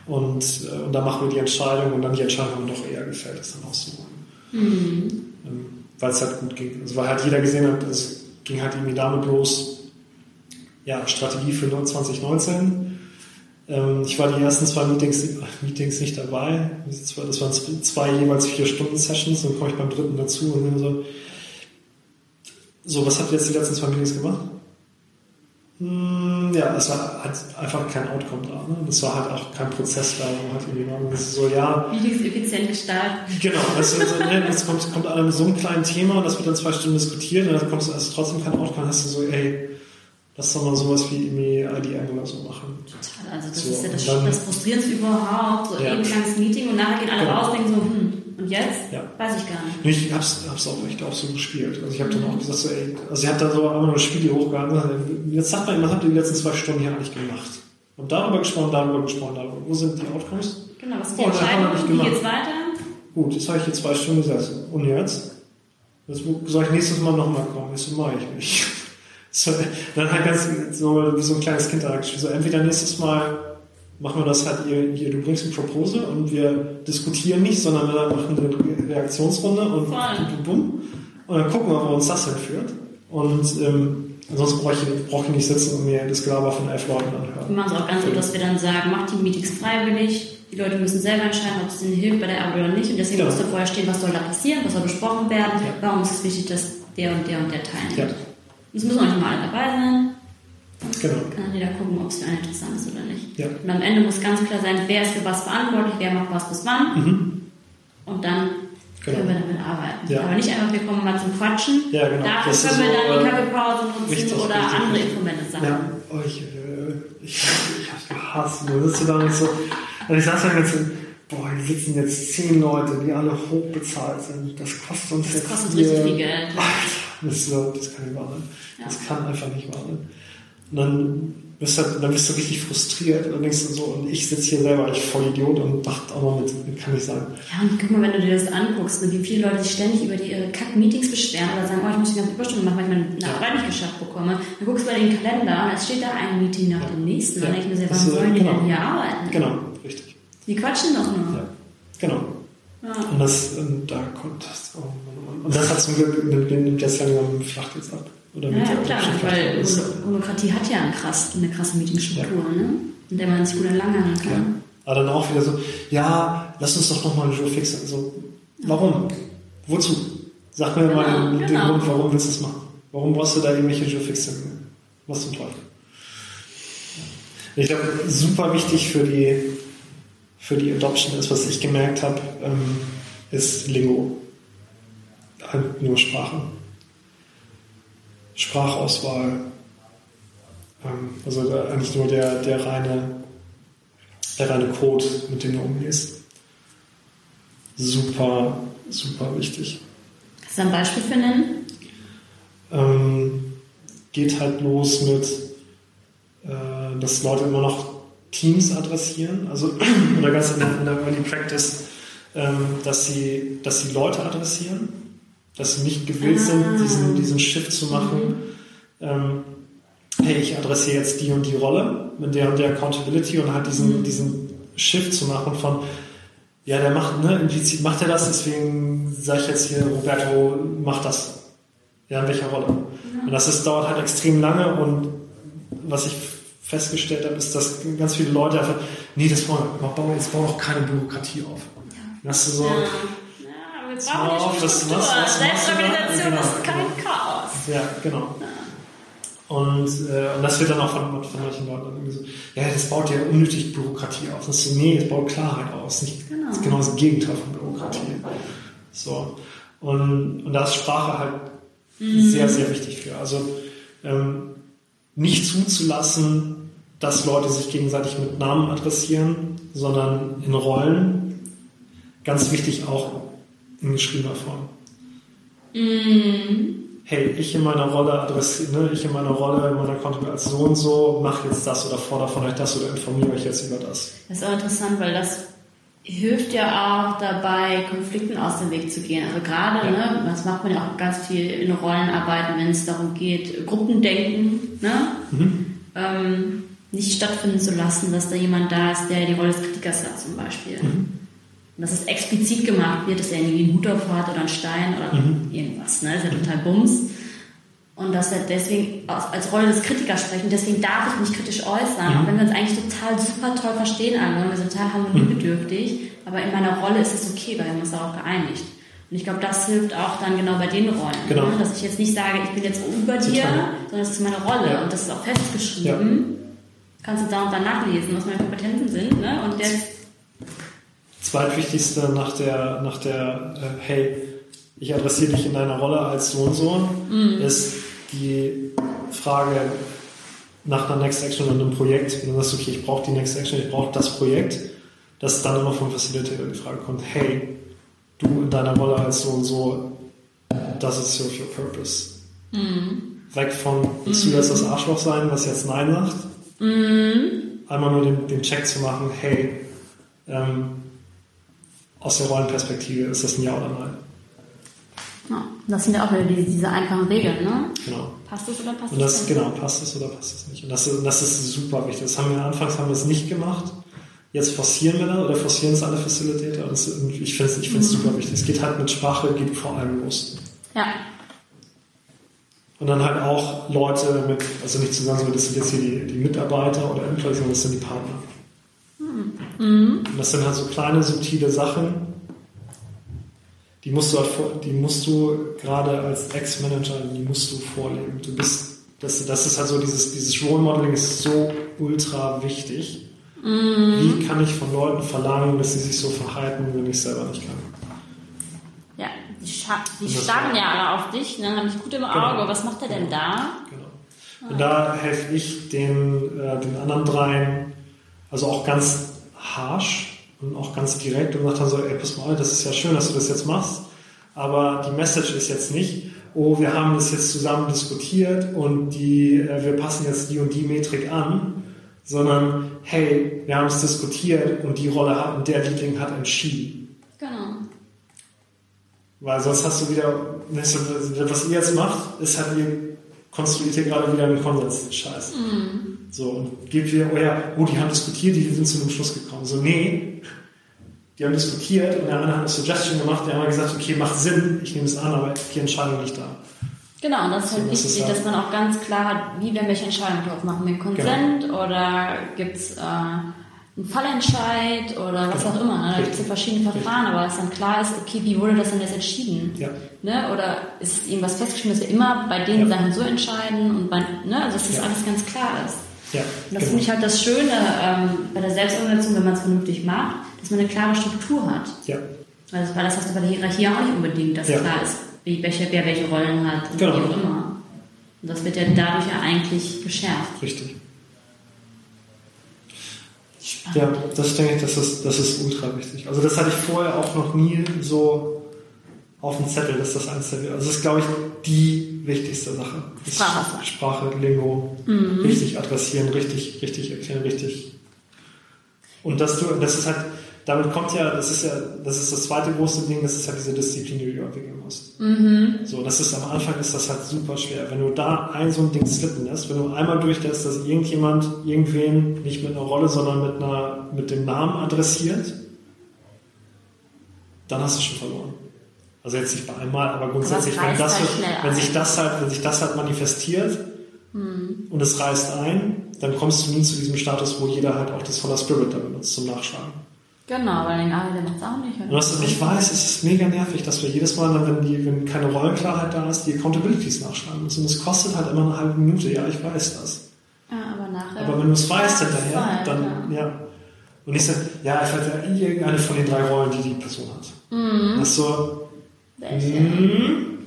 und, äh, und dann machen wir die Entscheidung und dann die Entscheidung doch eher gefällt, das dann auch so Mhm. Ähm, weil es halt gut ging. Also weil halt jeder gesehen hat, es ging halt irgendwie damit los, ja, Strategie für 2019 ähm, ich war die ersten zwei Meetings, Meetings nicht dabei. Das waren zwei jeweils vier Stunden Sessions dann komme ich beim dritten dazu und dann so, so, was habt ihr jetzt die letzten zwei Meetings gemacht? Hm, ja, es war halt einfach kein Outcome da. Ne? Das war halt auch kein Prozess da, wo halt irgendwie war. So, ja. Meetings effizient gestalten. Genau, also, also ne, jetzt kommt, kommt einer mit so einem kleinen Thema und das wird dann zwei Stunden diskutiert und dann kommst du also trotzdem kein Outcome, hast du so, ey, Lass doch mal sowas wie irgendwie IDM oder so machen. Total, also das so, ist ja das, dann, das Frustrierendste überhaupt, so ja. ein langes Meeting und nachher gehen alle genau. raus und denken so, hm, und jetzt? Ja. Weiß ich gar nicht. Ich hab's, hab's auch echt auch so gespielt. Also ich habe dann auch gesagt, so, ey, also ich habe da so einmal nur Spiele hochgehalten. Jetzt sagt man, was habt ihr die letzten zwei Stunden hier eigentlich gemacht? Und darüber gesprochen, darüber gesprochen, darüber. Wo sind die Outcomes? Genau, was ist die oh, Entscheidung? Wie geht's weiter? Gut, jetzt habe ich hier zwei Stunden gesessen. Und jetzt? Jetzt soll ich nächstes Mal nochmal kommen. Das mache ich nicht. So, dann halt ganz so, wie so ein kleines Kind so entweder nächstes Mal machen wir das halt hier, hier du bringst ein Proposal und wir diskutieren nicht, sondern wir machen eine Reaktionsrunde und bum, bum, bum, und dann gucken wir, wo uns das hinführt. Und ähm, ansonsten brauche ich, brauch ich nicht sitzen und mir das Gelaber von elf Leuten anhören. Wir machen es auch ganz gut, dass wir dann sagen, macht die Meetings freiwillig, die Leute müssen selber entscheiden, ob es ihnen hilft bei der Arbeit oder nicht. Und deswegen genau. muss da vorher stehen, was soll da passieren, was soll besprochen werden, ja. warum ist es wichtig, dass der und der und der teilnimmt. Ja. Es müssen auch nicht mal alle dabei sein. Genau. Kann dann jeder gucken, ob es für einen interessant ist oder nicht. Ja. Und am Ende muss ganz klar sein, wer ist für was verantwortlich, wer macht was bis wann. Mhm. Und dann genau. können wir damit arbeiten. Ja. Aber nicht einfach, wir kommen mal zum Quatschen. Ja, genau. Dafür das können wir so, dann die äh, Kaffeepause nutzen richtig, oder richtig, andere richtig. Instrumente sammeln. Ja, oh, ich, äh, ich, ich hab's gehasst. Du sitzt da nicht so. Und ich saß da jetzt so, boah, hier sitzen jetzt zehn Leute, die alle hochbezahlt sind. Das kostet uns das jetzt. Das kostet richtig viel Geld. Alter, das, das kann nicht wahr sein. Ja. Das kann einfach nicht wahr sein. Und dann bist, du, dann bist du richtig frustriert und denkst du so, und ich sitze hier selber als Vollidiot und dachte auch noch mit, kann ich sagen. Ja, und guck mal, wenn du dir das anguckst, ne, wie viele Leute sich ständig über die ihre Kack-Meetings beschweren oder sagen, oh, ich muss die ganze Überstunde machen, weil ich meine Arbeit nicht geschafft bekomme. Dann guckst du bei den Kalender und es steht da ein Meeting nach dem nächsten. Ja. Dann denke ich mir, warum sollen die genau. denn hier arbeiten? Genau, richtig. Die quatschen doch nur. Ja, genau. Ja. Und das, und da kommt das, oh Mann, Und das hat zum Glück, nimmt jetzt langsam flacht jetzt ab. Oder ja, ja klar, weil Holokratie hat ja eine krasse, eine krasse Meetingstruktur, ja. ne? in der man sich gut entlanghangeln kann. Ja. Aber dann auch wieder so, ja, lass uns doch nochmal eine Jour fixen. Also, warum? Wozu? Sag mir genau, mal den, genau. Grund, warum willst du das machen? Warum brauchst du da irgendwelche Jour fixen? Was zum Teufel? Ich glaube, super wichtig für die, für die Adoption ist, was ich gemerkt habe, ähm, ist Lingo. Halt nur Sprache. Sprachauswahl. Ähm, also eigentlich nur der, der, reine, der reine Code, mit dem du umgehst. Super, super wichtig. Kannst du ein Beispiel für nennen? Ähm, geht halt los mit, äh, dass Leute immer noch Teams adressieren, also oder ganz in der, in der Early Practice, ähm, dass, sie, dass sie Leute adressieren dass sie nicht gewillt sind, ah. diesen, diesen Shift zu machen. Ähm, hey, ich adressiere jetzt die und die Rolle mit der und der Accountability und halt diesen, mhm. diesen Shift zu machen von, ja, der macht, ne, implizit macht er das, deswegen sage ich jetzt hier, Roberto macht das. Ja, in welcher Rolle? Mhm. Und das ist, dauert halt extrem lange und was ich festgestellt habe, ist, dass ganz viele Leute einfach, nee, das bauen, wir jetzt bauen auch keine Bürokratie auf. Ja. Das ist so, wir brauchen auf, die Struktur. Selbstorganisation genau, ist kein. Chaos. Ja, genau. Ja. Und, äh, und das wird dann auch von, von manchen Leuten irgendwie so, ja, das baut ja unnötig Bürokratie auf. Das ist so, nee, das baut Klarheit aus. Nicht, genau. Das ist genau das Gegenteil von Bürokratie. So. Und, und da ist Sprache halt mhm. sehr, sehr wichtig für. Also ähm, nicht zuzulassen, dass Leute sich gegenseitig mit Namen adressieren, sondern in Rollen. Ganz wichtig auch in geschriebener Form. Mm. Hey, ich in meiner Rolle adressiere, ne, ich in meiner Rolle, in meiner Konto als so und so, mache jetzt das oder fordere von euch das oder informiere euch jetzt über das. Das ist auch interessant, weil das hilft ja auch dabei, Konflikten aus dem Weg zu gehen. Also gerade, ja. ne, das macht man ja auch ganz viel in Rollenarbeiten, wenn es darum geht, Gruppendenken, ne, mhm. ähm, nicht stattfinden zu lassen, dass da jemand da ist, der die Rolle des Kritikers hat zum Beispiel. Mhm. Und dass es explizit gemacht wird, dass er irgendwie einen Hut auf hat oder einen Stein oder mhm. irgendwas. Ne? Das ist ja total Bums. Und dass er deswegen als Rolle des Kritikers sprechen, deswegen darf ich mich kritisch äußern. Mhm. Auch wenn wir uns eigentlich total super toll verstehen alle, wir sind total harmoniebedürftig, aber in meiner Rolle ist es okay, weil wir haben uns darauf geeinigt. Und ich glaube, das hilft auch dann genau bei den Rollen. Genau. Ne? Dass ich jetzt nicht sage, ich bin jetzt über dir, sondern es ist meine Rolle ja. und das ist auch festgeschrieben. Ja. Kannst du da und da nachlesen, was meine Kompetenzen sind. Ne? Und jetzt zweitwichtigste nach der, nach der äh, hey, ich adressiere dich in deiner Rolle als so und so, mhm. ist die Frage nach einer Next Action und einem Projekt. Und dann sagst du, okay, ich brauche die Next Action, ich brauche das Projekt, dass dann immer vom Facilitator die Frage kommt, hey, du in deiner Rolle als so und so, does it serve your purpose? Mhm. Weg von, willst du jetzt das Arschloch sein, was jetzt Nein sagt? Mhm. Einmal nur den, den Check zu machen, hey, ähm, aus der Rollenperspektive, ist das ein Ja oder Nein? Ja, das sind ja auch wieder diese, diese einfachen Regeln, ne? Genau. Passt es oder passt Und das, es nicht? genau, passt es oder passt es nicht. Und das, das ist super wichtig. Das haben wir anfangs haben wir es nicht gemacht. Jetzt forcieren wir das oder forcieren es alle Facilitator. Das, ich finde es ich find's Mhm. super wichtig. Es geht halt mit Sprache, geht vor allem los. Ja, Und dann halt auch Leute mit, also nicht zusammen, sondern das sind jetzt hier die, die Mitarbeiter oder Employees, sondern das sind die Partner. Und das sind halt so kleine, subtile Sachen, die musst du halt vor, die musst du gerade als Ex-Manager, die musst du vorleben. Du bist, das, das ist halt so dieses, dieses Role Modeling ist so ultra wichtig. Wie kann ich von Leuten verlangen, dass sie sich so verhalten, wenn ich es selber nicht kann? ja. Die, scha die starren ja alle auf dich, ne? Dann habe ich gut im Auge. Genau. Was macht er denn da? Genau. Und da helfe ich den, äh, den anderen dreien, also auch ganz harsh und auch ganz direkt und sagt dann so, ey, pass mal, das ist ja schön, dass du das jetzt machst, aber die Message ist jetzt nicht, oh, wir haben das jetzt zusammen diskutiert und die, äh, wir passen jetzt die und die Metrik an, sondern hey, wir haben es diskutiert und die Rolle hat und der Liebling hat entschieden. Genau. Weil sonst hast du wieder, was ihr jetzt macht, ist halt, ihr konstruiert hier gerade wieder einen Konsens. Scheiß. So, und gebt wieder, oh ja, oh, die haben diskutiert, die sind zu einem Schluss gekommen. So, nee, die haben diskutiert und der eine hat eine Suggestion gemacht, der andere gesagt, okay, macht Sinn, ich nehme es an, aber die Entscheidung liegt da. Genau, und das ist halt das wichtig, halt- dass man auch ganz klar hat, wie werden welche Entscheidungen drauf machen. Wir Konsent Genau. oder gibt es äh, einen Fallentscheid oder was Genau. auch immer. Ne? Da gibt es ja verschiedene Verfahren, aber dass dann klar ist, okay, wie wurde das denn jetzt entschieden? Ja. Ne? Oder ist es irgendwas festgeschrieben, dass wir immer bei den Ja. Sachen so entscheiden und bei, ne? also dass das Ja. alles ganz klar ist. Ja, Und das genau. finde ich halt das Schöne ähm, bei der Selbstorganisation, wenn man es vernünftig macht, dass man eine klare Struktur hat. Ja, Also, weil das hast du bei der Hierarchie auch nicht unbedingt, dass Ja. klar ist, wie, welche, wer welche Rollen hat und Genau. wie auch immer. Und das wird ja dadurch ja eigentlich geschärft. richtig. Spannend. Ja, das denke ich, das ist, das ist ultra wichtig. Also das hatte ich vorher auch noch nie so auf dem Zettel, dass das eins der, also das ist, glaube ich, die wichtigste Sache. Sprache. Sprache, Lingo, richtig adressieren, richtig, richtig erklären, richtig. Und dass du, das ist halt, damit kommt ja, das ist ja, das ist das zweite große Ding, das ist ja diese Disziplin, die du musst. So, das ist am Anfang ist das halt super schwer. Wenn du da ein so ein Ding slippen lässt, wenn du einmal durchlässt, dass irgendjemand irgendwen nicht mit einer Rolle, sondern mit einer, mit dem Namen adressiert, dann hast du schon verloren. Also jetzt nicht bei einmal, aber grundsätzlich, Aber wenn, das, halt wird- wenn sich das halt, wenn sich das halt manifestiert und es reißt ein, dann kommst du nie zu diesem Status, wo jeder halt auch das voller Spirit da benutzt zum Nachschlagen. Genau, weil den ah, der macht es auch nicht. Und was du nicht weißt, es ist mega nervig, dass wir jedes Mal, wenn, die, wenn keine Rollenklarheit da ist, die Accountabilities nachschlagen müssen. Und es kostet halt immer eine halbe Minute. Ja, ich weiß das. Ja, aber nachher. Aber wenn du es weißt hinterher, Zeit, dann, ja. ja. Und nicht so, ja, ich weiß ja irgendeine von den drei Rollen, die die Person hat. Mhm. Das ist so, Welche? Mhm.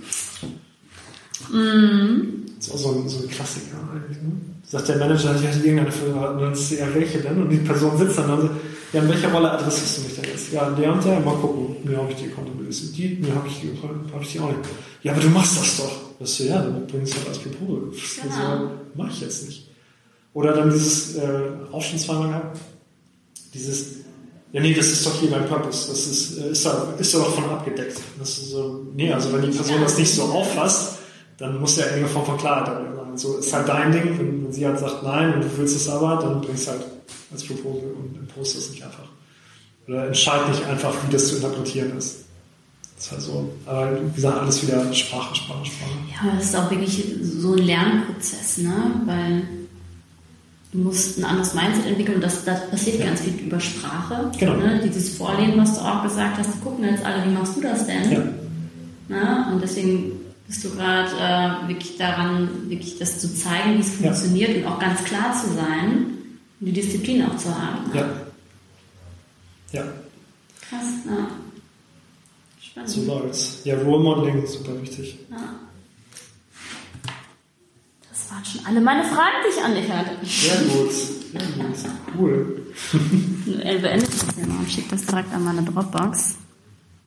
das ist auch so ein, so ein Klassiker eigentlich. Ne? Sagt der Manager, ich hatte irgendeine für, und dann ist ja, welche denn? Und die Person sitzt dann und sagt, ja, in welcher Rolle adressierst du mich denn jetzt? Ja, der und der, mal gucken. Mir habe ich die Accountability. Die, mir habe ich die, habe ich die auch nicht. Ja, aber du machst das doch. Das ist so, ja, dann bringst du halt als Proposal. Genau. Also, mach ich jetzt nicht. Oder dann dieses, äh, auch schon zweimal gehabt, dieses, ja, nee, das ist doch hier mein Purpose. Das ist, äh, ist, da, ist da doch von abgedeckt. Das ist so, nee, also wenn die Person das nicht so auffasst, dann muss ja irgendeine Form von Klarheit dabei sein. So ist halt dein Ding, wenn, wenn sie halt sagt nein und du willst es aber, dann bringst du halt als Proposal und post das nicht einfach. Oder entscheid nicht einfach, wie das zu interpretieren ist. Das ist halt so. Aber wie gesagt, alles wieder Sprache, Sprache, Sprache. Ja, aber das ist auch wirklich so ein Lernprozess, ne? Weil du musst ein anderes Mindset entwickeln und das, das passiert Ja. ganz viel über Sprache. Genau. Ne? Dieses Vorleben, was du auch gesagt hast, gucken jetzt alle, wie machst du das denn? Ja. Ne? Und deswegen bist du gerade äh, wirklich daran, wirklich das zu zeigen, wie es Ja. funktioniert und auch ganz klar zu sein die Disziplin auch zu haben. Ja. Ja, Krass, ja. Spannend. so läuft's. Ja, Role Modeling ist super wichtig. Ja. Das waren schon alle meine Fragen, die ich an dich hatte. Sehr gut. Sehr gut. Cool. Er beendet das ja mal und schickt das direkt an meine Dropbox.